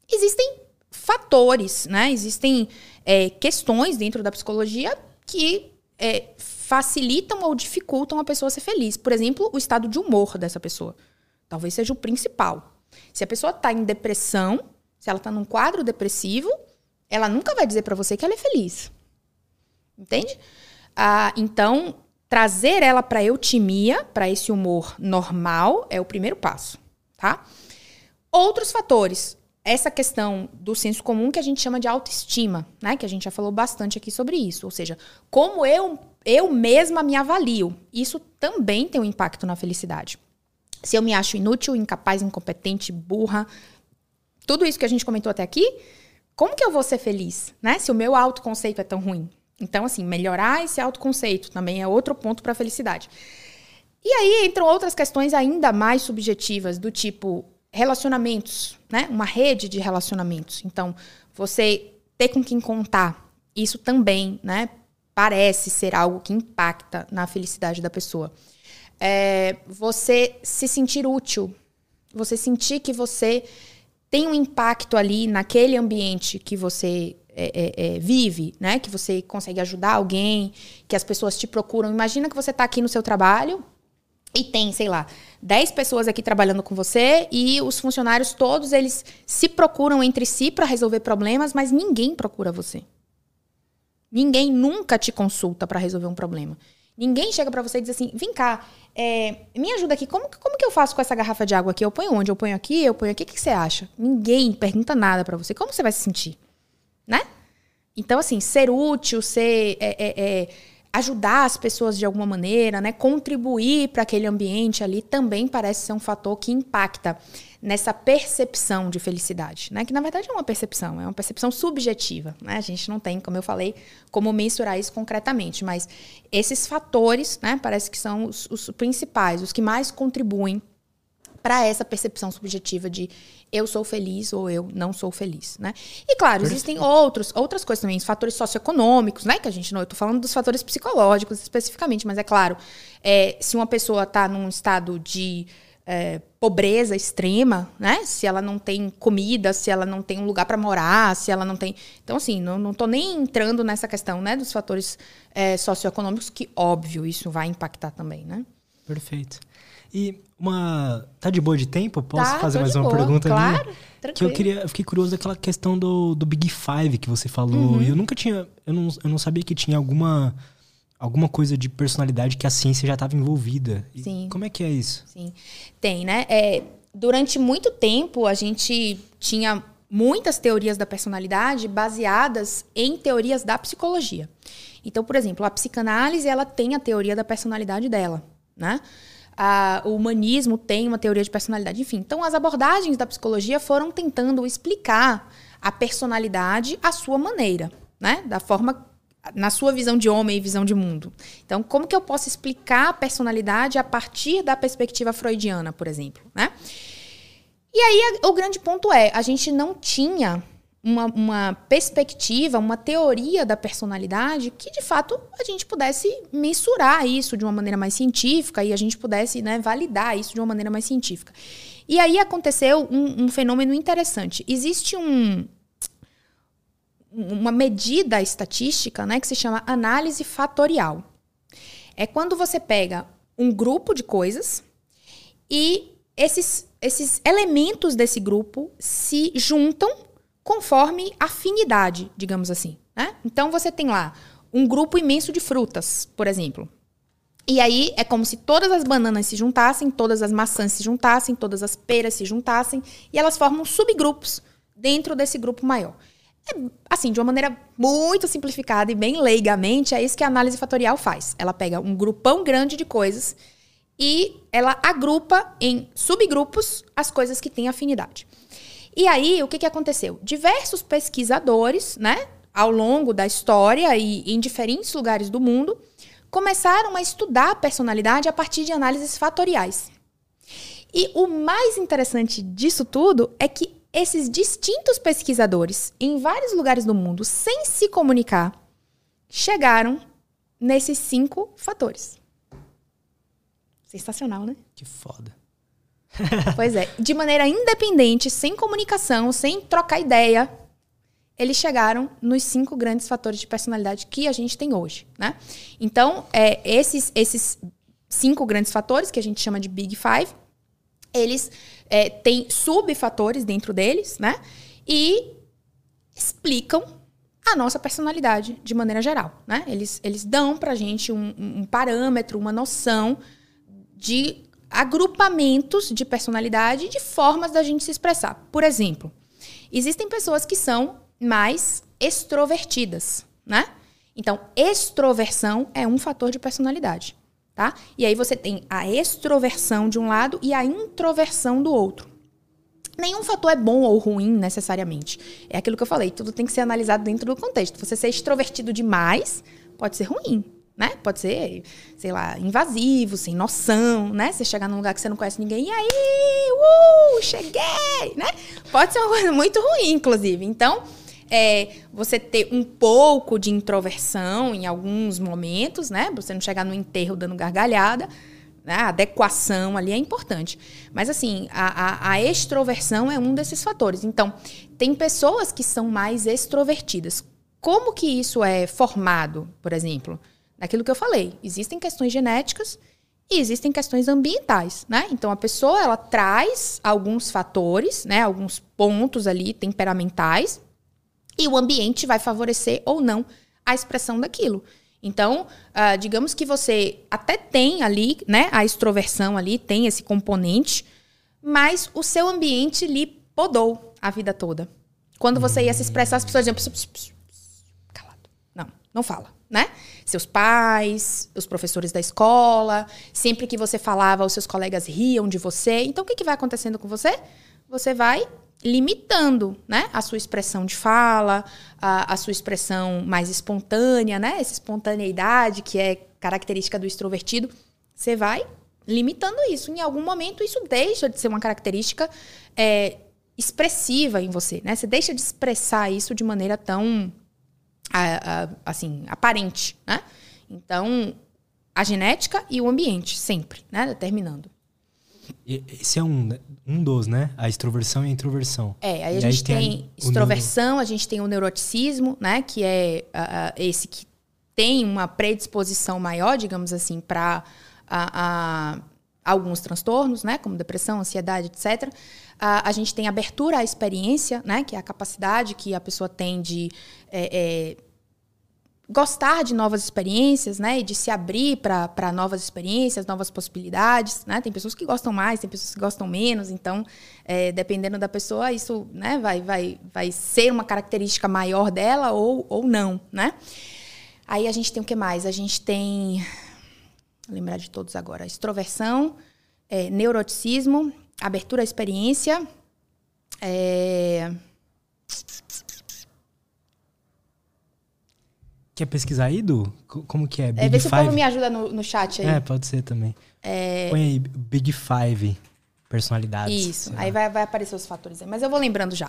Existem fatores, né? Existem é, questões dentro da psicologia que é, facilitam ou dificultam a pessoa ser feliz. Por exemplo, o estado de humor dessa pessoa. Talvez seja o principal. Se a pessoa está em depressão, se ela está num quadro depressivo, ela nunca vai dizer para você que ela é feliz. Entende? Ah, então, trazer ela para eutimia, para esse humor normal, é o primeiro passo, tá? Outros fatores. Essa questão do senso comum que a gente chama de autoestima, né? Que a gente já falou bastante aqui sobre isso. Ou seja, como eu, eu mesma me avalio. Isso também tem um impacto na felicidade se eu me acho inútil, incapaz, incompetente, burra, tudo isso que a gente comentou até aqui, como que eu vou ser feliz, né? Se o meu autoconceito é tão ruim. Então, assim, melhorar esse autoconceito também é outro ponto para a felicidade. E aí entram outras questões ainda mais subjetivas, do tipo relacionamentos, né? Uma rede de relacionamentos. Então, você ter com quem contar, isso também, né? Parece ser algo que impacta na felicidade da pessoa é, você se sentir útil, você sentir que você tem um impacto ali naquele ambiente que você é, é, é, vive, né? Que você consegue ajudar alguém, que as pessoas te procuram. Imagina que você está aqui no seu trabalho e tem, sei lá, 10 pessoas aqui trabalhando com você e os funcionários todos eles se procuram entre si para resolver problemas, mas ninguém procura você. Ninguém nunca te consulta para resolver um problema. Ninguém chega para você e diz assim: vem cá, é, me ajuda aqui, como, como que eu faço com essa garrafa de água aqui? Eu ponho onde? Eu ponho aqui? Eu ponho aqui? O que, que você acha? Ninguém pergunta nada para você. Como você vai se sentir? Né? Então, assim, ser útil, ser. É, é, é ajudar as pessoas de alguma maneira, né? Contribuir para aquele ambiente ali também parece ser um fator que impacta nessa percepção de felicidade, né? Que na verdade é uma percepção, é uma percepção subjetiva, né? A gente não tem, como eu falei, como mensurar isso concretamente, mas esses fatores, né? Parece que são os, os principais, os que mais contribuem para essa percepção subjetiva de eu sou feliz ou eu não sou feliz, né? E claro, existem outros, outras coisas também, fatores socioeconômicos, né? Que a gente não, eu tô falando dos fatores psicológicos especificamente, mas é claro, é, se uma pessoa está num estado de é, pobreza extrema, né? Se ela não tem comida, se ela não tem um lugar para morar, se ela não tem. Então, assim, não, não tô nem entrando nessa questão, né, dos fatores é, socioeconômicos, que, óbvio, isso vai impactar também, né? Perfeito. E uma. Tá de boa de tempo? Posso tá, fazer mais uma boa, pergunta claro, ali? Tranquilo. Que eu queria. Eu fiquei curioso daquela questão do, do Big Five que você falou. Uhum. Eu nunca tinha. Eu não, eu não sabia que tinha alguma. Alguma coisa de personalidade que a ciência já estava envolvida. E Sim. Como é que é isso? Sim. Tem, né? É, durante muito tempo, a gente tinha muitas teorias da personalidade baseadas em teorias da psicologia. Então, por exemplo, a psicanálise ela tem a teoria da personalidade dela, né? a, o humanismo tem uma teoria de personalidade, enfim. Então, as abordagens da psicologia foram tentando explicar a personalidade à sua maneira, né? Da forma na sua visão de homem e visão de mundo. Então, como que eu posso explicar a personalidade a partir da perspectiva freudiana, por exemplo, né? E aí o grande ponto é, a gente não tinha uma, uma, perspectiva, uma teoria da personalidade que de fato a gente pudesse mensurar isso de uma maneira mais científica e a gente pudesse né, validar isso de uma maneira mais científica. E aí aconteceu um, um fenômeno interessante. Existe um, uma medida estatística né, que se chama análise fatorial. É quando você pega um grupo de coisas e esses, esses elementos desse grupo se juntam conforme afinidade, digamos assim. Né? Então você tem lá um grupo imenso de frutas, por exemplo. E aí é como se todas as bananas se juntassem, todas as maçãs se juntassem, todas as peras se juntassem, e elas formam subgrupos dentro desse grupo maior. É, assim, de uma maneira muito simplificada e bem leigamente, é isso que a análise fatorial faz. Ela pega um grupão grande de coisas e ela agrupa em subgrupos as coisas que têm afinidade. E aí, o que, que aconteceu? Diversos pesquisadores, né, ao longo da história e em diferentes lugares do mundo, começaram a estudar a personalidade a partir de análises fatoriais. E o mais interessante disso tudo é que esses distintos pesquisadores, em vários lugares do mundo, sem se comunicar, chegaram nesses cinco fatores. Sensacional, né? Que foda. *laughs* *laughs* Pois é. De maneira independente, sem comunicação, sem trocar ideia, eles chegaram nos cinco grandes fatores de personalidade que a gente tem hoje, né? Então, é, esses, esses cinco grandes fatores, que a gente chama de Big Five, eles é, têm subfatores dentro deles, né? E explicam a nossa personalidade de maneira geral, né? Eles, eles dão pra gente um, um parâmetro, uma noção de agrupamentos de personalidade e de formas da gente se expressar. Por exemplo, existem pessoas que são mais extrovertidas, né? Então, extroversão é um fator de personalidade, tá? E aí você tem a extroversão de um lado e a introversão do outro. Nenhum fator é bom ou ruim necessariamente. É aquilo que eu falei, tudo tem que ser analisado dentro do contexto. Você ser extrovertido demais pode ser ruim, né? Pode ser, sei lá, invasivo, sem noção, né? Você chegar num lugar que você não conhece ninguém, e aí, uh, cheguei, né? Pode ser uma coisa muito ruim, inclusive. Então, é, você ter um pouco de introversão em alguns momentos, né? Você não chegar no enterro dando gargalhada, né? A adequação ali é importante. Mas, assim, a, a, a extroversão é um desses fatores. Então, tem pessoas que são mais extrovertidas. Como que isso é formado, por exemplo? Aquilo que eu falei, existem questões genéticas e existem questões ambientais, né? Então a pessoa ela traz alguns fatores, né, alguns pontos ali temperamentais e o ambiente vai favorecer ou não a expressão daquilo. Então, uh, digamos que você até tem ali, né, a extroversão ali, tem esse componente, mas o seu ambiente lhe podou a vida toda. Quando você ia se expressar, as pessoas diziam, calado. Não, não fala né? Seus pais, os professores da escola, sempre que você falava, os seus colegas riam de você. Então, o que, que vai acontecendo com você? Você vai limitando, né? A sua expressão de fala, a, a sua expressão mais espontânea, né? Essa espontaneidade que é característica do extrovertido. Você vai limitando isso. Em algum momento, isso deixa de ser uma característica é, expressiva em você, né? Você deixa de expressar isso de maneira tão a, a, assim, aparente, né? Então, a genética e o ambiente, sempre, né? Determinando. Esse é um, um dos, né? A extroversão e a introversão. É, aí a gente aí tem, tem extroversão, a gente tem o neuroticismo, né? Que é uh, esse que tem uma predisposição maior, digamos assim, para alguns transtornos, né? Como depressão, ansiedade, etc. Uh, a gente tem abertura à experiência, né? Que é a capacidade que a pessoa tem de é, é, gostar de novas experiências, né? E de se abrir para novas experiências, novas possibilidades, né? Tem pessoas que gostam mais, tem pessoas que gostam menos. Então, é, dependendo da pessoa, isso né, vai, vai, vai ser uma característica maior dela ou, ou não, né? Aí a gente tem o que mais? A gente tem... Vou lembrar de todos agora. Extroversão, é, neuroticismo, abertura à experiência... É, Quer pesquisar aí, Du? Como que é? Big é vê se o povo me ajuda no, no chat aí. É, pode ser também. É... Põe aí Big Five Personalidades. Isso. Aí vai, vai aparecer os fatores aí, mas eu vou lembrando já.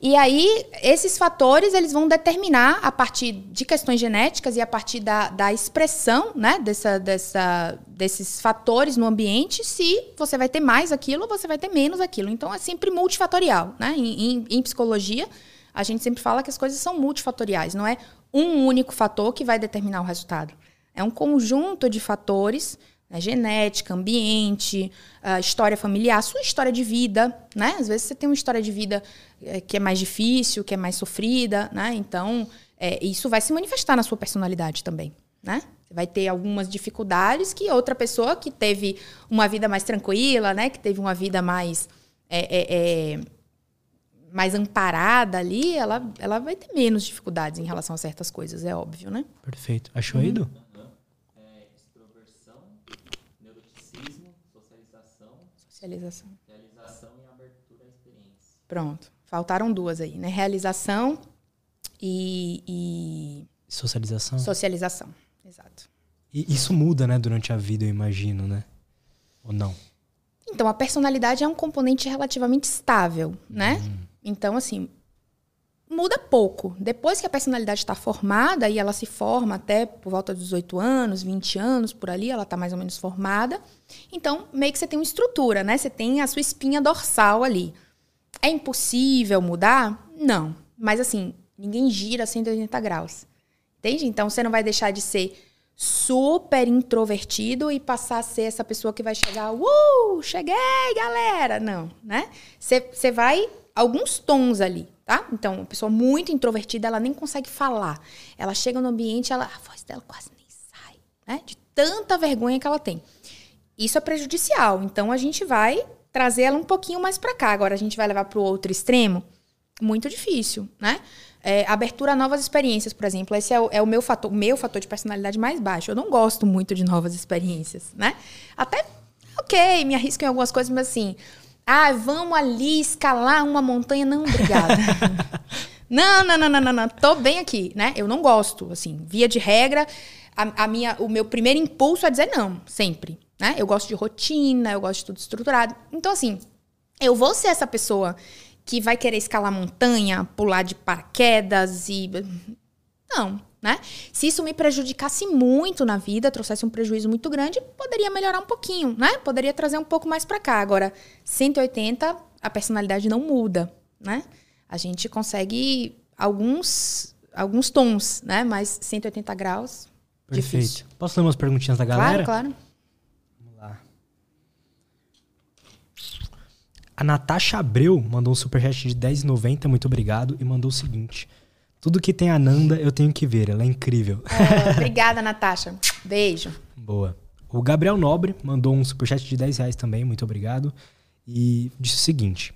E aí, esses fatores, eles vão determinar, a partir de questões genéticas e a partir da, da expressão, né, dessa, dessa, desses fatores no ambiente, se você vai ter mais aquilo ou você vai ter menos aquilo. Então, é sempre multifatorial, né? Em, em, em psicologia, a gente sempre fala que as coisas são multifatoriais, não é um único fator que vai determinar o resultado. É um conjunto de fatores né, genética, ambiente, ah, história familiar, sua história de vida, né? Às vezes você tem uma história de vida eh, que é mais difícil, que é mais sofrida, né? Então, eh, isso vai se manifestar na sua personalidade também, né? Vai ter algumas dificuldades que outra pessoa que teve uma vida mais tranquila, né? Que teve uma vida mais... eh, eh, mais amparada ali, ela, ela vai ter menos dificuldades em relação a certas coisas, é óbvio, né? Perfeito. Achou aí, Edu? É, extroversão, neuroticismo, socialização, Socialização. realização e abertura à experiência. Pronto. Faltaram duas aí, né? Realização e, e Socialização. socialização. Exato. E isso muda, né, durante a vida, eu imagino, né? Ou não? Então, a personalidade é um componente relativamente estável, né? Então, assim, muda pouco. Depois que a personalidade está formada, e ela se forma até por volta dos 18 anos, 20 anos, por ali, ela está mais ou menos formada. Então, meio que você tem uma estrutura, né? Você tem a sua espinha dorsal ali. É impossível mudar? Não. Mas, assim, ninguém gira 180 graus. Entende? Então, você não vai deixar de ser super introvertido e passar a ser essa pessoa que vai chegar, uh, cheguei, galera. Não, né? Você vai alguns tons ali, tá? Então, uma pessoa muito introvertida, ela nem consegue falar. Ela chega no ambiente, ela, a voz dela quase nem sai, né? De tanta vergonha que ela tem. Isso é prejudicial. Então, a gente vai trazer ela um pouquinho mais para cá. Agora, a gente vai levar para o outro extremo. Muito difícil, né? É, abertura a novas experiências, por exemplo. Esse é o, é o meu fator, meu fator de personalidade mais baixo. Eu não gosto muito de novas experiências, né? Até, ok, me arrisco em algumas coisas, mas assim, ah, vamos ali escalar uma montanha. Não, obrigada. *laughs* não, não, não, não, não, não. Tô bem aqui, né? Eu não gosto, assim, via de regra, a, a minha, o meu primeiro impulso é dizer não, sempre, né? Eu gosto de rotina, eu gosto de tudo estruturado. Então, assim, eu vou ser essa pessoa que vai querer escalar montanha, pular de paraquedas e. Não, né? Se isso me prejudicasse muito na vida, trouxesse um prejuízo muito grande, poderia melhorar um pouquinho, né? Poderia trazer um pouco mais para cá. Agora, 180, a personalidade não muda, né? A gente consegue alguns alguns tons, né? Mas 180 graus, Perfeito. difícil. Posso ler umas perguntinhas da galera? Claro, claro. Vamos lá. A Natasha Abreu mandou um superchat de 10,90, muito obrigado, e mandou o seguinte. Tudo que tem a Nanda, eu tenho que ver, ela é incrível. É, obrigada, Natasha. Beijo. Boa. O Gabriel Nobre mandou um superchat de 10 reais também, muito obrigado. E disse o seguinte: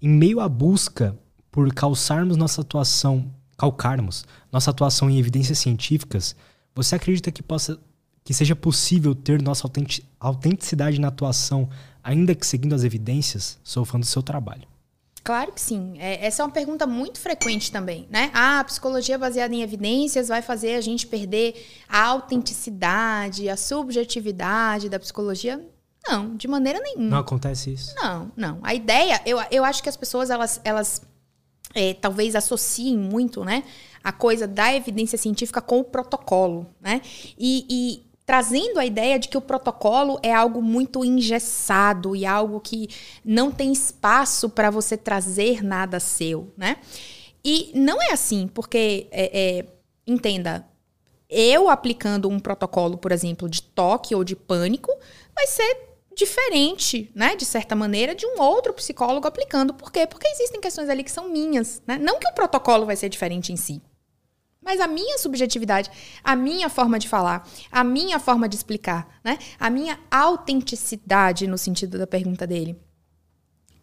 em meio à busca por calçarmos nossa atuação, calcarmos nossa atuação em evidências científicas, você acredita que possa que seja possível ter nossa autenti- autenticidade na atuação, ainda que seguindo as evidências? Sou fã do seu trabalho. Claro que sim. É, essa é uma pergunta muito frequente também, né? Ah, a psicologia baseada em evidências vai fazer a gente perder a autenticidade, a subjetividade da psicologia? Não, de maneira nenhuma. Não acontece isso? Não, não. A ideia, eu, eu acho que as pessoas, elas, elas é, talvez associem muito, né? A coisa da evidência científica com o protocolo, né? E, e trazendo a ideia de que o protocolo é algo muito engessado e algo que não tem espaço para você trazer nada seu, né? E não é assim, porque, é, é, entenda, eu aplicando um protocolo, por exemplo, de toque ou de pânico, vai ser diferente, né, de certa maneira, de um outro psicólogo aplicando. Por quê? Porque existem questões ali que são minhas, né? Não que o protocolo vai ser diferente em si, mas a minha subjetividade, a minha forma de falar, a minha forma de explicar, né? A minha autenticidade no sentido da pergunta dele.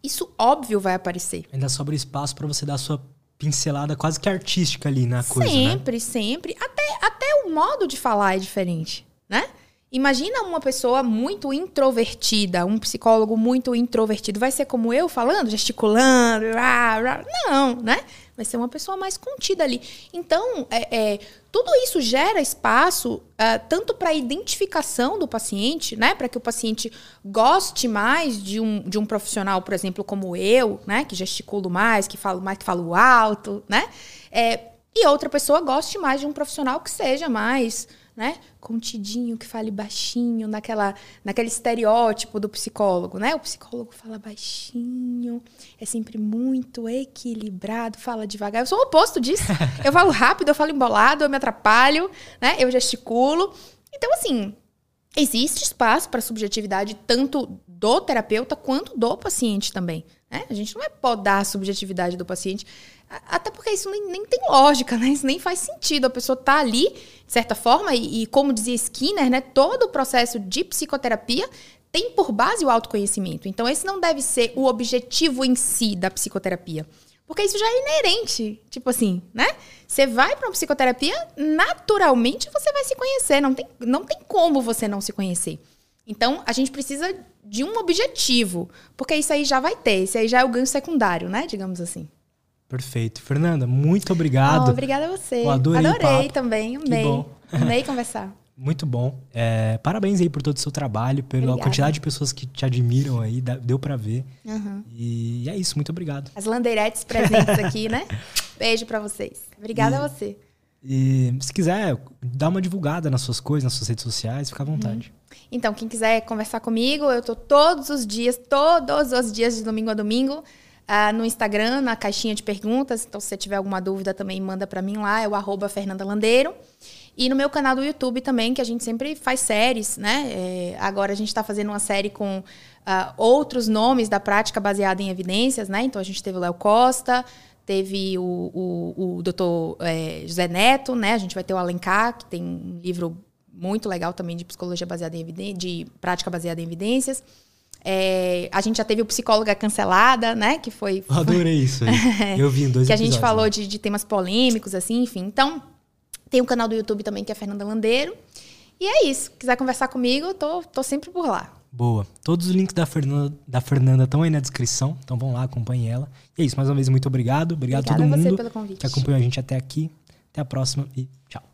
Isso óbvio vai aparecer. Ainda sobra espaço para você dar a sua pincelada quase que artística ali na coisa, né? sempre, sempre. Até, até o modo de falar é diferente, né? Imagina uma pessoa muito introvertida, um psicólogo muito introvertido. Vai ser como eu falando, gesticulando, rá, rá. não, né? Vai ser uma pessoa mais contida ali. Então, é, é, tudo isso gera espaço é, tanto para a identificação do paciente, né? Para que o paciente goste mais de um, de um profissional, por exemplo, como eu, né? Que gesticulo mais, que falo mais, que falo alto, né? É, e outra pessoa goste mais de um profissional que seja mais né? Contidinho, que fale baixinho, naquela, naquele estereótipo do psicólogo, né? O psicólogo fala baixinho, é sempre muito equilibrado, fala devagar. Eu sou o oposto disso. *laughs* Eu falo rápido, eu falo embolado, eu me atrapalho, né? Eu gesticulo. Então, assim, existe espaço para subjetividade tanto do terapeuta quanto do paciente também. Né? A gente não vai podar a subjetividade do paciente. Até porque isso nem, nem, tem lógica, né? Isso nem faz sentido. A pessoa tá ali, de certa forma, e, e, como dizia Skinner, né? Todo o processo de psicoterapia tem por base o autoconhecimento. Então, esse não deve ser o objetivo em si da psicoterapia. Porque isso já é inerente. Tipo assim, né? Você vai para uma psicoterapia, naturalmente você vai se conhecer. Não tem, não tem como você não se conhecer. Então, a gente precisa de um objetivo. Porque isso aí já vai ter. Isso aí já é o ganho secundário, né? Digamos assim. Perfeito. Fernanda, muito obrigado. Oh, obrigada a você. Eu adorei Adorei também, amei. Amei *laughs* conversar. Muito bom. É, parabéns aí por todo o seu trabalho, pela Obrigada. quantidade de pessoas que te admiram aí, deu para ver. Uhum. E é isso, muito obrigado. As landeiretes presentes aqui, né? *laughs* Beijo para vocês. Obrigada e, a você. E se quiser, dá uma divulgada nas suas coisas, nas suas redes sociais, fica à vontade. Uhum. Então, quem quiser conversar comigo, eu tô todos os dias, todos os dias de domingo a domingo, Uh, no Instagram, na caixinha de perguntas. Então, se você tiver alguma dúvida, também manda para mim lá, é o arroba Fernanda Landeiro. E no meu canal do YouTube também, que a gente sempre faz séries, né? É, agora a gente está fazendo uma série com uh, outros nomes da prática baseada em evidências, né? Então, a gente teve o Léo Costa, teve o, o, o doutor é, José Neto, né? A gente vai ter o Alencar, que tem um livro muito legal também de psicologia baseada em evidências, de prática baseada em evidências. É, a gente já teve o Psicóloga Cancelada, né? Que foi. Eu adorei isso aí. *laughs* Eu vi em dois Que a gente falou né? de, de, temas polêmicos, assim, enfim. Então, tem um canal do YouTube também que é Fernanda Landeiro. E é isso. Quiser conversar comigo, eu tô, tô sempre por lá. Boa. Todos os links da Fernanda, da Fernanda estão aí na descrição, então vão lá, acompanhem ela. E é isso, mais uma vez, muito obrigado. Obrigado Obrigada a todo mundo pelo convite. que acompanhou a gente até aqui. Até a próxima e tchau.